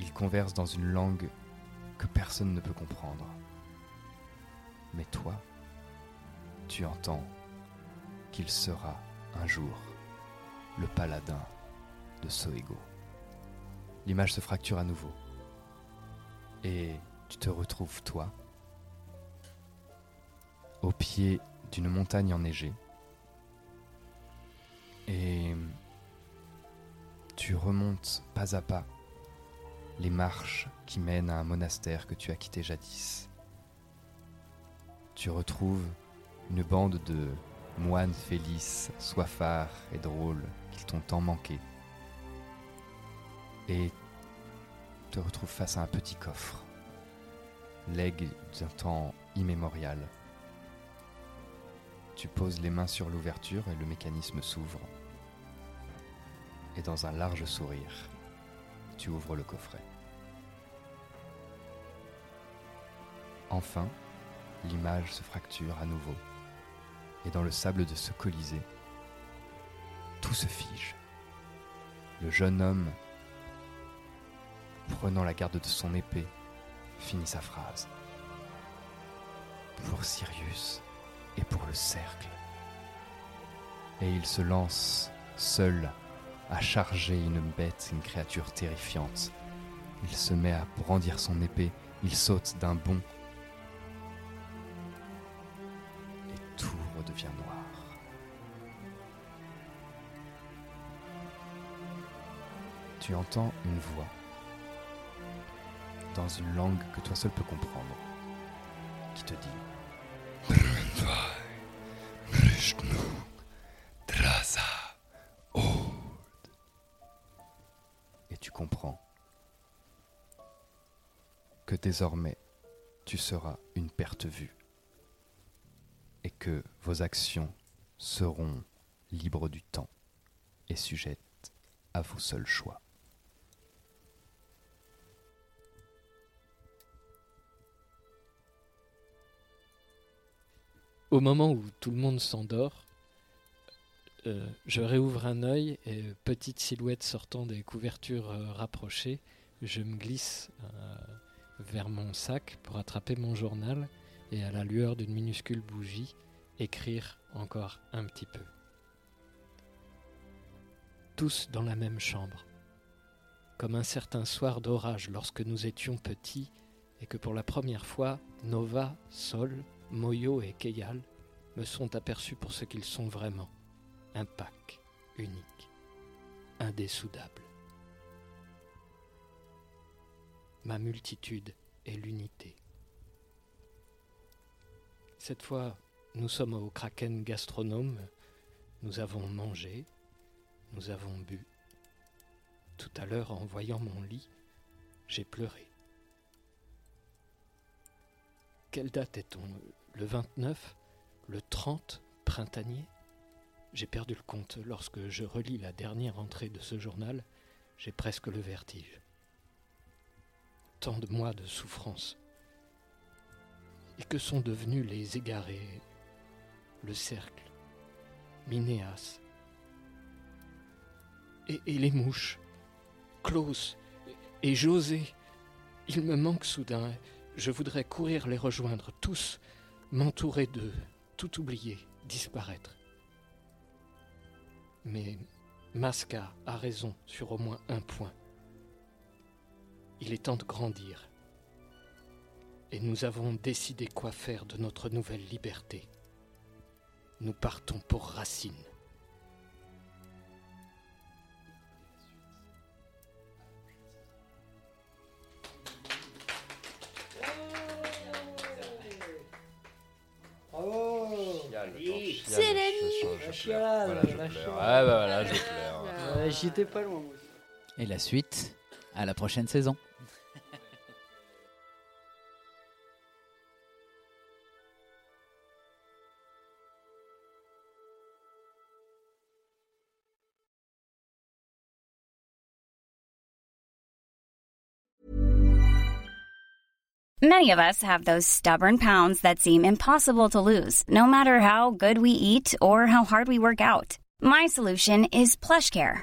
Il converse dans une langue que personne ne peut comprendre. Mais toi, tu entends qu'il sera un jour le paladin de Soego. L'image se fracture à nouveau. Et tu te retrouves, toi, au pied d'une montagne enneigée. Et tu remontes pas à pas les marches qui mènent à un monastère que tu as quitté jadis. Tu retrouves une bande de moines félices, soifards et drôles qui t'ont tant manqué. Et te retrouves face à un petit coffre, legs d'un temps immémorial. Tu poses les mains sur l'ouverture et le mécanisme s'ouvre. Et dans un large sourire, tu ouvres le coffret. Enfin, l'image se fracture à nouveau. Et dans le sable de ce colisée, tout se fige. Le jeune homme, prenant la garde de son épée, finit sa phrase. Pour Sirius et pour le cercle. Et il se lance seul à charger une bête, une créature terrifiante. Il se met à brandir son épée, il saute d'un bond. Et tout redevient noir. Tu entends une voix dans une langue que toi seul peux comprendre qui te dit que désormais tu seras une perte vue et que vos actions seront libres du temps et sujettes à vos seuls choix. Au moment où tout le monde s'endort, euh, je réouvre un œil et petite silhouette sortant des couvertures euh, rapprochées, je me glisse euh, vers mon sac pour attraper mon journal et à la lueur d'une minuscule bougie écrire encore un petit peu. tous dans la même chambre. Comme un certain soir d'orage lorsque nous étions petits et que pour la première fois, Nova, Sol, Moyo et Keyal me sont aperçus pour ce qu'ils sont vraiment, un pack unique, indésoudable. Ma multitude est l'unité. Cette fois, nous sommes au Kraken Gastronome, nous avons mangé, nous avons bu. Tout à l'heure, en voyant mon lit, j'ai pleuré. Quelle date est-on? Le 29 Le 30 printanier? J'ai perdu le compte. Lorsque je relis la dernière entrée de ce journal, j'ai presque le vertige. Tant de mois de souffrance. Et que sont devenus les égarés Le cercle Minéas et, les mouches Klaus et José Ils me manquent soudain. Je voudrais courir les rejoindre, tous, m'entourer d'eux, tout oublier, disparaître. Mais Masca a raison sur au moins un point. Il est temps de grandir. Et nous avons décidé quoi faire de notre nouvelle liberté. Nous partons pour Racine. C'est l'ami Je pleure. Voilà, je pleure. Bah voilà, je pleure. Ouais, J'y étais pas loin. moi. Et la suite, à la prochaine saison. Many of us have those stubborn pounds that seem impossible to lose, no matter how good we eat or how hard we work out. My solution is PlushCare.